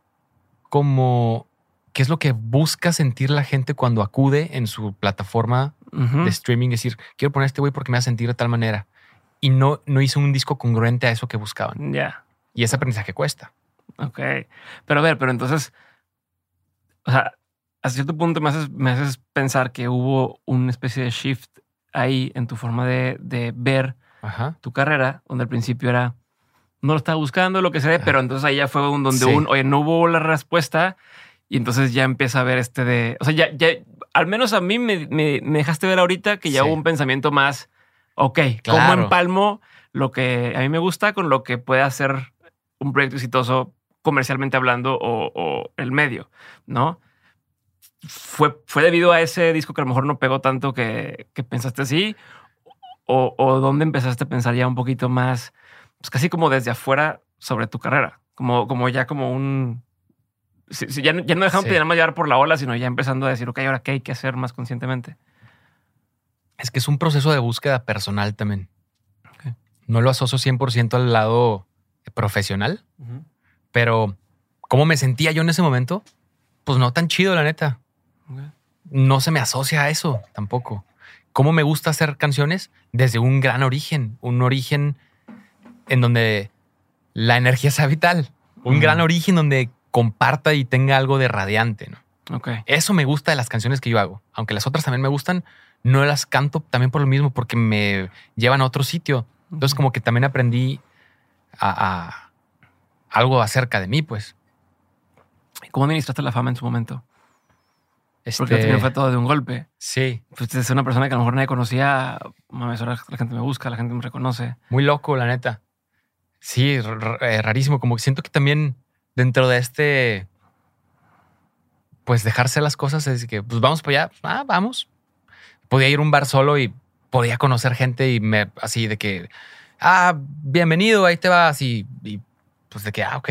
cómo qué es lo que busca sentir la gente cuando acude en su plataforma de streaming, decir, quiero poner a este güey porque me hace sentir de tal manera. Y no, no hizo un disco congruente a eso que buscaban. Ya. Y ese aprendizaje cuesta. Ok. Pero a ver, pero entonces, o sea, hasta cierto punto me haces, me haces pensar que hubo una especie de shift ahí en tu forma de, de ver Ajá. tu carrera, donde al principio era, no lo estaba buscando, lo que sea, pero entonces ahí ya fue un donde Sí. un, oye, no hubo la respuesta y entonces ya empieza a ver este de, o sea, ya, ya, al menos a mí me, me- me dejaste ver ahorita que ya Sí. hubo un pensamiento más, Ok, ¿cómo Claro. empalmo lo que a mí me gusta con lo que puede hacer un proyecto exitoso comercialmente hablando o, o el medio, ¿no? ¿Fue, ¿Fue debido a ese disco que a lo mejor no pegó tanto que, que pensaste así? O, ¿O dónde empezaste a pensar ya un poquito más, pues casi como desde afuera sobre tu carrera? Como, como ya como un... si- si ya, no- ya no dejando Sí. nada más llevar por la ola, sino ya empezando a decir, ok, ahora qué hay que hacer más conscientemente. Es que es un proceso de búsqueda personal también. No lo asocio 100% al lado profesional, pero cómo me sentía yo en ese momento, pues no tan chido, la neta. No se me asocia a eso tampoco. ¿Cómo me gusta hacer canciones? Desde un gran origen, un origen en donde la energía sea vital, un gran origen donde comparta y tenga algo de radiante, ¿no? Ok. Eso me gusta de las canciones que yo hago. Aunque las otras también me gustan, no las canto también por lo mismo, porque me llevan a otro sitio. Entonces, como que también aprendí a, a algo acerca de mí, pues. ¿Cómo administraste la fama en su momento? Este, Porque también fue todo de un golpe. Sí, Pues es una persona que a lo mejor nadie conocía. Mames, ahora la gente me busca, la gente me reconoce. muy loco, la neta. Sí, eh, rarísimo. Como que siento que también dentro de este, pues dejarse las cosas es que, pues vamos para allá, ah, vamos. Podía ir a un bar solo y podía conocer gente y me, así de que, ah, bienvenido, ahí te vas y, y, pues de que, ah, ok.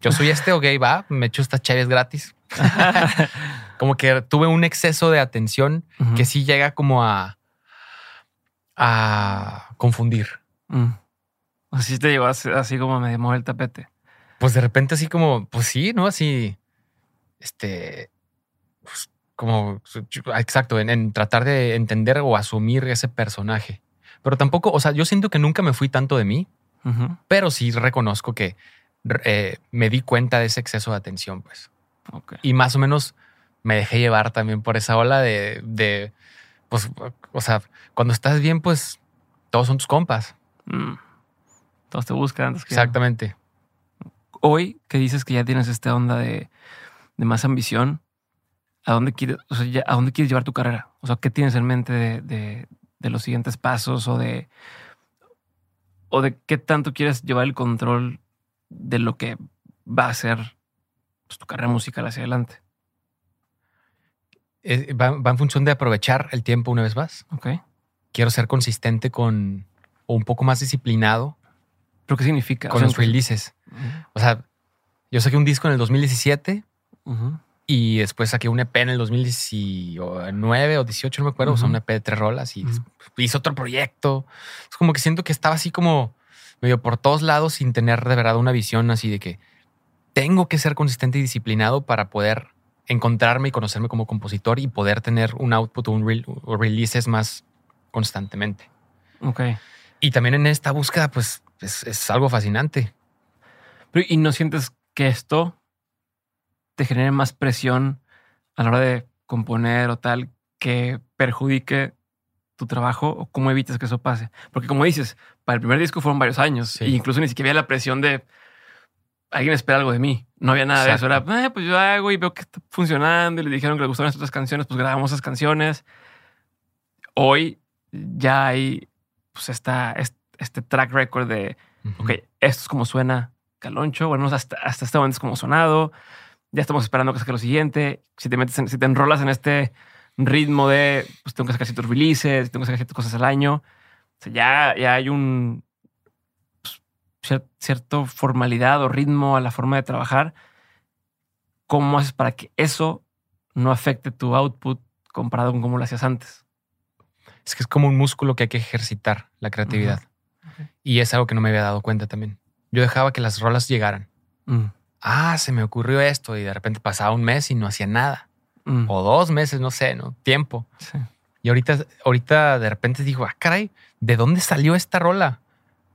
Yo soy este, ok, va, me echo estas chaves gratis. Como que tuve un exceso de atención que sí llega como a, a confundir. Mm. Así te llegó así, así como me mover el tapete. Pues de repente así como, pues sí, ¿no? Así, este, pues, como, exacto, en, en tratar de entender o asumir ese personaje. Pero tampoco, o sea, yo siento que nunca me fui tanto de mí, pero sí reconozco que eh, me di cuenta de ese exceso de atención, pues. Y más o menos me dejé llevar también por esa ola de, de pues, o sea, cuando estás bien, pues todos son tus compas. Mm. Todos te buscan. que- Exactamente. Hoy que dices que ya tienes esta onda de, de más ambición, ¿a dónde, quieres, o sea, ya- ¿a dónde quieres llevar tu carrera? O sea, ¿qué tienes en mente de, de- de los siguientes pasos o de, o de qué tanto quieres llevar el control de lo que va a ser pues, tu carrera musical hacia adelante? Eh, va, va en función de aprovechar el tiempo una vez más. Ok. quiero ser consistente con o un poco más disciplinado ¿Pero qué significa? con O sea, los releases. O sea, yo saqué un disco en el 2017 Ujú. y después saqué un EP en el 2019 o 18, no me acuerdo, o sea, un EP de tres rolas y hice otro proyecto. Es como que siento que estaba así como medio por todos lados sin tener de verdad una visión así de que tengo que ser consistente y disciplinado para poder encontrarme y conocerme como compositor y poder tener un output o un rel- o releases más constantemente. Ok. Y también en esta búsqueda, pues es, es algo fascinante. Pero, ¿Y no sientes que esto te genere más presión a la hora de componer o tal que perjudique tu trabajo o cómo evitas que eso pase? Porque como dices, para el primer disco fueron varios años Sí. e incluso ni siquiera había la presión de alguien espera algo de mí. No había nada de eso. Era, "Eh, pues yo hago y veo que está funcionando y le dijeron que le gustaron estas otras canciones, pues grabamos esas canciones. Hoy ya hay pues esta, este, este track record de ok, esto es como suena Caloncho, bueno, hasta, hasta este momento es como sonado, ya estamos esperando que saque lo siguiente, si te metes, en- si te enrolas en este ritmo de, pues tengo que sacar ciertos releases, tengo que sacar ciertas cosas al año, o sea, ya, ya hay un pues, cier- cierto formalidad o ritmo a la forma de trabajar. ¿Cómo haces para que eso no afecte tu output comparado con cómo lo hacías antes? Es que es como un músculo que hay que ejercitar, la creatividad. Y es algo que no me había dado cuenta también. Yo dejaba que las rolas llegaran. Mm, Ah, se me ocurrió esto y de repente pasaba un mes y no hacía nada. mm, O dos meses, no sé, ¿no? Tiempo. sí. Y ahorita, ahorita de repente digo, ah, caray, ¿de dónde salió esta rola?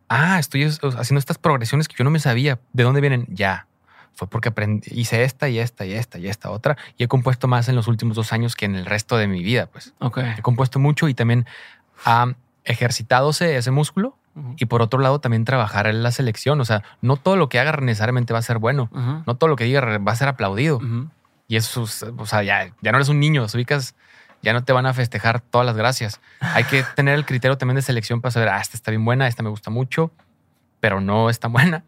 Ah, estoy es- haciendo estas progresiones que yo no me sabía. ¿De dónde vienen? Ya. Fue porque aprendí, hice esta y esta y esta y esta otra. Y he compuesto más en los últimos dos años que en el resto de mi vida, pues. Ok. He compuesto mucho y también ha ejercitadose ese músculo. Y por otro lado, también trabajar en la selección. O sea, no todo lo que haga necesariamente va a ser bueno. No todo lo que diga va a ser aplaudido. Y eso, es- o sea, ya, ya no eres un niño, ubicas ya no te van a festejar todas las gracias. Hay que tener el criterio también de selección para saber, ah, esta está bien buena, esta me gusta mucho, pero no es tan buena.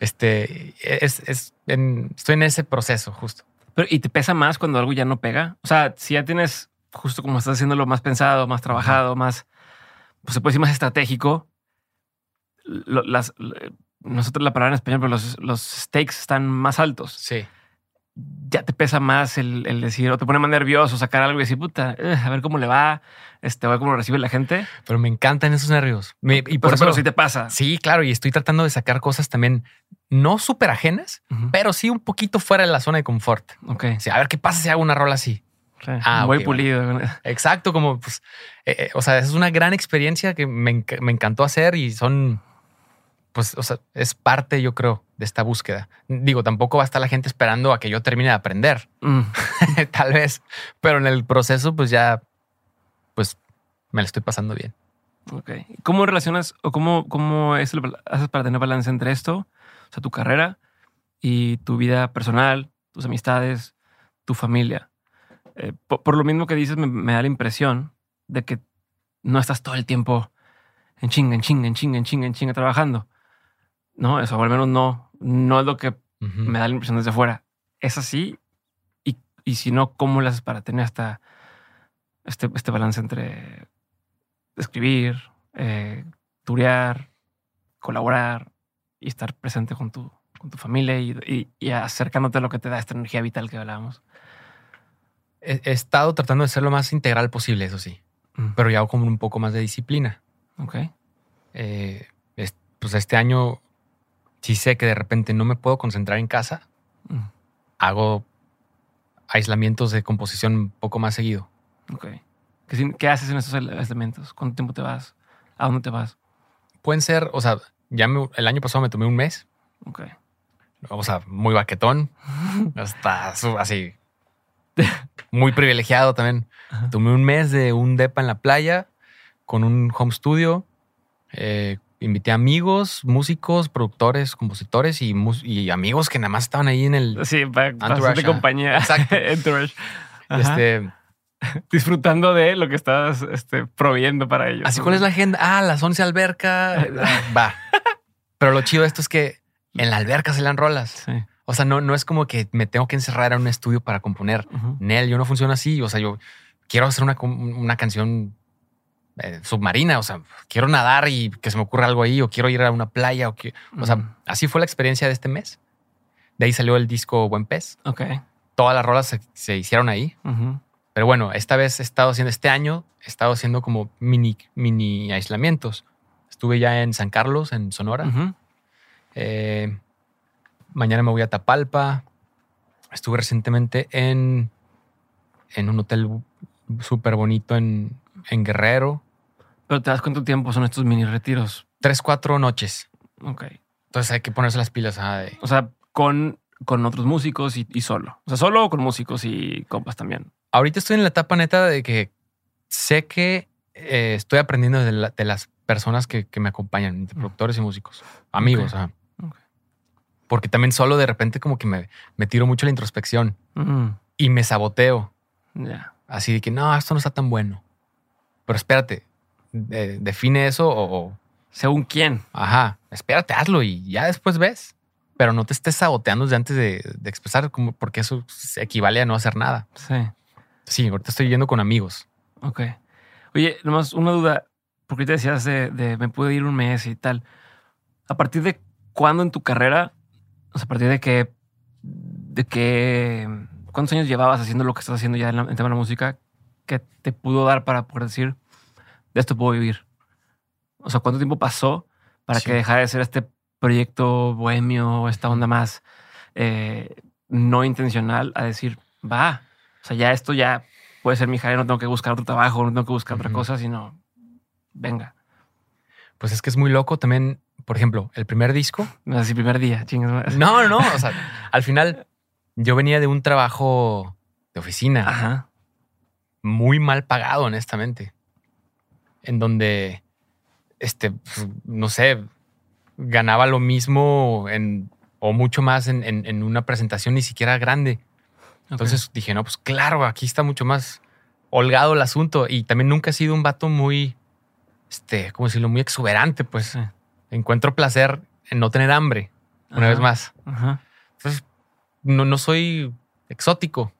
Este, es, es en- estoy en ese proceso justo. Pero, ¿Y te pesa más cuando algo ya no pega? O sea, si ya tienes, justo como estás haciéndolo más pensado, más trabajado, más, pues se puede decir más estratégico, las, nosotros la palabra en español, pero los, los stakes están más altos. Sí. Ya te pesa más el, el decir, o te pone más nervioso sacar algo y decir, puta, eh, a ver cómo le va, este, a ver cómo lo recibe la gente. Pero me encantan esos nervios. Me- y Por por eso sí te pasa. Sí, claro, y estoy tratando de sacar cosas también no súper ajenas, pero sí un poquito fuera de la zona de confort. Ok. O sea, a ver qué pasa si hago una rola así. Sí. Ah, Muy ok, pulido. Exacto, como pues, eh, eh, o sea, es una gran experiencia que me, enc- me encantó hacer y son, pues, o sea, es parte, yo creo, de esta búsqueda. Digo, tampoco va a estar la gente esperando a que yo termine de aprender, Mm. tal vez, pero en el proceso, pues ya, pues, me lo estoy pasando bien. Ok. ¿Cómo relacionas o cómo, cómo es el haces para tener balance entre esto, o sea, tu carrera y tu vida personal, tus amistades, tu familia? Eh, po- por, lo mismo que dices, me, me da la impresión de que no estás todo el tiempo en chinga, en chinga, en chinga, en chinga, en chinga trabajando. No, eso, o al menos no, no es lo que me da la impresión desde fuera. ¿Es así? Y, y si no, ¿cómo le haces para tener hasta este, este balance entre escribir, eh, turear, colaborar y estar presente con tu, con tu familia y, y- y acercándote a lo que te da esta energía vital que hablábamos? He, estado tratando de ser lo más integral posible, eso sí, Mm, pero ya con un poco más de disciplina. Ok. Eh, es- pues este año sí sé que de repente no me puedo concentrar en casa. Mm, Hago aislamientos de composición un poco más seguido. Ok. ¿Qué, qué haces en estos ele- elementos? ¿Cuánto tiempo te vas? ¿A dónde te vas? Pueden ser, o sea, ya me- el año pasado me tomé un mes, Ok. o sea, muy baquetón, hasta así, muy privilegiado también. Ajá. Tomé un mes de un depa en la playa con un home studio. eh, invité amigos, músicos, productores, compositores y, amigos que nada más estaban ahí en el... Sí, para, para compañía. Exacto. Este, Disfrutando de lo que estás este, proveyendo para ellos. Así, ¿cuál es la agenda? Ah, las 11 alberca. Va. Pero lo chido de esto es que en la alberca se le dan rolas. Sí. O sea, no, no es como que me tengo que encerrar en un estudio para componer. Ujú. Nel, yo no funciono así. O sea, yo quiero hacer una, una canción eh, submarina. O sea, quiero nadar y que se me ocurra algo ahí, o quiero ir a una playa. O, que, o sea, así fue la experiencia de este mes. De ahí salió el disco Buen Pez. Ok. Todas las rolas se, se hicieron ahí. Pero bueno, esta vez he estado haciendo, este año, he estado haciendo como mini, mini aislamientos. Estuve ya en San Carlos, en Sonora. Eh, mañana me voy a Tapalpa. Estuve recientemente en, en un hotel súper bonito en, en Guerrero. Pero te das cuánto tiempo son estos mini retiros. Tres, cuatro noches. Ok. Entonces hay que ponerse las pilas. ah, O sea, con, con otros músicos y, y solo. O sea, solo con músicos y compas también. Ahorita estoy en la etapa neta de que sé que eh, estoy aprendiendo de, la- de las personas que, que me acompañan, de productores y músicos, amigos. Ok. ajá. Ok. Porque también solo de repente como que me, me tiro mucho la introspección Ujú. y me saboteo. Ya. Así de que no, esto no está tan bueno. Pero espérate, de- define eso o, o, Según quién. ajá, espérate, hazlo y ya después ves. Pero no te estés saboteando desde antes de, de expresar, como porque eso equivale a no hacer nada. Sí. Sí, ahorita estoy yendo con amigos. Ok. Oye, nomás una duda. Porque te decías de, de me pude ir un mes y tal. ¿A partir de cuándo en tu carrera? O sea, a partir de qué. de qué. ¿Cuántos años llevabas haciendo lo que estás haciendo ya en, la, en tema de la música? Que te pudo dar para poder decir de esto puedo vivir? O sea, ¿cuánto tiempo pasó para Sí. que dejara de ser este proyecto bohemio o esta onda más eh, no intencional a decir, va, o sea, ya esto ya puede ser mi jale, no tengo que buscar otro trabajo, no tengo que buscar otra cosa, sino venga. Pues es que es muy loco también, por ejemplo, el primer disco. Así primer día, chingas. No, no, no. O sea, al final yo venía de un trabajo de oficina Ajá. Muy mal pagado, honestamente. En donde, este, pues, no sé, ganaba lo mismo en, o mucho más en, en- en una presentación ni siquiera grande. Entonces dije, no, pues claro, aquí está mucho más holgado el asunto y también nunca he sido un vato muy, este, ¿cómo decirlo? Muy exuberante, pues. Encuentro placer en no tener hambre, una vez más. Entonces, no, no soy exótico.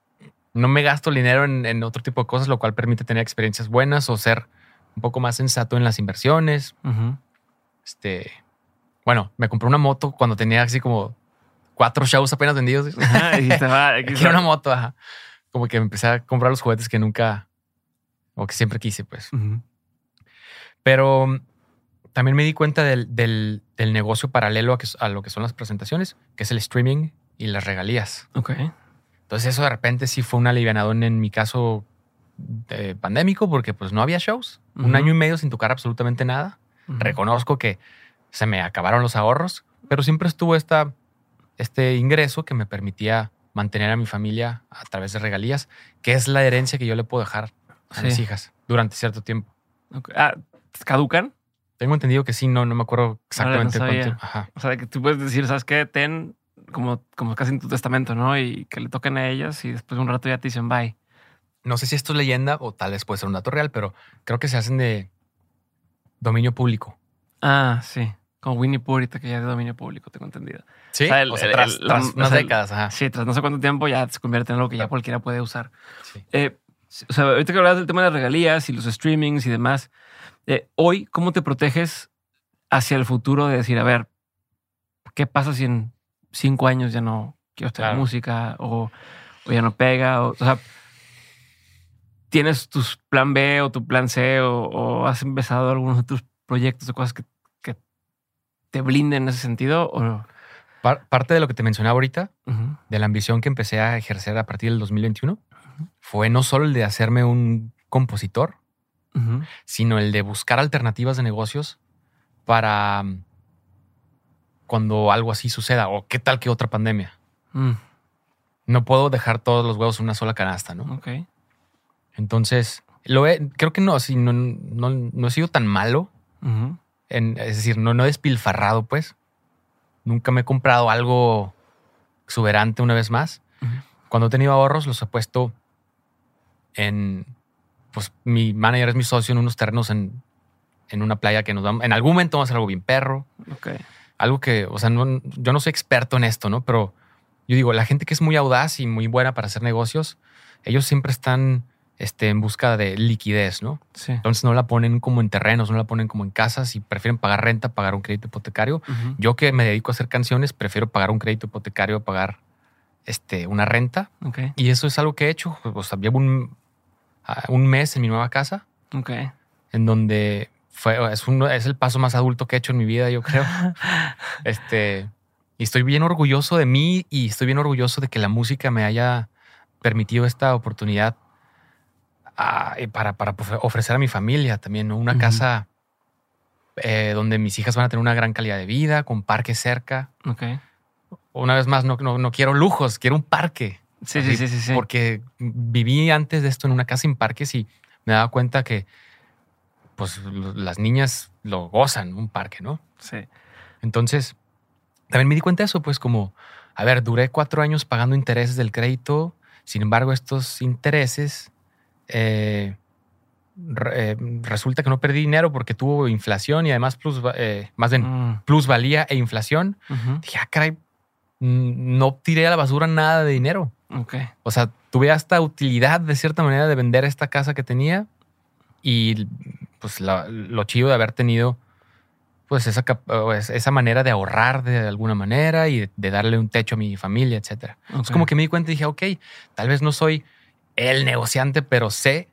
No me gasto el dinero en, otro tipo de cosas, lo cual permite tener experiencias buenas o ser un poco más sensato en las inversiones. Este, bueno, me compré una moto cuando tenía así como cuatro shows apenas vendidos. y Quiero una moto, ajá. Como que empecé a comprar los juguetes que nunca o que siempre quise, pues. Pero también me di cuenta del, negocio paralelo a, lo que son las presentaciones, que es el streaming y las regalías. Ok. Entonces eso de repente sí fue un alivianadón en mi caso pandémico porque pues no había shows. Un año y medio sin tocar absolutamente nada. Reconozco que se me acabaron los ahorros, pero siempre estuvo esta, este ingreso que me permitía mantener a mi familia a través de regalías, que es la herencia que yo le puedo dejar a mis hijas durante cierto tiempo. Ah, ¿Caducan? Tengo entendido que sí, no, no me acuerdo exactamente cuánto. O sea, que tú puedes decir, ¿sabes qué? Ten como, como casi en tu testamento, ¿no? Y que le toquen a ellas y después de un rato ya te dicen bye. No sé si esto es leyenda o tal vez puede ser un dato real, pero creo que se hacen de dominio público. Ah, sí. Como Winnie Pooh ahorita que ya es de dominio público, tengo entendido. Sí, o sea, tras, unas décadas. Ajá. Sí, tras no sé cuánto tiempo ya se convierte en algo que ya cualquiera puede usar. Sí. Eh, o sea, ahorita que hablas del tema de las regalías y los streamings y demás, eh, hoy, ¿cómo te proteges hacia el futuro de decir, a ver, ¿qué pasa si en cinco años ya no quiero estar música o, ya no pega? O, sea, ¿tienes tu plan B o tu plan C o, has empezado algunos otros proyectos o cosas que, te blinden en ese sentido? O... Parte de lo que te mencionaba ahorita, de la ambición que empecé a ejercer a partir del 2021, fue no solo el de hacerme un compositor, sino el de buscar alternativas de negocios para cuando algo así suceda o qué tal que otra pandemia. Mm. No puedo dejar todos los huevos en una sola canasta, ¿no? Ok. Entonces, lo creo que no, no, no, no, he sido tan malo. en, es decir, no, no he despilfarrado, pues. Nunca me he comprado algo exuberante una vez más. Cuando he tenido ahorros, los he puesto en pues mi manager es mi socio en unos terrenos en, una playa que nos vamos. En algún momento vamos a hacer algo bien perro. Algo que, o sea, no, yo no soy experto en esto, ¿no? Pero yo digo, la gente que es muy audaz y muy buena para hacer negocios, ellos siempre están este, en busca de liquidez, ¿no? Sí. Entonces no la ponen como en terrenos, no la ponen como en casas y prefieren pagar renta, pagar un crédito hipotecario. Yo que me dedico a hacer canciones, prefiero pagar un crédito hipotecario a pagar este, una renta. Y eso es algo que he hecho. O sea, llevo un, un mes en mi nueva casa. Ok. En donde fue, es, un, es el paso más adulto que he hecho en mi vida, yo creo. este, y estoy bien orgulloso de mí y estoy bien orgulloso de que la música me haya permitido esta oportunidad ah, para, para, ofrecer a mi familia también una casa eh, donde mis hijas van a tener una gran calidad de vida, con parque cerca. Ok. Una vez más, no, no, no quiero lujos, quiero un parque. Sí, sí, sí, sí, Porque viví antes de esto en una casa sin parques y me daba cuenta que pues las niñas lo gozan, un parque, ¿no? Sí. Entonces, también me di cuenta de eso, pues como, a ver, duré cuatro años pagando intereses del crédito, sin embargo, estos intereses eh, eh, resulta que no perdí dinero porque tuvo inflación y además plus, eh, más bien mm. plusvalía e inflación. Dije, ah, caray, no tiré a la basura nada de dinero. O sea, tuve hasta utilidad de cierta manera de vender esta casa que tenía y pues lo chido de haber tenido pues esa, esa manera de ahorrar de alguna manera y de, darle un techo a mi familia, etcétera. Es como que me di cuenta y dije, ok, tal vez no soy el negociante, pero sé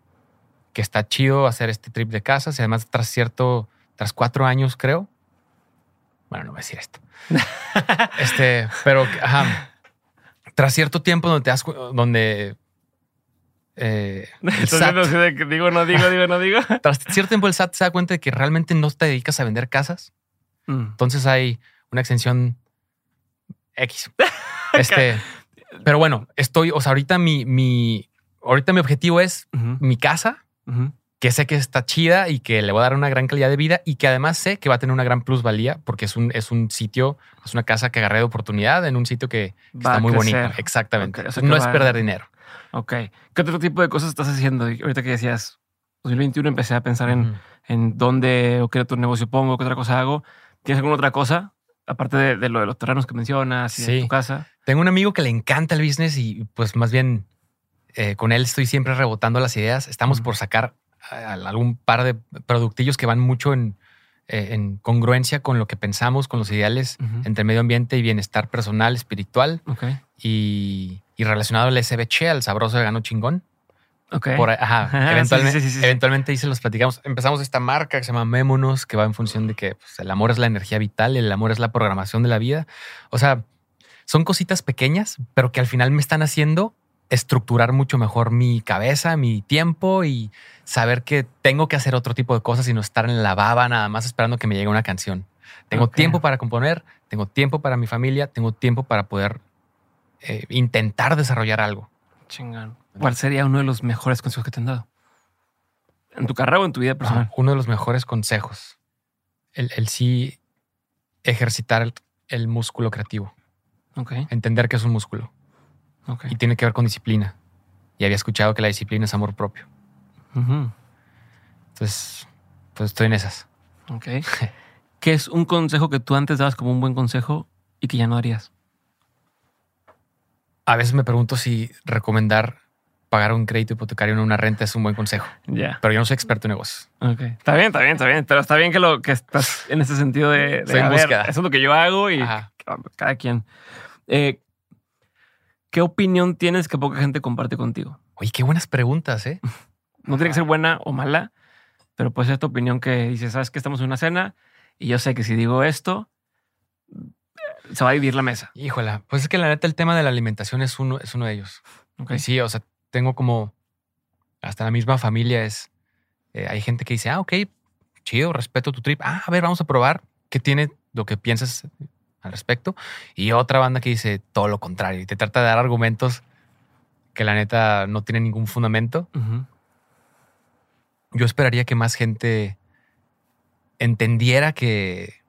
que está chido hacer este trip de casas y además tras cierto, tras cuatro años creo, bueno, no voy a decir esto, este, pero ajá, tras cierto tiempo donde te das, donde eh, digo, no digo, digo, no digo. Tras cierto tiempo el SAT se da cuenta de que realmente no te dedicas a vender casas. Mm. Entonces hay una exención X. Este, pero bueno, estoy, o sea, ahorita mi, mi, ahorita mi objetivo es mi casa, que sé que está chida y que le voy a dar una gran calidad de vida y que además sé que va a tener una gran plusvalía porque es un, es un sitio, es una casa que agarré de oportunidad en un sitio que está muy bonito. Exactamente. no es perder dinero. Ok. ¿Qué otro tipo de cosas estás haciendo? Ahorita que decías, 2021 empecé a pensar en, en dónde o qué otro negocio pongo, qué otra cosa hago. ¿Tienes alguna otra cosa? Aparte de, lo de los terrenos que mencionas y de tu casa. Tengo un amigo que le encanta el business y pues más bien eh, con él estoy siempre rebotando las ideas. Estamos por sacar algún par de productillos que van mucho en, eh, en congruencia con lo que pensamos, con los ideales entre medio ambiente y bienestar personal, espiritual. Y, y, relacionado al SBC, al sabroso de gano chingón. Okay. ajá, eventualmente, ahí se los platicamos. Empezamos esta marca que se llama Mémonos, que va en función de que pues, el amor es la energía vital, el amor es la programación de la vida. O sea, son cositas pequeñas, pero que al final me están haciendo estructurar mucho mejor mi cabeza, mi tiempo y saber que tengo que hacer otro tipo de cosas y no estar en la baba nada más esperando que me llegue una canción. Tengo tiempo para componer, tengo tiempo para mi familia, tengo tiempo para poder eh, intentar desarrollar algo. Chingón. ¿Cuál sería uno de los mejores consejos que te han dado? ¿En tu carrera o en tu vida personal? uno de los mejores consejos. El, sí ejercitar el, músculo creativo. Okay. Entender que es un músculo. Okay. Y tiene que ver con disciplina. Y había escuchado que la disciplina es amor propio. Entonces, pues estoy en esas. Ok. ¿Qué es un consejo que tú antes dabas como un buen consejo y que ya no harías? A veces me pregunto si recomendar pagar un crédito hipotecario en una renta es un buen consejo. Ya. Pero yo no soy experto en negocios. Ok. Está bien, está bien, está bien. Pero está bien que lo que estás en ese sentido de, de búsqueda. Eso es lo que yo hago y cada quien. Eh, ¿Qué opinión tienes que poca gente comparte contigo? Oye, qué buenas preguntas, ¿eh? no tiene que ser buena o mala, pero puede ser tu opinión que dices, sabes que estamos en una cena y yo sé que si digo esto, se va a vivir la mesa. Híjola, pues es que la neta el tema de la alimentación es uno, es uno de ellos. Okay. Sí, o sea, tengo como hasta la misma familia es. Eh, hay gente que dice, ah, ok, chido, respeto tu trip. Ah, a ver, vamos a probar qué tiene lo que piensas al respecto. Y otra banda que dice todo lo contrario y te trata de dar argumentos que la neta no tienen ningún fundamento. Yo esperaría que más gente entendiera que.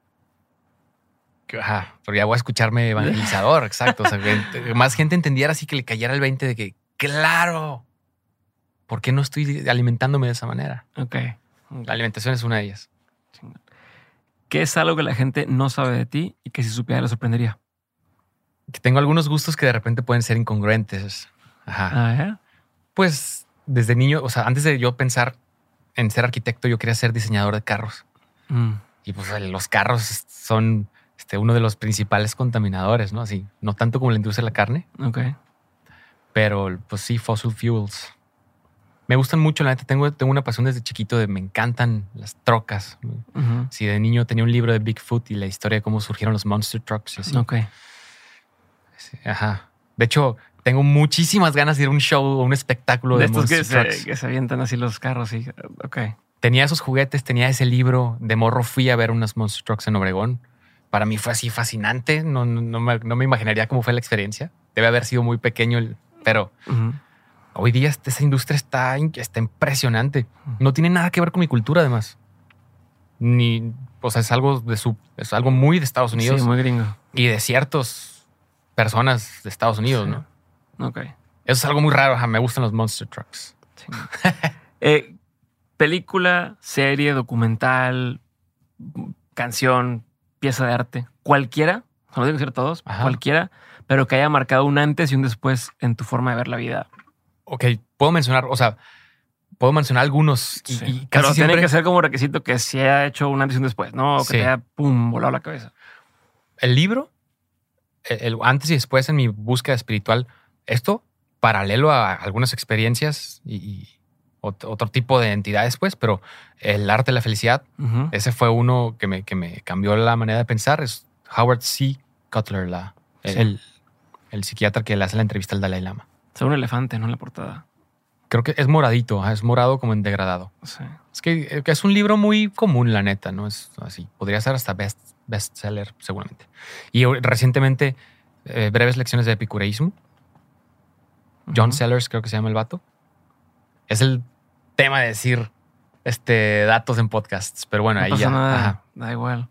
Ajá, pero ya voy a escucharme evangelizador, exacto. O sea, que más gente entendiera así que le cayera el 20 de que Claro. ¿Por qué no estoy alimentándome de esa manera? Ok. La alimentación es una de ellas. ¿Qué es algo que la gente no sabe de ti y que si supiera le sorprendería? Que tengo algunos gustos que de repente pueden ser incongruentes. Ajá. Ah, Pues desde niño, o sea, antes de yo pensar en ser arquitecto, yo quería ser diseñador de carros. Mm. Y pues los carros son este, uno de los principales contaminadores, ¿no? Así, no tanto como la industria de la carne. Ok. Pero pues sí, fossil fuels. Me gustan mucho, la neta. Tengo, tengo una pasión desde chiquito de me encantan las trocas. Si de niño tenía un libro de Bigfoot y la historia de cómo surgieron los monster trucks. Así. Ok. ajá. De hecho, tengo muchísimas ganas de ir a un show o un espectáculo de, de estos que se, que se avientan así los carros. Y, ok. Tenía esos juguetes, tenía ese libro. De morro fui a ver unas monster trucks en Obregón. Para mí fue así fascinante. No, no, me, no me imaginaría cómo fue la experiencia. Debe haber sido muy pequeño el, pero hoy día esa industria está, está impresionante. No tiene nada que ver con mi cultura, además. Ni, o sea, es algo de su, es algo muy de Estados Unidos. Sí, muy gringo. Y de ciertas personas de Estados Unidos, ¿no? Ok. Eso es algo muy raro. me gustan los monster trucks. Eh, película, serie, documental, canción, pieza de arte, cualquiera, no tienen que ser todos, cualquiera pero que haya marcado un antes y un después en tu forma de ver la vida. Ok, puedo mencionar, o sea, puedo mencionar algunos. Y, pero tiene que ser como requisito que se haya hecho un antes y un después, ¿no? O que te haya, pum, volado la cabeza. El libro, el, antes y después en mi búsqueda espiritual, esto paralelo a algunas experiencias y, otro, tipo de entidades, pues, pero el arte de la felicidad, ese fue uno que me, que me cambió la manera de pensar. Es Howard C. Cutler, la, el, el psiquiatra que le hace la entrevista al Dalai Lama. Es un elefante, ¿no? En la portada. Creo que es moradito, es morado como en degradado. Sí. Es que, es un libro muy común, la neta, ¿no? Es así. Podría ser hasta best, bestseller, seguramente. Y recientemente, eh, breves lecciones de epicureísmo. John Sellers, creo que se llama el vato. Es el tema de decir este, datos en podcasts, pero bueno, ahí ya. Nada, da igual.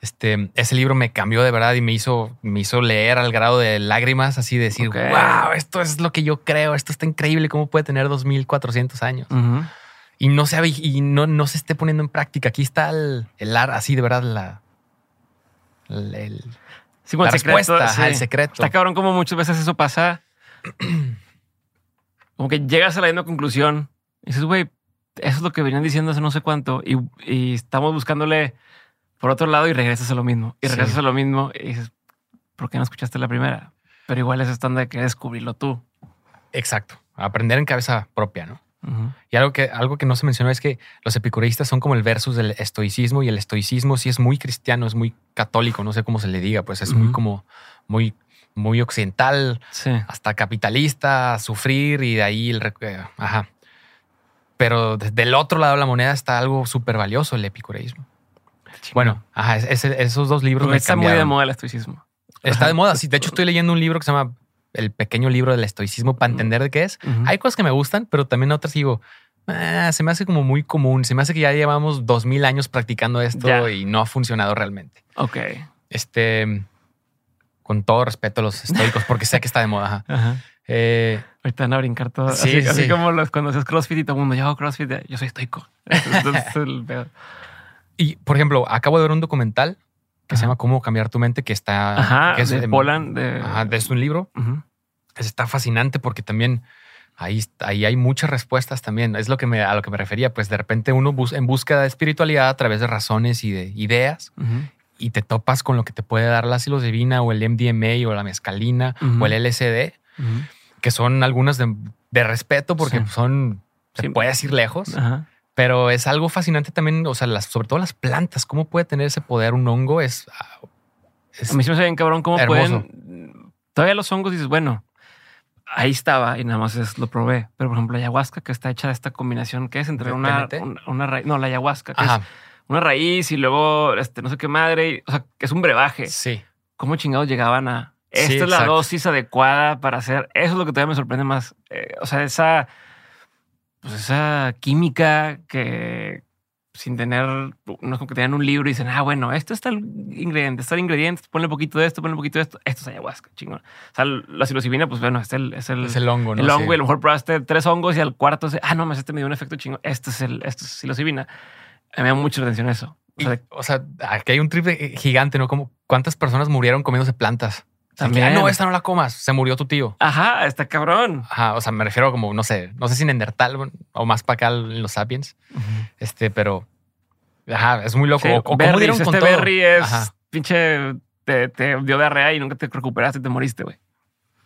Este, ese libro me cambió de verdad y me hizo, me hizo leer al grado de lágrimas, así de decir, wow, esto es lo que yo creo, esto está increíble, cómo puede tener 2400 años. Y no se, y no, no se esté poniendo en práctica. Aquí está el, el así de verdad la, el, la respuesta, el secreto. Está cabrón como muchas veces eso pasa. como que llegas a la misma conclusión y dices, güey, eso es lo que venían diciendo hace no sé cuánto y, y estamos buscándole por otro lado y regresas a lo mismo y regresas a lo mismo y dices, ¿por qué no escuchaste la primera? Pero igual es estándar de que descubrirlo tú. Exacto. Aprender en cabeza propia, ¿no? Y algo que, algo que no se mencionó es que los epicureístas son como el versus del estoicismo y el estoicismo sí es muy cristiano, es muy católico, no sé cómo se le diga, pues es muy como muy, muy occidental, hasta capitalista, sufrir y de ahí el... Eh, ajá. Pero del otro lado de la moneda está algo súper valioso, el epicureísmo. Bueno, ajá, esos dos libros. está muy de moda el estoicismo. Está de moda. Sí, de hecho, estoy leyendo un libro que se llama El pequeño libro del estoicismo para entender de qué es. Hay cosas que me gustan, pero también otras digo, ah, se me hace como muy común. Se me hace que ya llevamos dos mil años practicando esto y no ha funcionado realmente. Ok. Este, con todo respeto a los estoicos, porque sé que está de moda. Ajá. Eh, Ahorita van a brincar todo. Sí, así, como los, cuando haces CrossFit y todo el mundo, yo hago CrossFit, yo soy estoico. El y, por ejemplo, acabo de ver un documental que se llama Cómo cambiar tu mente, que está... Ajá, que es de Poland. De... Ajá, es un libro. Está fascinante porque también ahí, ahí hay muchas respuestas también. Es lo que me, a lo que me refería. Pues de repente uno en búsqueda de espiritualidad a través de razones y de ideas y te topas con lo que te puede dar la psilocibina o el MDMA o la mescalina o el LSD, que son algunas de, respeto porque son, se puede ir lejos. Ajá. Pero es algo fascinante también, o sea, las, sobre todo las plantas, cómo puede tener ese poder un hongo es... Ah, a mí se me hace bien cabrón cómo pueden... Todavía los hongos dices, bueno, ahí estaba y nada más es, lo probé. Pero por ejemplo, la ayahuasca que está hecha de esta combinación que es entre una, una, raíz, no, la ayahuasca, que es una raíz y luego este, no sé qué madre, o sea, que es un brebaje. Sí. ¿Cómo chingados llegaban a... Esta es la dosis adecuada para hacer. Eso es lo que todavía me sorprende más. Eh, o sea, esa pues esa química que sin tener, no es como que tengan un libro y dicen, ah, bueno, esto está el ingrediente, está el ingrediente, ponle un poquito de esto, ponle un poquito de esto, esto es ayahuasca, chingón. O sea, la psilocibina, pues bueno, es el, es el, es el hongo, ¿no? El hongo, y a lo mejor probaste tres hongos y al cuarto, ah, no, este me dio un efecto chingón, esto es el, esto es psilocibina. me da mucha atención eso. O sea, aquí hay un triple gigante, ¿no? Como cuántas personas murieron comiéndose plantas. También. no, esta no la comas. Se murió tu tío. Ajá, está cabrón. Ajá, o sea, me refiero como, no sé, no sé si Neandertal o más para acá en los sapiens. Este, pero ajá, es muy loco. o, cómo dieron con este Berry es pinche, te, te, dio diarrea y nunca te recuperaste, y te moriste, güey.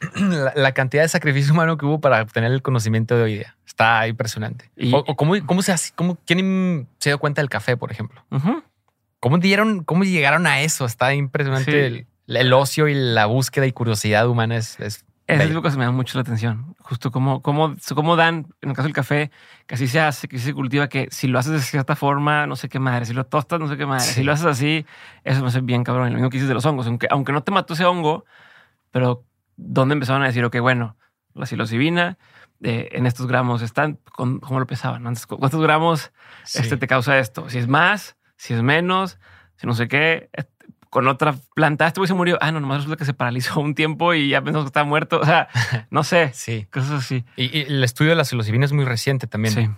La, cantidad de sacrificio humano que hubo para obtener el conocimiento de hoy día está impresionante. o, cómo, cómo, se hace, cómo, quién se dio cuenta del café, por ejemplo. ¿Cómo dieron, cómo llegaron a eso? Está impresionante. El, el ocio y la búsqueda y curiosidad humana es... es es algo que se me da mucho la atención. Justo como, como, como dan, en el caso del café, que así se hace, que así se cultiva, que si lo haces de cierta forma, no sé qué madre, si lo tostas, no sé qué madre, si lo haces así, eso me hace bien cabrón. Lo mismo que dices de los hongos, aunque, aunque no te mató ese hongo, pero ¿dónde empezaron a decir, ok, bueno, la psilocibina eh, en estos gramos están, con, ¿cómo lo pesaban? Antes, ¿Cuántos gramos este te causa esto? Si es más, si es menos, si no sé qué, con otra planta. Este güey se murió. Ah, no, nomás resulta que se paralizó un tiempo y ya pensamos que estaba muerto. O sea, no sé. sí. Cosas así. Y, el estudio de la psilocibina es muy reciente también. Sí.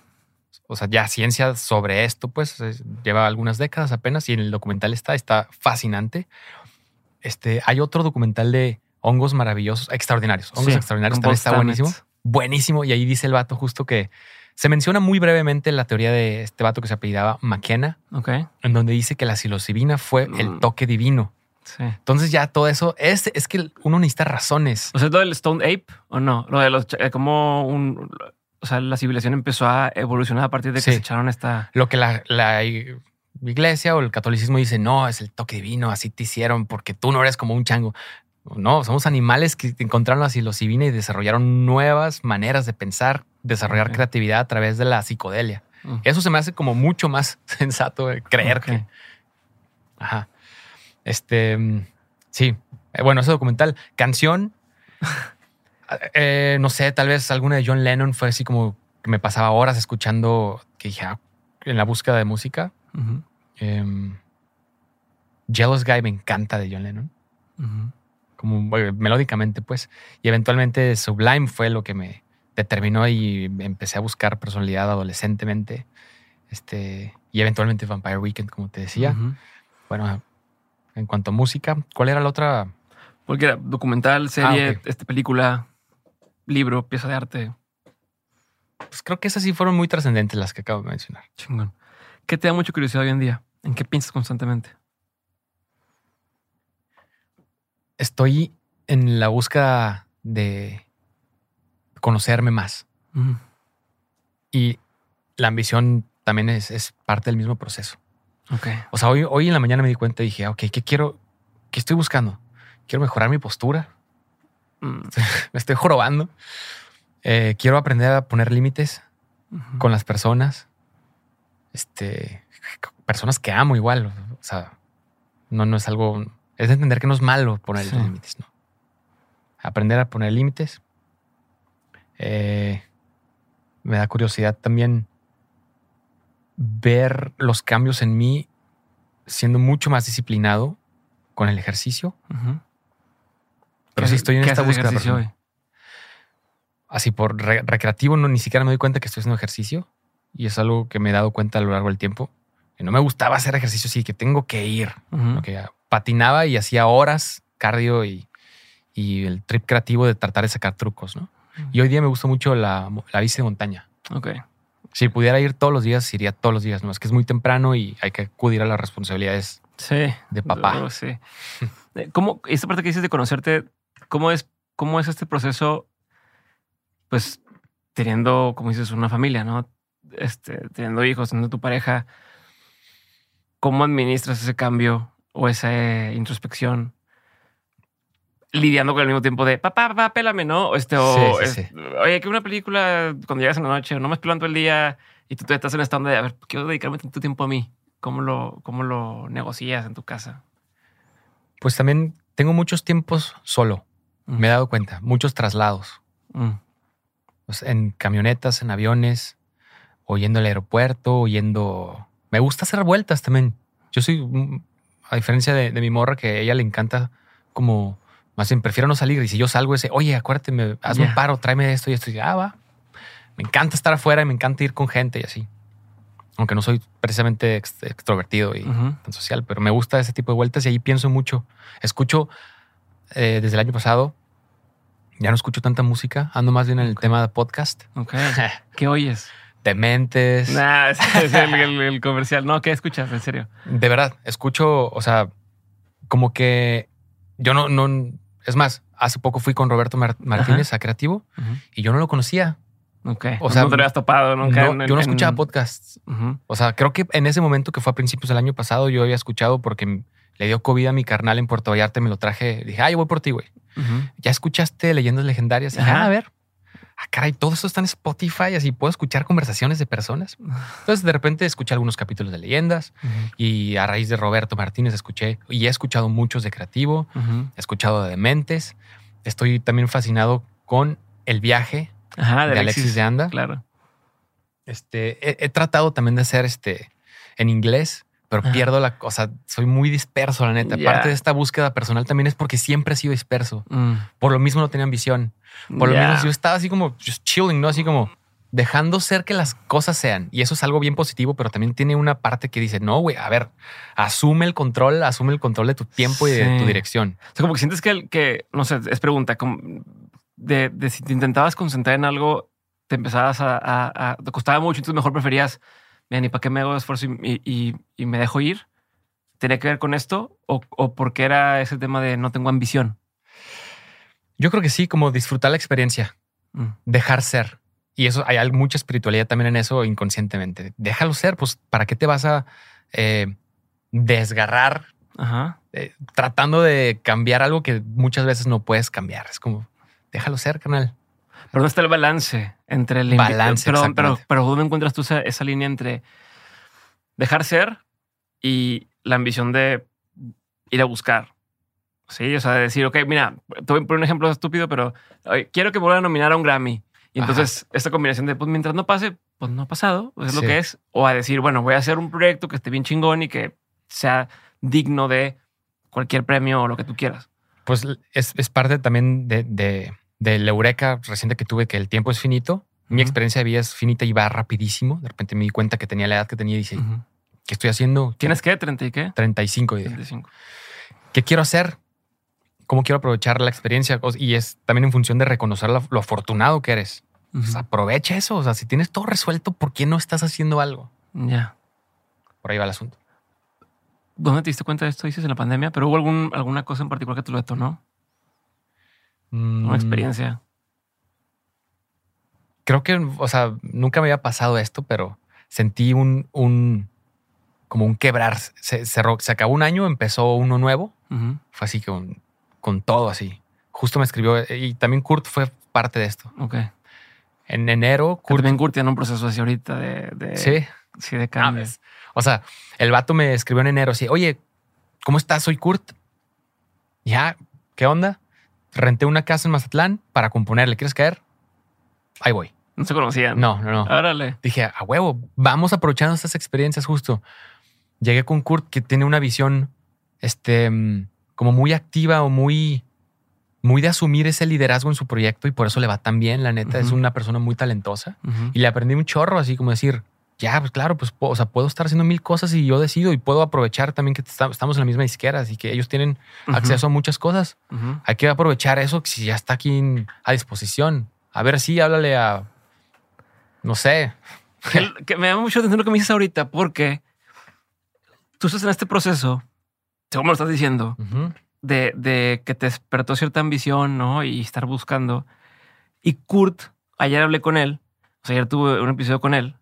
O sea, ya ciencia sobre esto, pues lleva algunas décadas apenas y en el documental está, está fascinante. Este, hay otro documental de hongos maravillosos, extraordinarios. Hongos extraordinarios también está buenísimo. Buenísimo. Y ahí dice el vato justo que se menciona muy brevemente la teoría de este vato que se apellidaba McKenna, en donde dice que la psilocibina fue el mm. toque divino. Entonces ya todo eso es, es que uno necesita razones. O sea, lo del Stone Ape o no, lo de los eh, como un, o sea, la civilización empezó a evolucionar a partir de que se echaron esta. Lo que la, la iglesia o el catolicismo dice, no, es el toque divino, así te hicieron porque tú no eres como un chango. No, somos animales que encontraron la psilocibina y desarrollaron nuevas maneras de pensar, desarrollar creatividad a través de la psicodelia. Mm. Eso se me hace como mucho más sensato de creer que. Ajá. Este. Mm, sí. Eh, bueno, ese documental. Canción. Eh, no sé, tal vez alguna de John Lennon fue así como que me pasaba horas escuchando que dije, ah, en la búsqueda de música. Em, Jealous Guy me encanta de John Lennon. Como melódicamente, pues. Y eventualmente Sublime fue lo que me determinó y empecé a buscar personalidad adolescentemente. Este, y eventualmente Vampire Weekend, como te decía. Bueno, en cuanto a música, ¿cuál era la otra? Cualquiera, documental, serie, este, película, libro, pieza de arte. Pues creo que esas sí fueron muy trascendentes las que acabo de mencionar. Chingón. ¿Qué te da mucha curiosidad hoy en día? ¿En qué piensas constantemente? Estoy en la búsqueda de conocerme más. Y la ambición también es, parte del mismo proceso. Okay. O sea, hoy, hoy en la mañana me di cuenta y dije, ok, ¿qué quiero? ¿Qué estoy buscando? Quiero mejorar mi postura. Mm. me estoy jorobando. Eh, quiero aprender a poner límites con las personas. Este, personas que amo igual. O sea, no, no es algo. Es entender que no es malo poner límites, ¿no? Aprender a poner límites. Eh, me da curiosidad también ver los cambios en mí siendo mucho más disciplinado con el ejercicio. Pero sí estoy en esta búsqueda. Hoy? Así por recreativo, no, ni siquiera me doy cuenta que estoy haciendo ejercicio. Y es algo que me he dado cuenta a lo largo del tiempo. Que no me gustaba hacer ejercicio, sí, que tengo que ir. Patinaba y hacía horas cardio y, el trip creativo de tratar de sacar trucos, ¿no? Y hoy día me gusta mucho la, la bici de montaña. Ok. Si pudiera ir todos los días, iría todos los días. No es que es muy temprano y hay que acudir a las responsabilidades de papá. sí. Eh, ¿Cómo, esta parte que dices de conocerte, cómo es, cómo es este proceso? Pues teniendo, como dices, una familia, ¿no? Este, teniendo hijos, teniendo tu pareja. ¿Cómo administras ese cambio o esa introspección? lidiando con el mismo tiempo de papá, papá, pélame, ¿no? Este, o, oye, que una película cuando llegas en la noche, no me estoy todo el día y tú, tú estás en esta onda de, a ver, quiero dedicarme tanto tiempo a mí. ¿Cómo lo, cómo lo negocias en tu casa? Pues también tengo muchos tiempos solo. Mm. Me he dado cuenta, muchos traslados. Mm. Pues en camionetas, en aviones, o yendo al aeropuerto, o yendo... Me gusta hacer vueltas también. Yo soy, a diferencia de, de mi morra, que a ella le encanta como más bien, prefiero no salir. Y si yo salgo ese, oye, acuérdate, me, hazme un paro, tráeme esto y esto. Y ah, va. Me encanta estar afuera y me encanta ir con gente y así. Aunque no soy precisamente extrovertido y tan social, pero me gusta ese tipo de vueltas y ahí pienso mucho. Escucho eh, desde el año pasado, ya no escucho tanta música, ando más bien en el tema de podcast. Ok. ¿Qué oyes? Dementes. Nah, es el, el, comercial. No, ¿qué escuchas? En serio. De verdad, escucho, o sea, como que yo no, no, es más, hace poco fui con Roberto Martínez a Creativo y yo no lo conocía. Ok. O sea, no te habías topado nunca. yo no escuchaba podcasts. O sea, creo que en ese momento que fue a principios del año pasado, yo había escuchado porque le dio COVID a mi carnal en Puerto Vallarta me lo traje. Dije, ah, yo voy por ti, güey. ¿Ya escuchaste leyendas legendarias? Ah, a ver. Ah, caray, todo eso está en Spotify, así puedo escuchar conversaciones de personas. Entonces, de repente escuché algunos capítulos de leyendas y a raíz de Roberto Martínez escuché y he escuchado muchos de creativo, he escuchado de Dementes. Estoy también fascinado con el viaje de, Alexis, de Anda. Claro. Este, he, tratado también de hacer este en inglés pero pierdo la cosa. Soy muy disperso, la neta. Parte de esta búsqueda personal también es porque siempre he sido disperso. Mm. Por lo mismo no tenía ambición. Por lo mismo yo estaba así como just chilling, ¿no? Así como dejando ser que las cosas sean. Y eso es algo bien positivo, pero también tiene una parte que dice, no, güey, a ver, asume el control, asume el control de tu tiempo y de tu dirección. O sea, como que sientes que, que no sé, es pregunta, como de, si te intentabas concentrar en algo, te empezabas a, a, te costaba mucho, entonces mejor preferías mira, ni para qué me hago esfuerzo y, me dejo ir. ¿Tiene que ver con esto? ¿O, ¿O porque era ese tema de no tengo ambición? Yo creo que sí, como disfrutar la experiencia, mm. dejar ser. Y eso hay mucha espiritualidad también en eso inconscientemente. Déjalo ser, pues ¿para qué te vas a eh, desgarrar eh, tratando de cambiar algo que muchas veces no puedes cambiar? Es como, déjalo ser, canal. Pero ¿dónde está el balance entre el balance? Pero, pero, pero, ¿dónde encuentras tú esa, línea entre dejar ser y la ambición de ir a buscar? Sí, o sea, de decir, ok, mira, te voy a poner un ejemplo estúpido, pero quiero que vuelva a nominar a un Grammy. Y entonces esta combinación de, pues mientras no pase, pues no ha pasado, pues es lo que es. O a decir, bueno, voy a hacer un proyecto que esté bien chingón y que sea digno de cualquier premio o lo que tú quieras. Pues es, es parte también de, de, del eureka reciente que tuve, que el tiempo es finito. Mi experiencia de vida es finita y va rapidísimo. De repente me di cuenta que tenía la edad que tenía y dije, Ujú. ¿qué estoy haciendo? ¿Tienes qué? ¿30 y qué? 35 y dije, 35. ¿qué quiero hacer? ¿Cómo quiero aprovechar la experiencia? Y es también en función de reconocer lo, lo afortunado que eres. Pues aprovecha eso. O sea, si tienes todo resuelto, ¿por qué no estás haciendo algo? Ya. Por ahí va el asunto. ¿Dónde te diste cuenta de esto? Dices en la pandemia, pero hubo algún, alguna cosa en particular que te lo detonó, una experiencia. Creo que, o sea, nunca me había pasado esto, pero sentí un, un como un quebrar. Se, cerró- se acabó un año, empezó uno nuevo. Fue así con, con todo así. Justo me escribió y también Kurt fue parte de esto. Ok. En enero, Kurt. Ben Kurt tiene un proceso así ahorita de, de, Sí. sí, de Ah, cambio. ves. O sea, el vato me escribió en enero así, oye, ¿cómo estás? Soy Kurt. Ya, ¿qué onda? Renté una casa en Mazatlán para componer. ¿Le quieres caer? Ahí voy. no se conocían. No, no, no. Órale. Dije, a huevo, vamos aprovechando estas experiencias justo. Llegué con Kurt que tiene una visión, este, mm, como muy activa o muy, muy de asumir ese liderazgo en su proyecto y por eso le va tan bien. La neta, es una persona muy talentosa y le aprendí un chorro, así como decir, ya, pues claro, pues, puedo- o sea, puedo estar haciendo mil cosas y yo decido y puedo aprovechar también que estamos en la misma disquera, así que ellos tienen acceso a muchas cosas. Ujú. Hay que aprovechar eso si ya está aquí a disposición. A ver, sí, háblale a, no sé, Que, que me da mucho atención lo que me dices ahorita, porque tú estás en este proceso, según me lo estás diciendo, de, de que te despertó cierta ambición, ¿no? Y estar buscando. Y Kurt, ayer hablé con él, o sea, ayer tuve un episodio con él,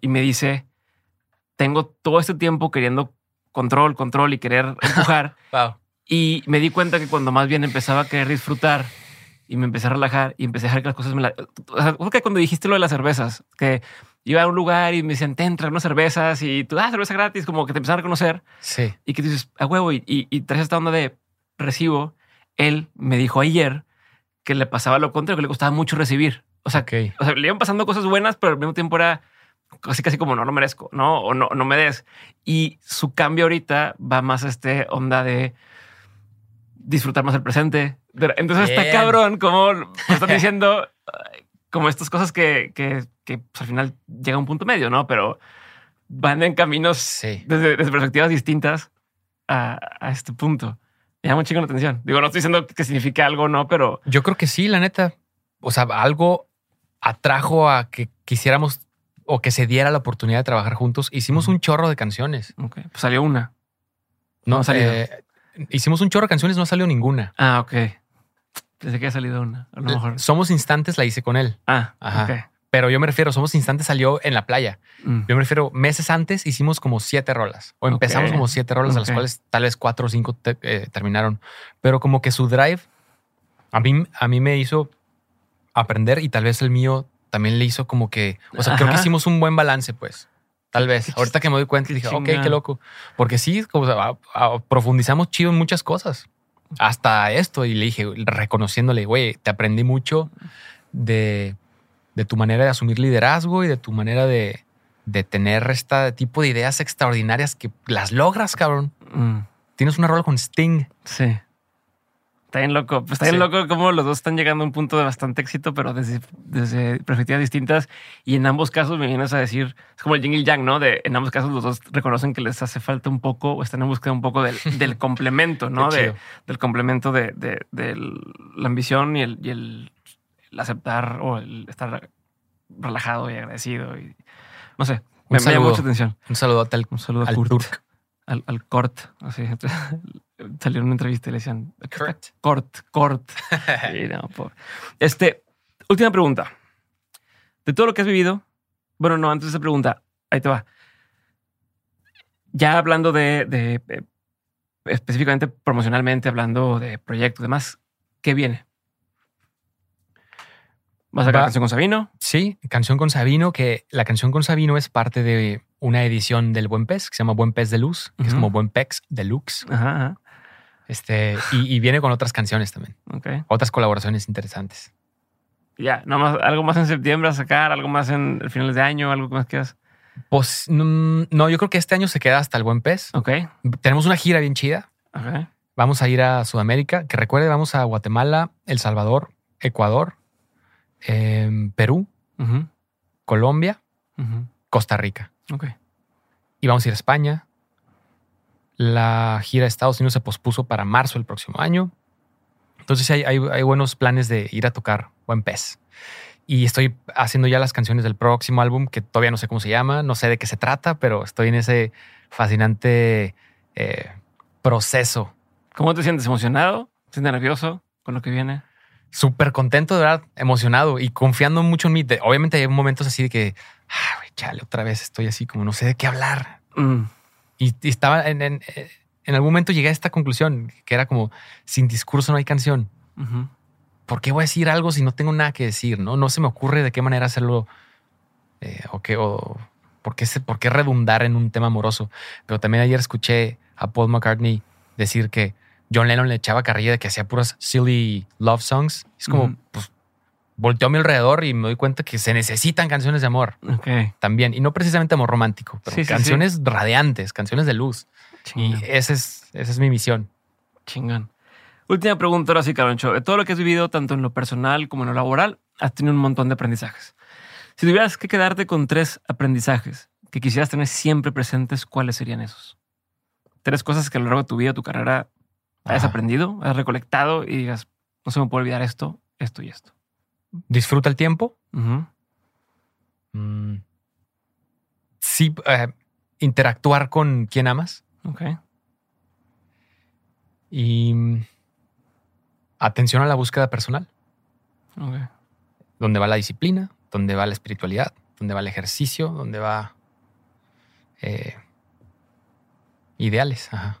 y me dice, tengo todo este tiempo queriendo control, control y querer empujar. Wow. Y me di cuenta que cuando más bien empezaba a querer disfrutar y me empecé a relajar y empecé a dejar que las cosas me la... O sea, que cuando dijiste lo de las cervezas, que iba a un lugar y me decían, ten, trae unas cervezas y tú, ah, cerveza gratis, como que te empezaron a reconocer Sí. y que dices, a huevo, y, y, y traes esta onda de recibo. Él me dijo ayer que le pasaba lo contrario, que le costaba mucho recibir. O sea, Ok. o sea, le iban pasando cosas buenas, pero al mismo tiempo era casi casi como no, no merezco, no, o no, no me des. Y su cambio ahorita va más a este onda de disfrutar más el presente. Entonces está Bien. cabrón como están diciendo ay, como estas cosas que, que, que, pues, al final llega a un punto medio, ¿no? Pero van en caminos Sí. desde, desde perspectivas distintas a, a este punto. Me llama un chingo la atención. Digo, no estoy diciendo que significa algo, no, pero Yo creo que sí, la neta. O sea, algo atrajo a que quisiéramos o que se diera la oportunidad de trabajar juntos. Hicimos un chorro de canciones. pues salió una. No, No ha salido. eh, hicimos un chorro de canciones, no salió ninguna. Ah, ok. Pensé que había salido una. A lo mejor. Somos Instantes la hice con él. Ah, Ajá. ok. Pero yo me refiero, Somos Instantes salió en la playa. Mm. Yo me refiero, meses antes hicimos como siete rolas. O empezamos como siete rolas, de las cuales tal vez cuatro o cinco te- eh, terminaron. Pero como que su drive a mí, a mí me hizo aprender y tal vez el mío también le hizo como que, o sea, creo que hicimos un buen balance, pues. Tal vez. Ahorita que me doy cuenta, qué dije, ok, qué loco. Porque sí, como, a- a- profundizamos chido en muchas cosas. Hasta esto. Y le dije, reconociéndole, güey, te aprendí mucho de, de tu manera de asumir liderazgo y de tu manera de, de tener este tipo de ideas extraordinarias que las logras, cabrón. Mm. Tienes una rola con Sting. Sí. Está bien loco. Pues está bien Sí. loco como los dos están llegando a un punto de bastante éxito, pero desde, desde perspectivas distintas. Y en ambos casos me vienes a decir, es como el yin y el yang, ¿no? De en ambos casos los dos reconocen que les hace falta un poco o están en búsqueda un poco del, del complemento, ¿no? De, del complemento de, de- de la ambición y el, y el, el aceptar o el estar relajado y agradecido. Y, no sé, me, me llama saludo. mucha atención. Un saludote al, Un saludo a al Kurt. Al, al Cort. Así. Salió en una entrevista y le decían "Aquí está Kurt. Cort, Cort. Sí, no, pobre. Este, última pregunta. De todo lo que has vivido, bueno, no, antes de esa pregunta, ahí te va. Ya hablando de, de, eh, específicamente promocionalmente, hablando de proyectos y demás, ¿qué viene? ¿Vas a sacar Va- canción con Sabino? Sí, canción con Sabino, que la canción con Sabino es parte de una edición del Buen Pez, que se llama Buen Pez de Luz, que es como Buen Pex Deluxe. Ajá, ajá. Este, y, y viene con otras canciones también, Ok. otras colaboraciones interesantes. Ya, nada más, algo más en septiembre a sacar, algo más en el finales de año, algo más que has. Pues mm, no, yo creo que este año se queda hasta el buen pez. Ok. Tenemos una gira bien chida. Ok. Vamos a ir a Sudamérica, que recuerde, vamos a Guatemala, El Salvador, Ecuador, em, Perú, Colombia. Costa Rica. Ok. Y vamos a ir a España. La gira de Estados Unidos se pospuso para marzo del próximo año. Entonces hay, hay- hay buenos planes de ir a tocar buen pez. Y estoy haciendo ya las canciones del próximo álbum, que todavía no sé cómo se llama, no sé de qué se trata, pero estoy en ese fascinante eh, proceso. ¿Cómo te sientes? ¿Emocionado? ¿Te sientes nervioso con lo que viene? Súper contento, de verdad, emocionado y confiando mucho en mí. Obviamente hay momentos así de que, ah, chale, otra vez estoy así como no sé de qué hablar. Mm, Y, y estaba en, en, en algún momento llegué a esta conclusión que era como sin discurso no hay canción. ujú. ¿Por qué voy a decir algo si no tengo nada que decir? No, no se me ocurre de qué manera hacerlo eh, o qué o por qué, por qué redundar en un tema amoroso. Pero también ayer escuché a Paul McCartney decir que John Lennon le echaba carrilla de que hacía puras silly love songs. Es como, pues, volteó a mi alrededor y me doy cuenta que se necesitan canciones de amor Ok. también. Y no precisamente amor romántico, pero Sí, sí, sí. canciones radiantes, canciones de luz. Y esa es, esa es mi misión. Chingón. Última pregunta ahora sí, Caroncho. De todo lo que has vivido, tanto en lo personal como en lo laboral, has tenido un montón de aprendizajes. Si tuvieras que quedarte con tres aprendizajes que quisieras tener siempre presentes, ¿cuáles serían esos? Tres cosas que a lo largo de tu vida, tu carrera, hayas Ajá. aprendido, has recolectado y digas, no se me puede olvidar esto, esto y esto. Disfruta el tiempo. Mm. Sí, eh, interactuar con quien amas Ok. y mm, atención a la búsqueda personal, Ok. donde va la disciplina, donde va la espiritualidad, donde va el ejercicio, donde va eh, ideales. Ajá.